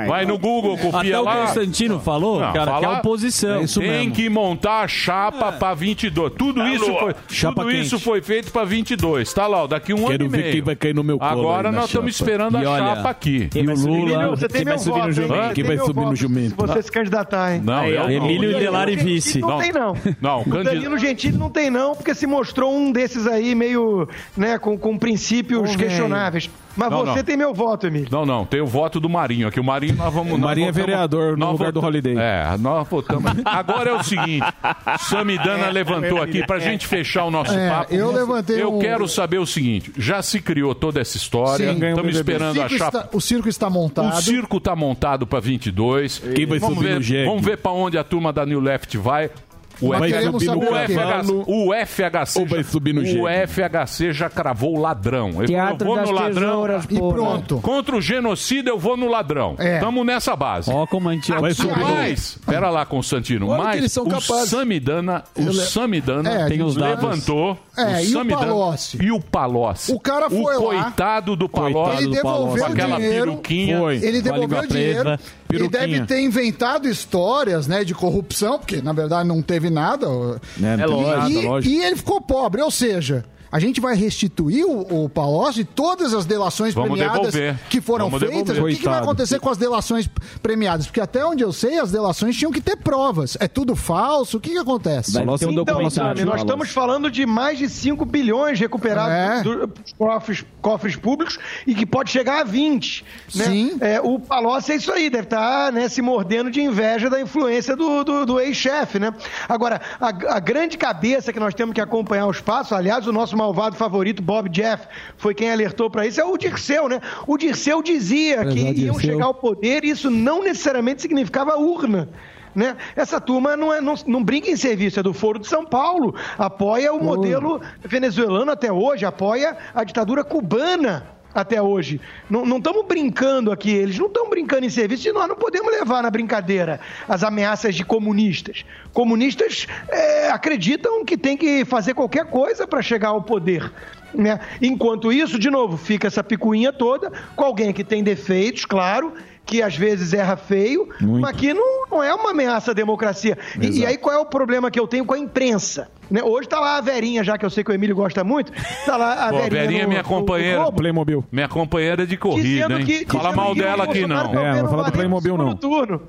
Vai no Google, copia
Até o
lá.
Constantino falou,
Não,
cara, que é
fala-
oposição. É isso
Tem
mesmo.
que montar a chapa pra 22. Tudo
É,
isso foi,
Chapa
tudo isso foi feito pra 22. Tá lá, ó, daqui um
Quero
ano e
ver
meio.
quem vai cair no meu colo
Agora nós estamos esperando a
E olha,
chapa aqui.
quem vai subir no-
Emílio, você tem
quem vai subir no Quem vai subir jumento?
Se você se candidatar, hein?
Não, eu não.
Emílio
O
Delari vice.
Gentili Não, tem, não.
Não,
o Danilo Gentili não tem, não, porque se mostrou um desses aí meio, né, com, com princípios
Ô,
questionáveis. Mas
Não,
você
não.
tem meu voto, Emílio.
Não, não, tem o voto do Marinho aqui. O Marinho nós vamos.
O
nós
Marinho é
votamos-
vereador no lugar do Holiday.
É, nós votamos. Agora é o seguinte: Samidana levantou aqui pra gente fechar o nosso
É,
papo.
eu levantei
Eu
um-
quero saber o seguinte: já se criou toda essa história. Estamos esperando
o
a chapa.
Está, o circo está montado.
O circo tá montado pra 22.
Quem vai
vamos
subir
ver,
no jegue?
Vamos ver pra onde a turma da New Left vai. O,
Mas
F-
queremos
o,
o?
FHC, o FHC
Ou vai subir no
o? FHC já cravou o ladrão. Ele
Teatro
falou, eu vou no ladrão.
tesouras,
E pronto.
Contra o genocida, eu vou no ladrão.
É.
Tamo nessa base.
Ó, como a gente
subir. Mas, pera lá, Constantino.
Olha
Mas
eles são
o
capazes.
Samidana, o
le-
Samidana
É,
tem os
levantou.
É, e o
Samidana-
Palocci?
E o Palocci.
O cara foi lá.
coitado do Palocci.
Ele devolveu
com
o
aquela
dinheiro.
peruquinha.
Foi.
Ele devolveu o dinheiro. Ele
peruquinha.
deve ter inventado histórias, né, de corrupção, porque na verdade não teve nada.
É,
E-
lógico,
e,
lógico.
e ele ficou pobre, ou seja, a gente vai restituir o, o Palocci e todas as delações
Vamos
premiadas
devolver.
que foram
Vamos
feitas.
devolver.
O que, que vai acontecer com as delações premiadas? Porque até onde eu sei, as delações tinham que ter provas. É tudo falso? O que, que acontece?
Um
Então. Sami, nós estamos falando de mais de 5 bilhões recuperados
É.
do- dos cofres, cofres públicos e que pode chegar a 20. Né?
Sim.
É, o Palocci é isso aí, deve estar né, se mordendo de inveja da influência do, do, do ex-chefe. Né? Agora, a, a grande cabeça que nós temos que acompanhar os passos, aliás, o nosso malvado favorito, Bob Jeff, foi quem alertou para isso, é o Dirceu. Né? O Dirceu dizia que
Exato,
iam
Dirceu.
chegar ao poder e isso não necessariamente significava urna. Né? Essa turma não, é, não, não brinca em serviço, é do Foro de São Paulo, apoia o modelo venezuelano até hoje, apoia a ditadura cubana até hoje. Não estamos brincando aqui, eles não estão brincando em serviço e nós não podemos levar na brincadeira as ameaças de comunistas. Comunistas é, acreditam que tem que fazer qualquer coisa para chegar ao poder. Né? Enquanto isso, de novo, fica essa picuinha toda com alguém que tem defeitos, claro, que às vezes erra feio, mas que não, não é uma ameaça à democracia. E, e aí qual é o problema que eu tenho com a imprensa? Né? Hoje tá lá a Verinha, já que eu sei que o Emílio gosta muito, tá lá a
Pô,
Verinha.
Verinha é minha companheira.
no
Playmobil.
Minha companheira de corrida,
dizendo
hein?
que-
Fala mal
que
dela aqui, não.
talvez
É, não fala do Playmobil, não.
turno.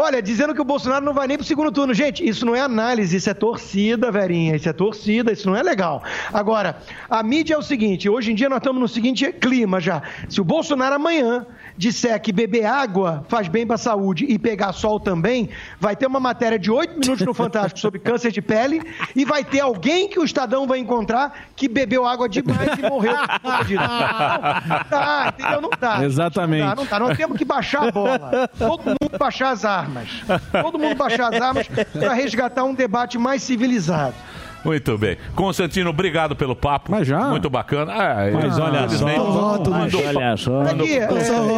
Olha, dizendo que o Bolsonaro não vai nem pro segundo turno. Gente, isso não é análise, isso é torcida, Verinha. Isso é torcida, isso não é legal. Agora, a mídia é o seguinte: hoje em dia nós estamos no seguinte clima já. Se o Bolsonaro amanhã disser que beber água faz bem para a saúde e pegar sol também, vai ter uma matéria de oito minutos no Fantástico sobre câncer de pele e vai ter alguém que o Estadão vai encontrar que bebeu água demais e morreu. Não tá, entendeu? Não tá.
Exatamente.
Não tá, não tá. Nós temos que baixar a bola. Todo mundo baixar as armas. Todo mundo baixar as armas para resgatar um debate mais civilizado.
Muito bem. Constantino, obrigado pelo papo.
Mas já?
Muito bacana. Ah,
Mas olha só.
mandou-
Olha só.
Aqui, é,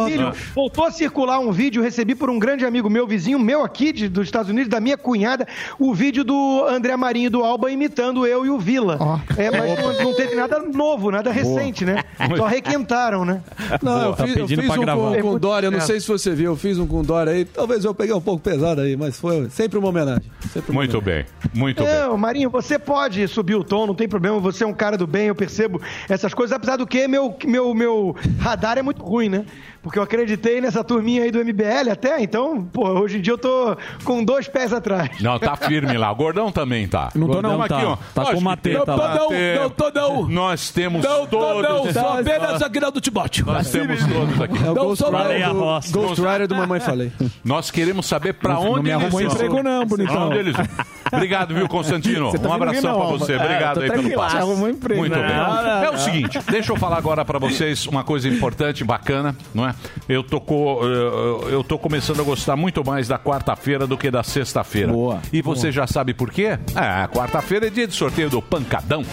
Emílio, voltou a circular um vídeo, recebi por um grande amigo meu, vizinho meu aqui de- dos Estados Unidos, da minha cunhada, o vídeo do André Marinho do Alba imitando eu e o Vila. É, mas não, não teve nada novo, nada recente, né? Só requentaram, né?
Não, eu
Tá
fiz, eu
pedindo
fiz
pra
um
gravar.
com, com o Dória, eu não
É.
sei se você viu, eu fiz um com o Dória aí. Talvez eu peguei um pouco pesado aí, mas foi sempre uma homenagem. Sempre uma
Muito
homenagem.
bem, muito bem.
Não, Marinho, você pode subir o tom, não tem problema, você é um cara do bem, eu percebo essas coisas, apesar do que meu, meu, meu radar é muito ruim, né? Porque eu acreditei nessa turminha aí do MBL até, então, pô, hoje em dia eu tô com dois pés atrás.
Não, tá firme lá. O Gordão também tá.
Não tô,
Gordão
não.
aqui,
Tá.
ó.
Tá
Lógico
com uma teta lá.
Nós temos-
Não tô, não.
Nós temos
Não,
todos.
não. Sou
Nós-
apenas Aguinaldo Timóteo.
Nós temos todos aqui.
É o
Não
Ghost
sou
Rider,
a
do. Ghost Rider do Mamãe Falei.
Nós queremos saber pra
Não-
onde
não
eles vão.
emprego não, bonitão.
Onde eles vão. Obrigado, viu, Constantino?
Tá
um abração
não,
pra você.
É,
Obrigado
tô
aí pelo
emprego.
Muito
Não,
bem.
não,
É o seguinte, deixa eu falar agora pra vocês uma coisa importante, bacana, não é? Eu tô, co- eu- eu tô começando a gostar muito mais da quarta-feira do que da sexta-feira.
Boa.
E você já sabe por quê? É, quarta-feira é dia de sorteio do Pancadão.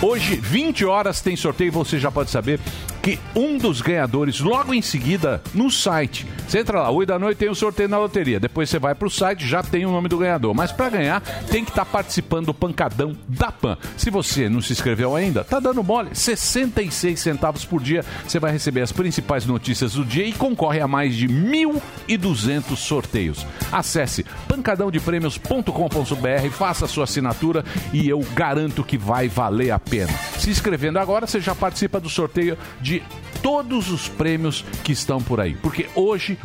Hoje, 20 horas, tem sorteio e você já pode saber que um dos ganhadores, logo em seguida, no site. Você entra lá, 8 da noite tem o sorteio na loteria. Depois você vai pro site, já tem o nome do ganhador. Mas para ganhar, tem que estar participando do pancadão da PAN. Se você não se inscreveu ainda, tá dando mole. 66 centavos por dia. Você vai receber as principais notícias do dia e concorre a mais de 1.200 sorteios. Acesse pancadãodeprêmios.com.br, faça a sua assinatura e eu garanto que vai valer a pena. Se inscrevendo agora, você já participa do sorteio de todos os prêmios que estão por aí. Porque hoje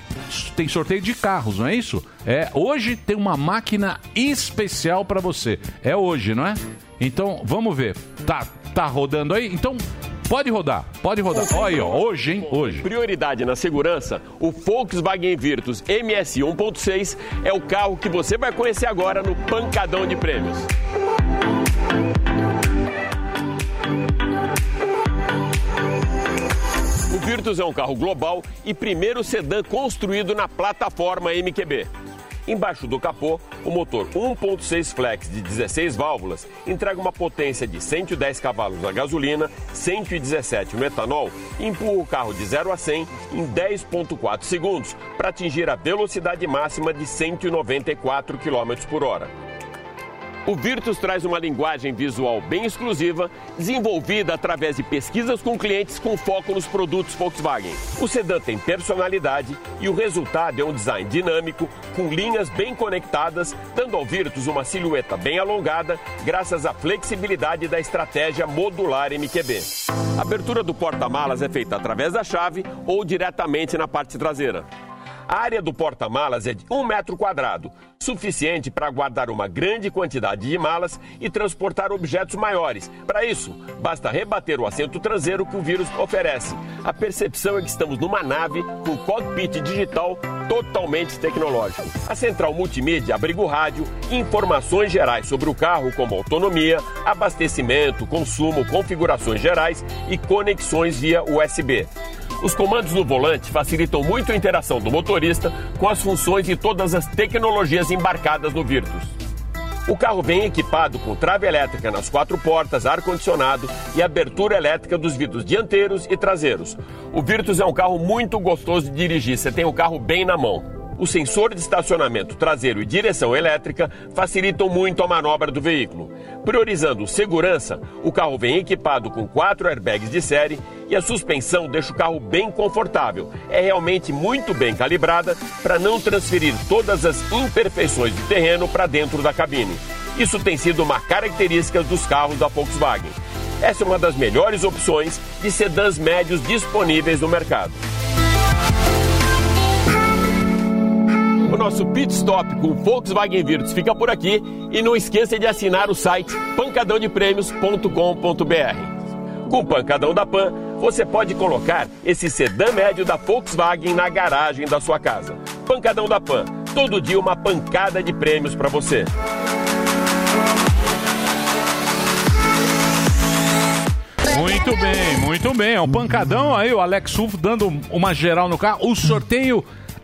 tem sorteio de carros, não é isso? É, hoje tem uma máquina especial para você. É hoje, não é? Então, vamos ver. Tá, tá rodando aí? Então, pode rodar. Pode rodar. Olha aí, ó, hoje, hein? Hoje.
Prioridade na segurança, o Volkswagen Virtus MS 1.6 é o carro que você vai conhecer agora no Pancadão de Prêmios. O Virtus é um carro global e primeiro sedã construído na plataforma MQB. Embaixo do capô, o motor 1.6 flex de 16 válvulas entrega uma potência de 110 cavalos na gasolina, 117 no etanol e empurra o carro de 0 a 100 em 10.4 segundos para atingir a velocidade máxima de 194 km por hora. O Virtus traz uma linguagem visual bem exclusiva, desenvolvida através de pesquisas com clientes com foco nos produtos Volkswagen. O sedã tem personalidade e o resultado é um design dinâmico, com linhas bem conectadas, dando ao Virtus uma silhueta bem alongada, graças à flexibilidade da estratégia modular MQB. A abertura do porta-malas é feita através da chave ou diretamente na parte traseira. A área do porta-malas é de um metro quadrado, suficiente para guardar uma grande quantidade de malas e transportar objetos maiores. Para isso, basta rebater o assento traseiro que o vírus oferece. A percepção é que estamos numa nave com cockpit digital totalmente tecnológico. A central multimídia abriga o rádio e informações gerais sobre o carro, como autonomia, abastecimento, consumo, configurações gerais e conexões via USB. Os comandos no volante facilitam muito a interação do motorista com as funções e todas as tecnologias embarcadas no Virtus. O carro vem equipado com trave elétrica nas quatro portas, ar-condicionado e abertura elétrica dos vidros dianteiros e traseiros. O Virtus é um carro muito gostoso de dirigir, você tem o carro bem na mão. O sensor de estacionamento traseiro e direção elétrica facilitam muito a manobra do veículo. Priorizando segurança, o carro vem equipado com quatro airbags de série e a suspensão deixa o carro bem confortável. É realmente muito bem calibrada para não transferir todas as imperfeições do terreno para dentro da cabine. Isso tem sido uma característica dos carros da Volkswagen. Essa é uma das melhores opções de sedãs médios disponíveis no mercado. O nosso pit stop com o Volkswagen Virtus fica por aqui e não esqueça de assinar o site pancadãodeprêmios.com.br. Com o Pancadão da Pan, você pode colocar esse sedã médio da Volkswagen na garagem da sua casa. Pancadão da Pan, todo dia uma pancada de prêmios para você.
Muito bem, muito bem. É um pancadão aí, o Alex Sulfo dando uma geral no carro. O sorteio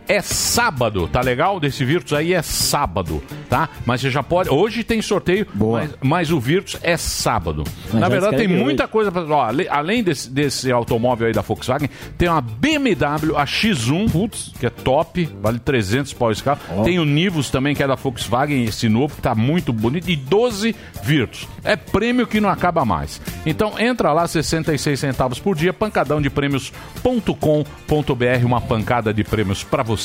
é sábado, tá legal? Desse Virtus aí é sábado, tá? Mas você já pode. Hoje tem sorteio, mas, mas o Virtus é sábado.
Mas
Na verdade, tem muita
hoje.
coisa pra. Ó, além desse, desse automóvel aí da Volkswagen, tem uma BMW, a X1, que é top, vale 300 pau esse carro. Tem o Nivus também, que é da Volkswagen, esse novo, que tá muito bonito. E 12 Virtus. É prêmio que não acaba mais. Então entra lá, 66 centavos por dia, pancadãodeprêmios.com.br, uma pancada de prêmios pra você.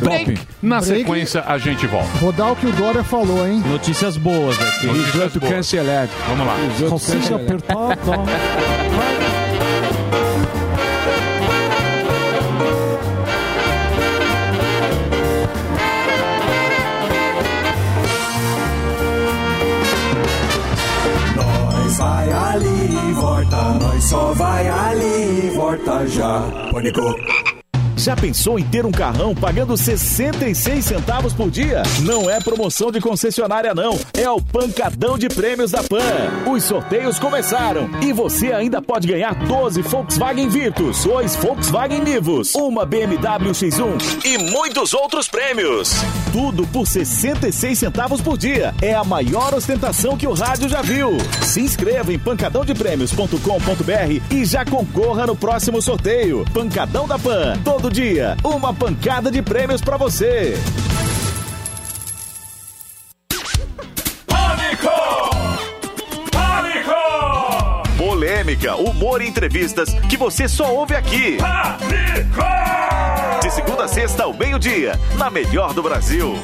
Break. Na
Break.
sequência, a gente volta.
Vou dar o que o Dória falou, hein?
Notícias boas aqui.
Notícias boas.
cancelado.
Vamos lá.
Consiga apertar.
Nós vai ali e volta, nós só vai ali e volta já. Pânico.
Já pensou em ter um carrão pagando 66 centavos por dia? Não é promoção de concessionária não, é o pancadão de prêmios da Pan. Os sorteios começaram e você ainda pode ganhar 12 Volkswagen Virtus, 2 Volkswagen Nivus, uma BMW X1 e muitos outros prêmios. Tudo por 66 centavos por dia. É a maior ostentação que o rádio já viu. Se inscreva em pancadãodeprêmios.com.br e já concorra no próximo sorteio. Pancadão da Pan, todo dia, uma pancada de prêmios pra você.
Pânico! Pânico!
Polêmica, humor e entrevistas que você só ouve aqui. De segunda a sexta ao meio-dia, na melhor do Brasil.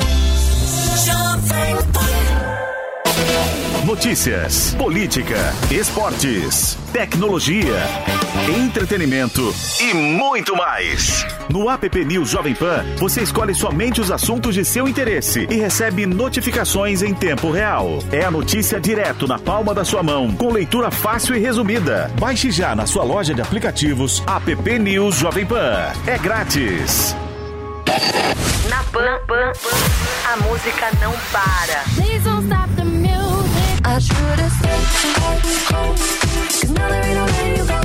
Notícias, política, esportes, tecnologia, entretenimento e muito mais. No app News Jovem Pan, você escolhe somente os assuntos de seu interesse e recebe notificações em tempo real. É a notícia direto na palma da sua mão, com leitura fácil e resumida. Baixe já na sua loja de aplicativos app News Jovem Pan. É grátis.
Na Pan, Pan, a música não para.
I should have stayed home. Cause now there ain't no way you go.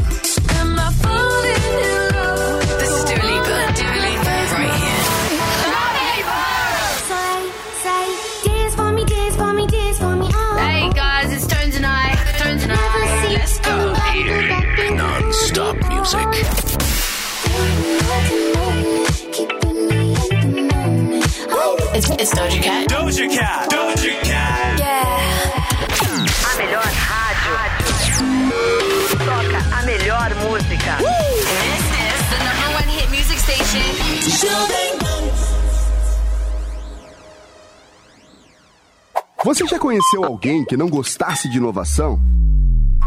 Conheceu alguém que não gostasse de inovação?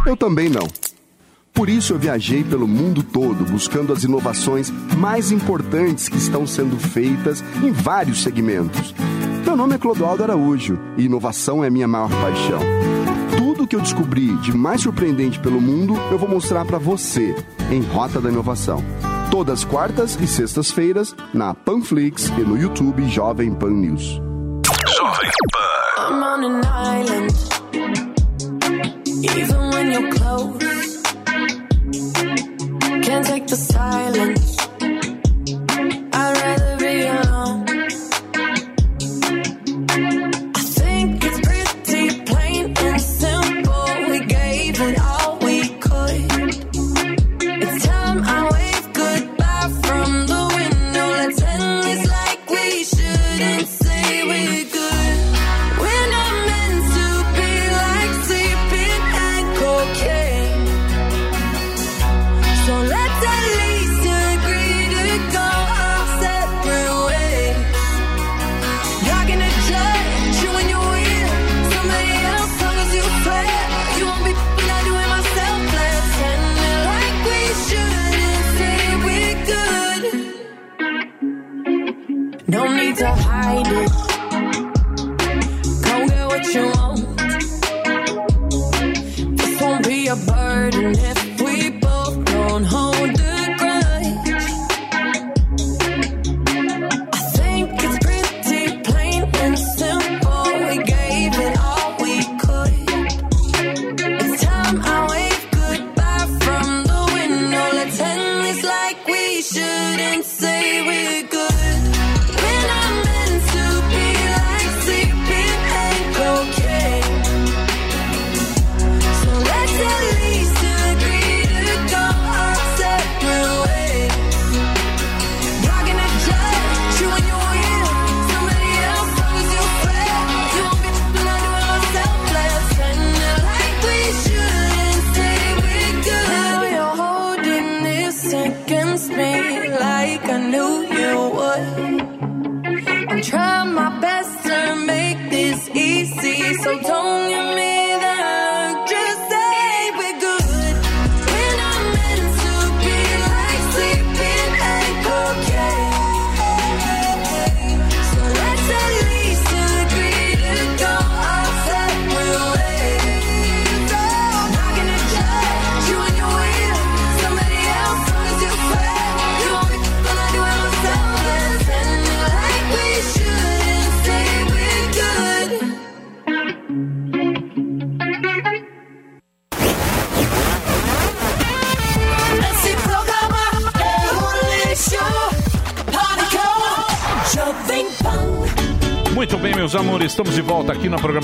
Eu também não. Por isso eu viajei pelo mundo todo buscando as inovações mais importantes que estão sendo feitas em vários segmentos. Meu nome é Clodoaldo Araújo e inovação é minha maior paixão. Tudo que eu descobri de mais surpreendente pelo mundo eu vou mostrar para você em Rota da Inovação. Todas quartas e sextas-feiras na Panflix e no YouTube Jovem Pan News.
Jovem
on an island. Even when you're close, can't take the silence.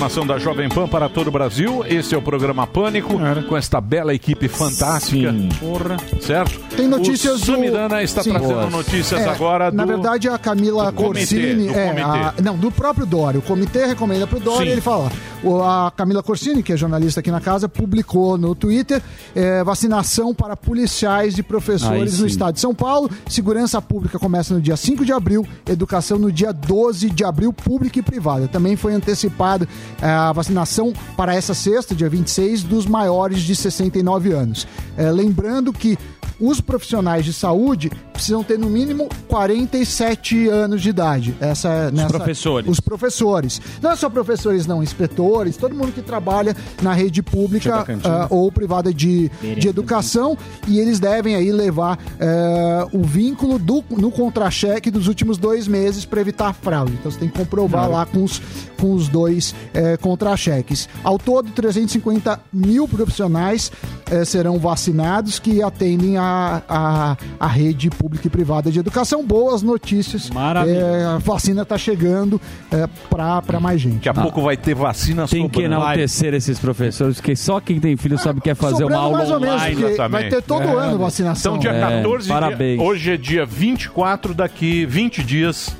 Programação da Jovem Pan para todo o Brasil. Esse é o programa Pânico, com esta bela equipe fantástica. Porra. Certo?
Tem notícias
o
do...
Samidana está
Sim.
trazendo notícias
É,
agora do...
Na verdade, a Camila
do comitê,
Corsini.
do
é,
comitê.
a- não, do próprio Dória. O comitê recomenda pro Dória
Sim.
e ele fala. O- A Camila Corsini, que é jornalista aqui na casa, publicou no Twitter é, vacinação para policiais e professores no estado de São Paulo. Segurança pública começa no dia 5 de abril, educação no dia 12 de abril, pública e privada. Também foi antecipada é, a vacinação para essa sexta, dia 26, dos maiores de 69 anos. É, lembrando que os profissionais de saúde precisam ter no mínimo 47 anos de idade. Essa é nessa,
professores.
Os professores. Não é só professores, não, inspetores, todo mundo que trabalha na rede pública ah, ou privada de, de educação e eles devem aí levar eh, o vínculo do, no contra-cheque dos últimos dois meses para evitar fraude. Então você tem que comprovar
Claro.
lá com os, com os dois eh, contra-cheques. Ao todo, 350 mil profissionais eh, serão vacinados que atendem a, a, a rede pública e privada de educação. Boas notícias.
Maravilha.
Eh, a vacina está chegando é, para mais gente.
Daqui a pouco vai ter vacina
Tem que enaltecer esses professores, porque só quem tem filho sabe que é fazer uma
sobrando
aula
mais ou menos,
online.
vai ter todo ano vacinação.
Então, dia
É,
14 de-
parabéns.
hoje é dia 24, daqui 20 dias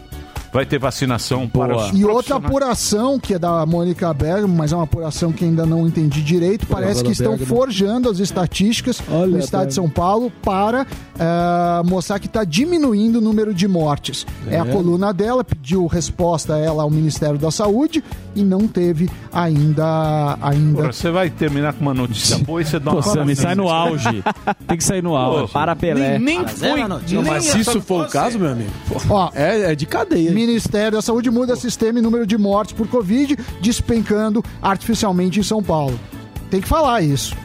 vai ter vacinação para os
E outra apuração, que é da Mônica Bergamo, mas é uma apuração que ainda não entendi direito, parece que estão forjando as estatísticas no
Olha,
estado de. São Paulo para eh, mostrar que está diminuindo o número de mortes. É. a
É.
coluna dela, pediu resposta ela ao Ministério da Saúde e não teve ainda... ainda...
Porra, Você vai terminar com uma notícia boa e você dá uma...
Pô, Sammy, sai no auge. Tem que sair no auge.
Para Pelé.
Nem, nem
Mas
foi... nem
Mas se isso for o caso, meu amigo,
Ó,
é, é de cadeia.
Ministério da Saúde muda sistema e número de mortes por Covid, despencando artificialmente em São Paulo. Tem que falar isso.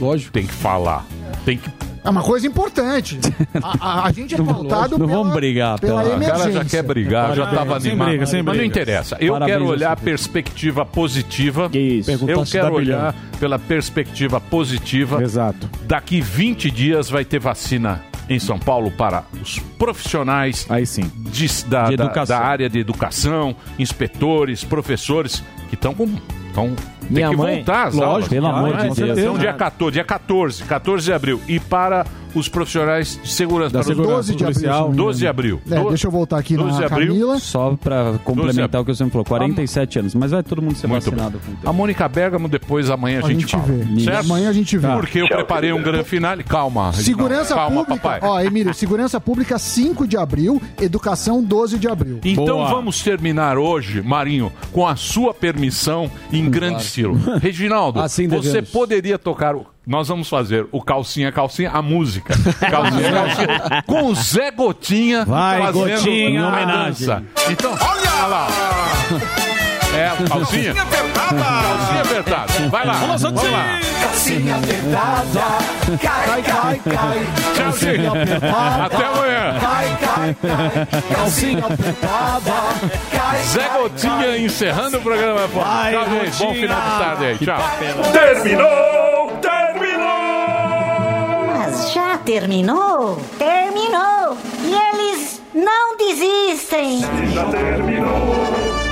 Lógico.
Tem que falar. Tem que...
É uma coisa importante. A, a- a gente é pautado
Não
pela,
vamos brigar
pela
pela-
O cara já quer brigar, já estava
Sem
animado.
briga, sem
Mas não
briga.
interessa. Eu
Parabéns
quero olhar a perspectiva positiva.
Isso.
Eu quero olhar pela perspectiva positiva.
Exato.
Daqui 20 dias vai ter vacina em São Paulo para os profissionais
Aí sim.
de- da,
De
da-
educação.
da área de educação, inspetores, professores que estão com. Tão, tem
Minha
que
mãe-
voltar às
Lógico,
aulas.
pelo amor de
Então,
Deus.
dia 14, dia 14, 14 de abril. E para os profissionais de segurança.
Da
para os
segurança
12 de abril,
policial.
me
12 de abril.
É, deixa eu voltar aqui
12 de
na
abril.
Camila.
Só pra complementar o que você me falou, 47 anos. Mas vai todo mundo ser
Muito
vacinado com o tempo.
A Mônica Bergamo, depois amanhã a,
A
gente,
gente
fala.
vê.
Certo?
Amanhã a gente vê.
Porque eu preparei um grande finale. Calma.
Segurança
calma,
Pública,
papai.
ó, Emílio, Segurança Pública 5 de abril, Educação 12 de abril.
Então
Boa.
vamos terminar hoje, Marinho, com a sua permissão em grande estilo. Reginaldo,
Assim
você
devemos.
poderia tocar. o- Nós vamos fazer o calcinha, calcinha, a música. Calcinha, calcinha. Com o Zé Gotinha
Vai,
fazendo
Gotinha,
a
homenagem.
dança. Então, olha lá. É, calcinha? Calcinha apertada. Vai lá. Vamos lá.
Calcinha apertada, cai, cai, cai.
Tchauzinho. Até amanhã.
Cai, cai, cai. Calcinha apertada, cai,
Zé Gotinha encerrando o programa.
Vai,
Tchau, gente. Bom final de tarde aí. Tchau.
Terminou, terminou.
Mas já terminou? Terminou! E eles não desistem!
Já terminou,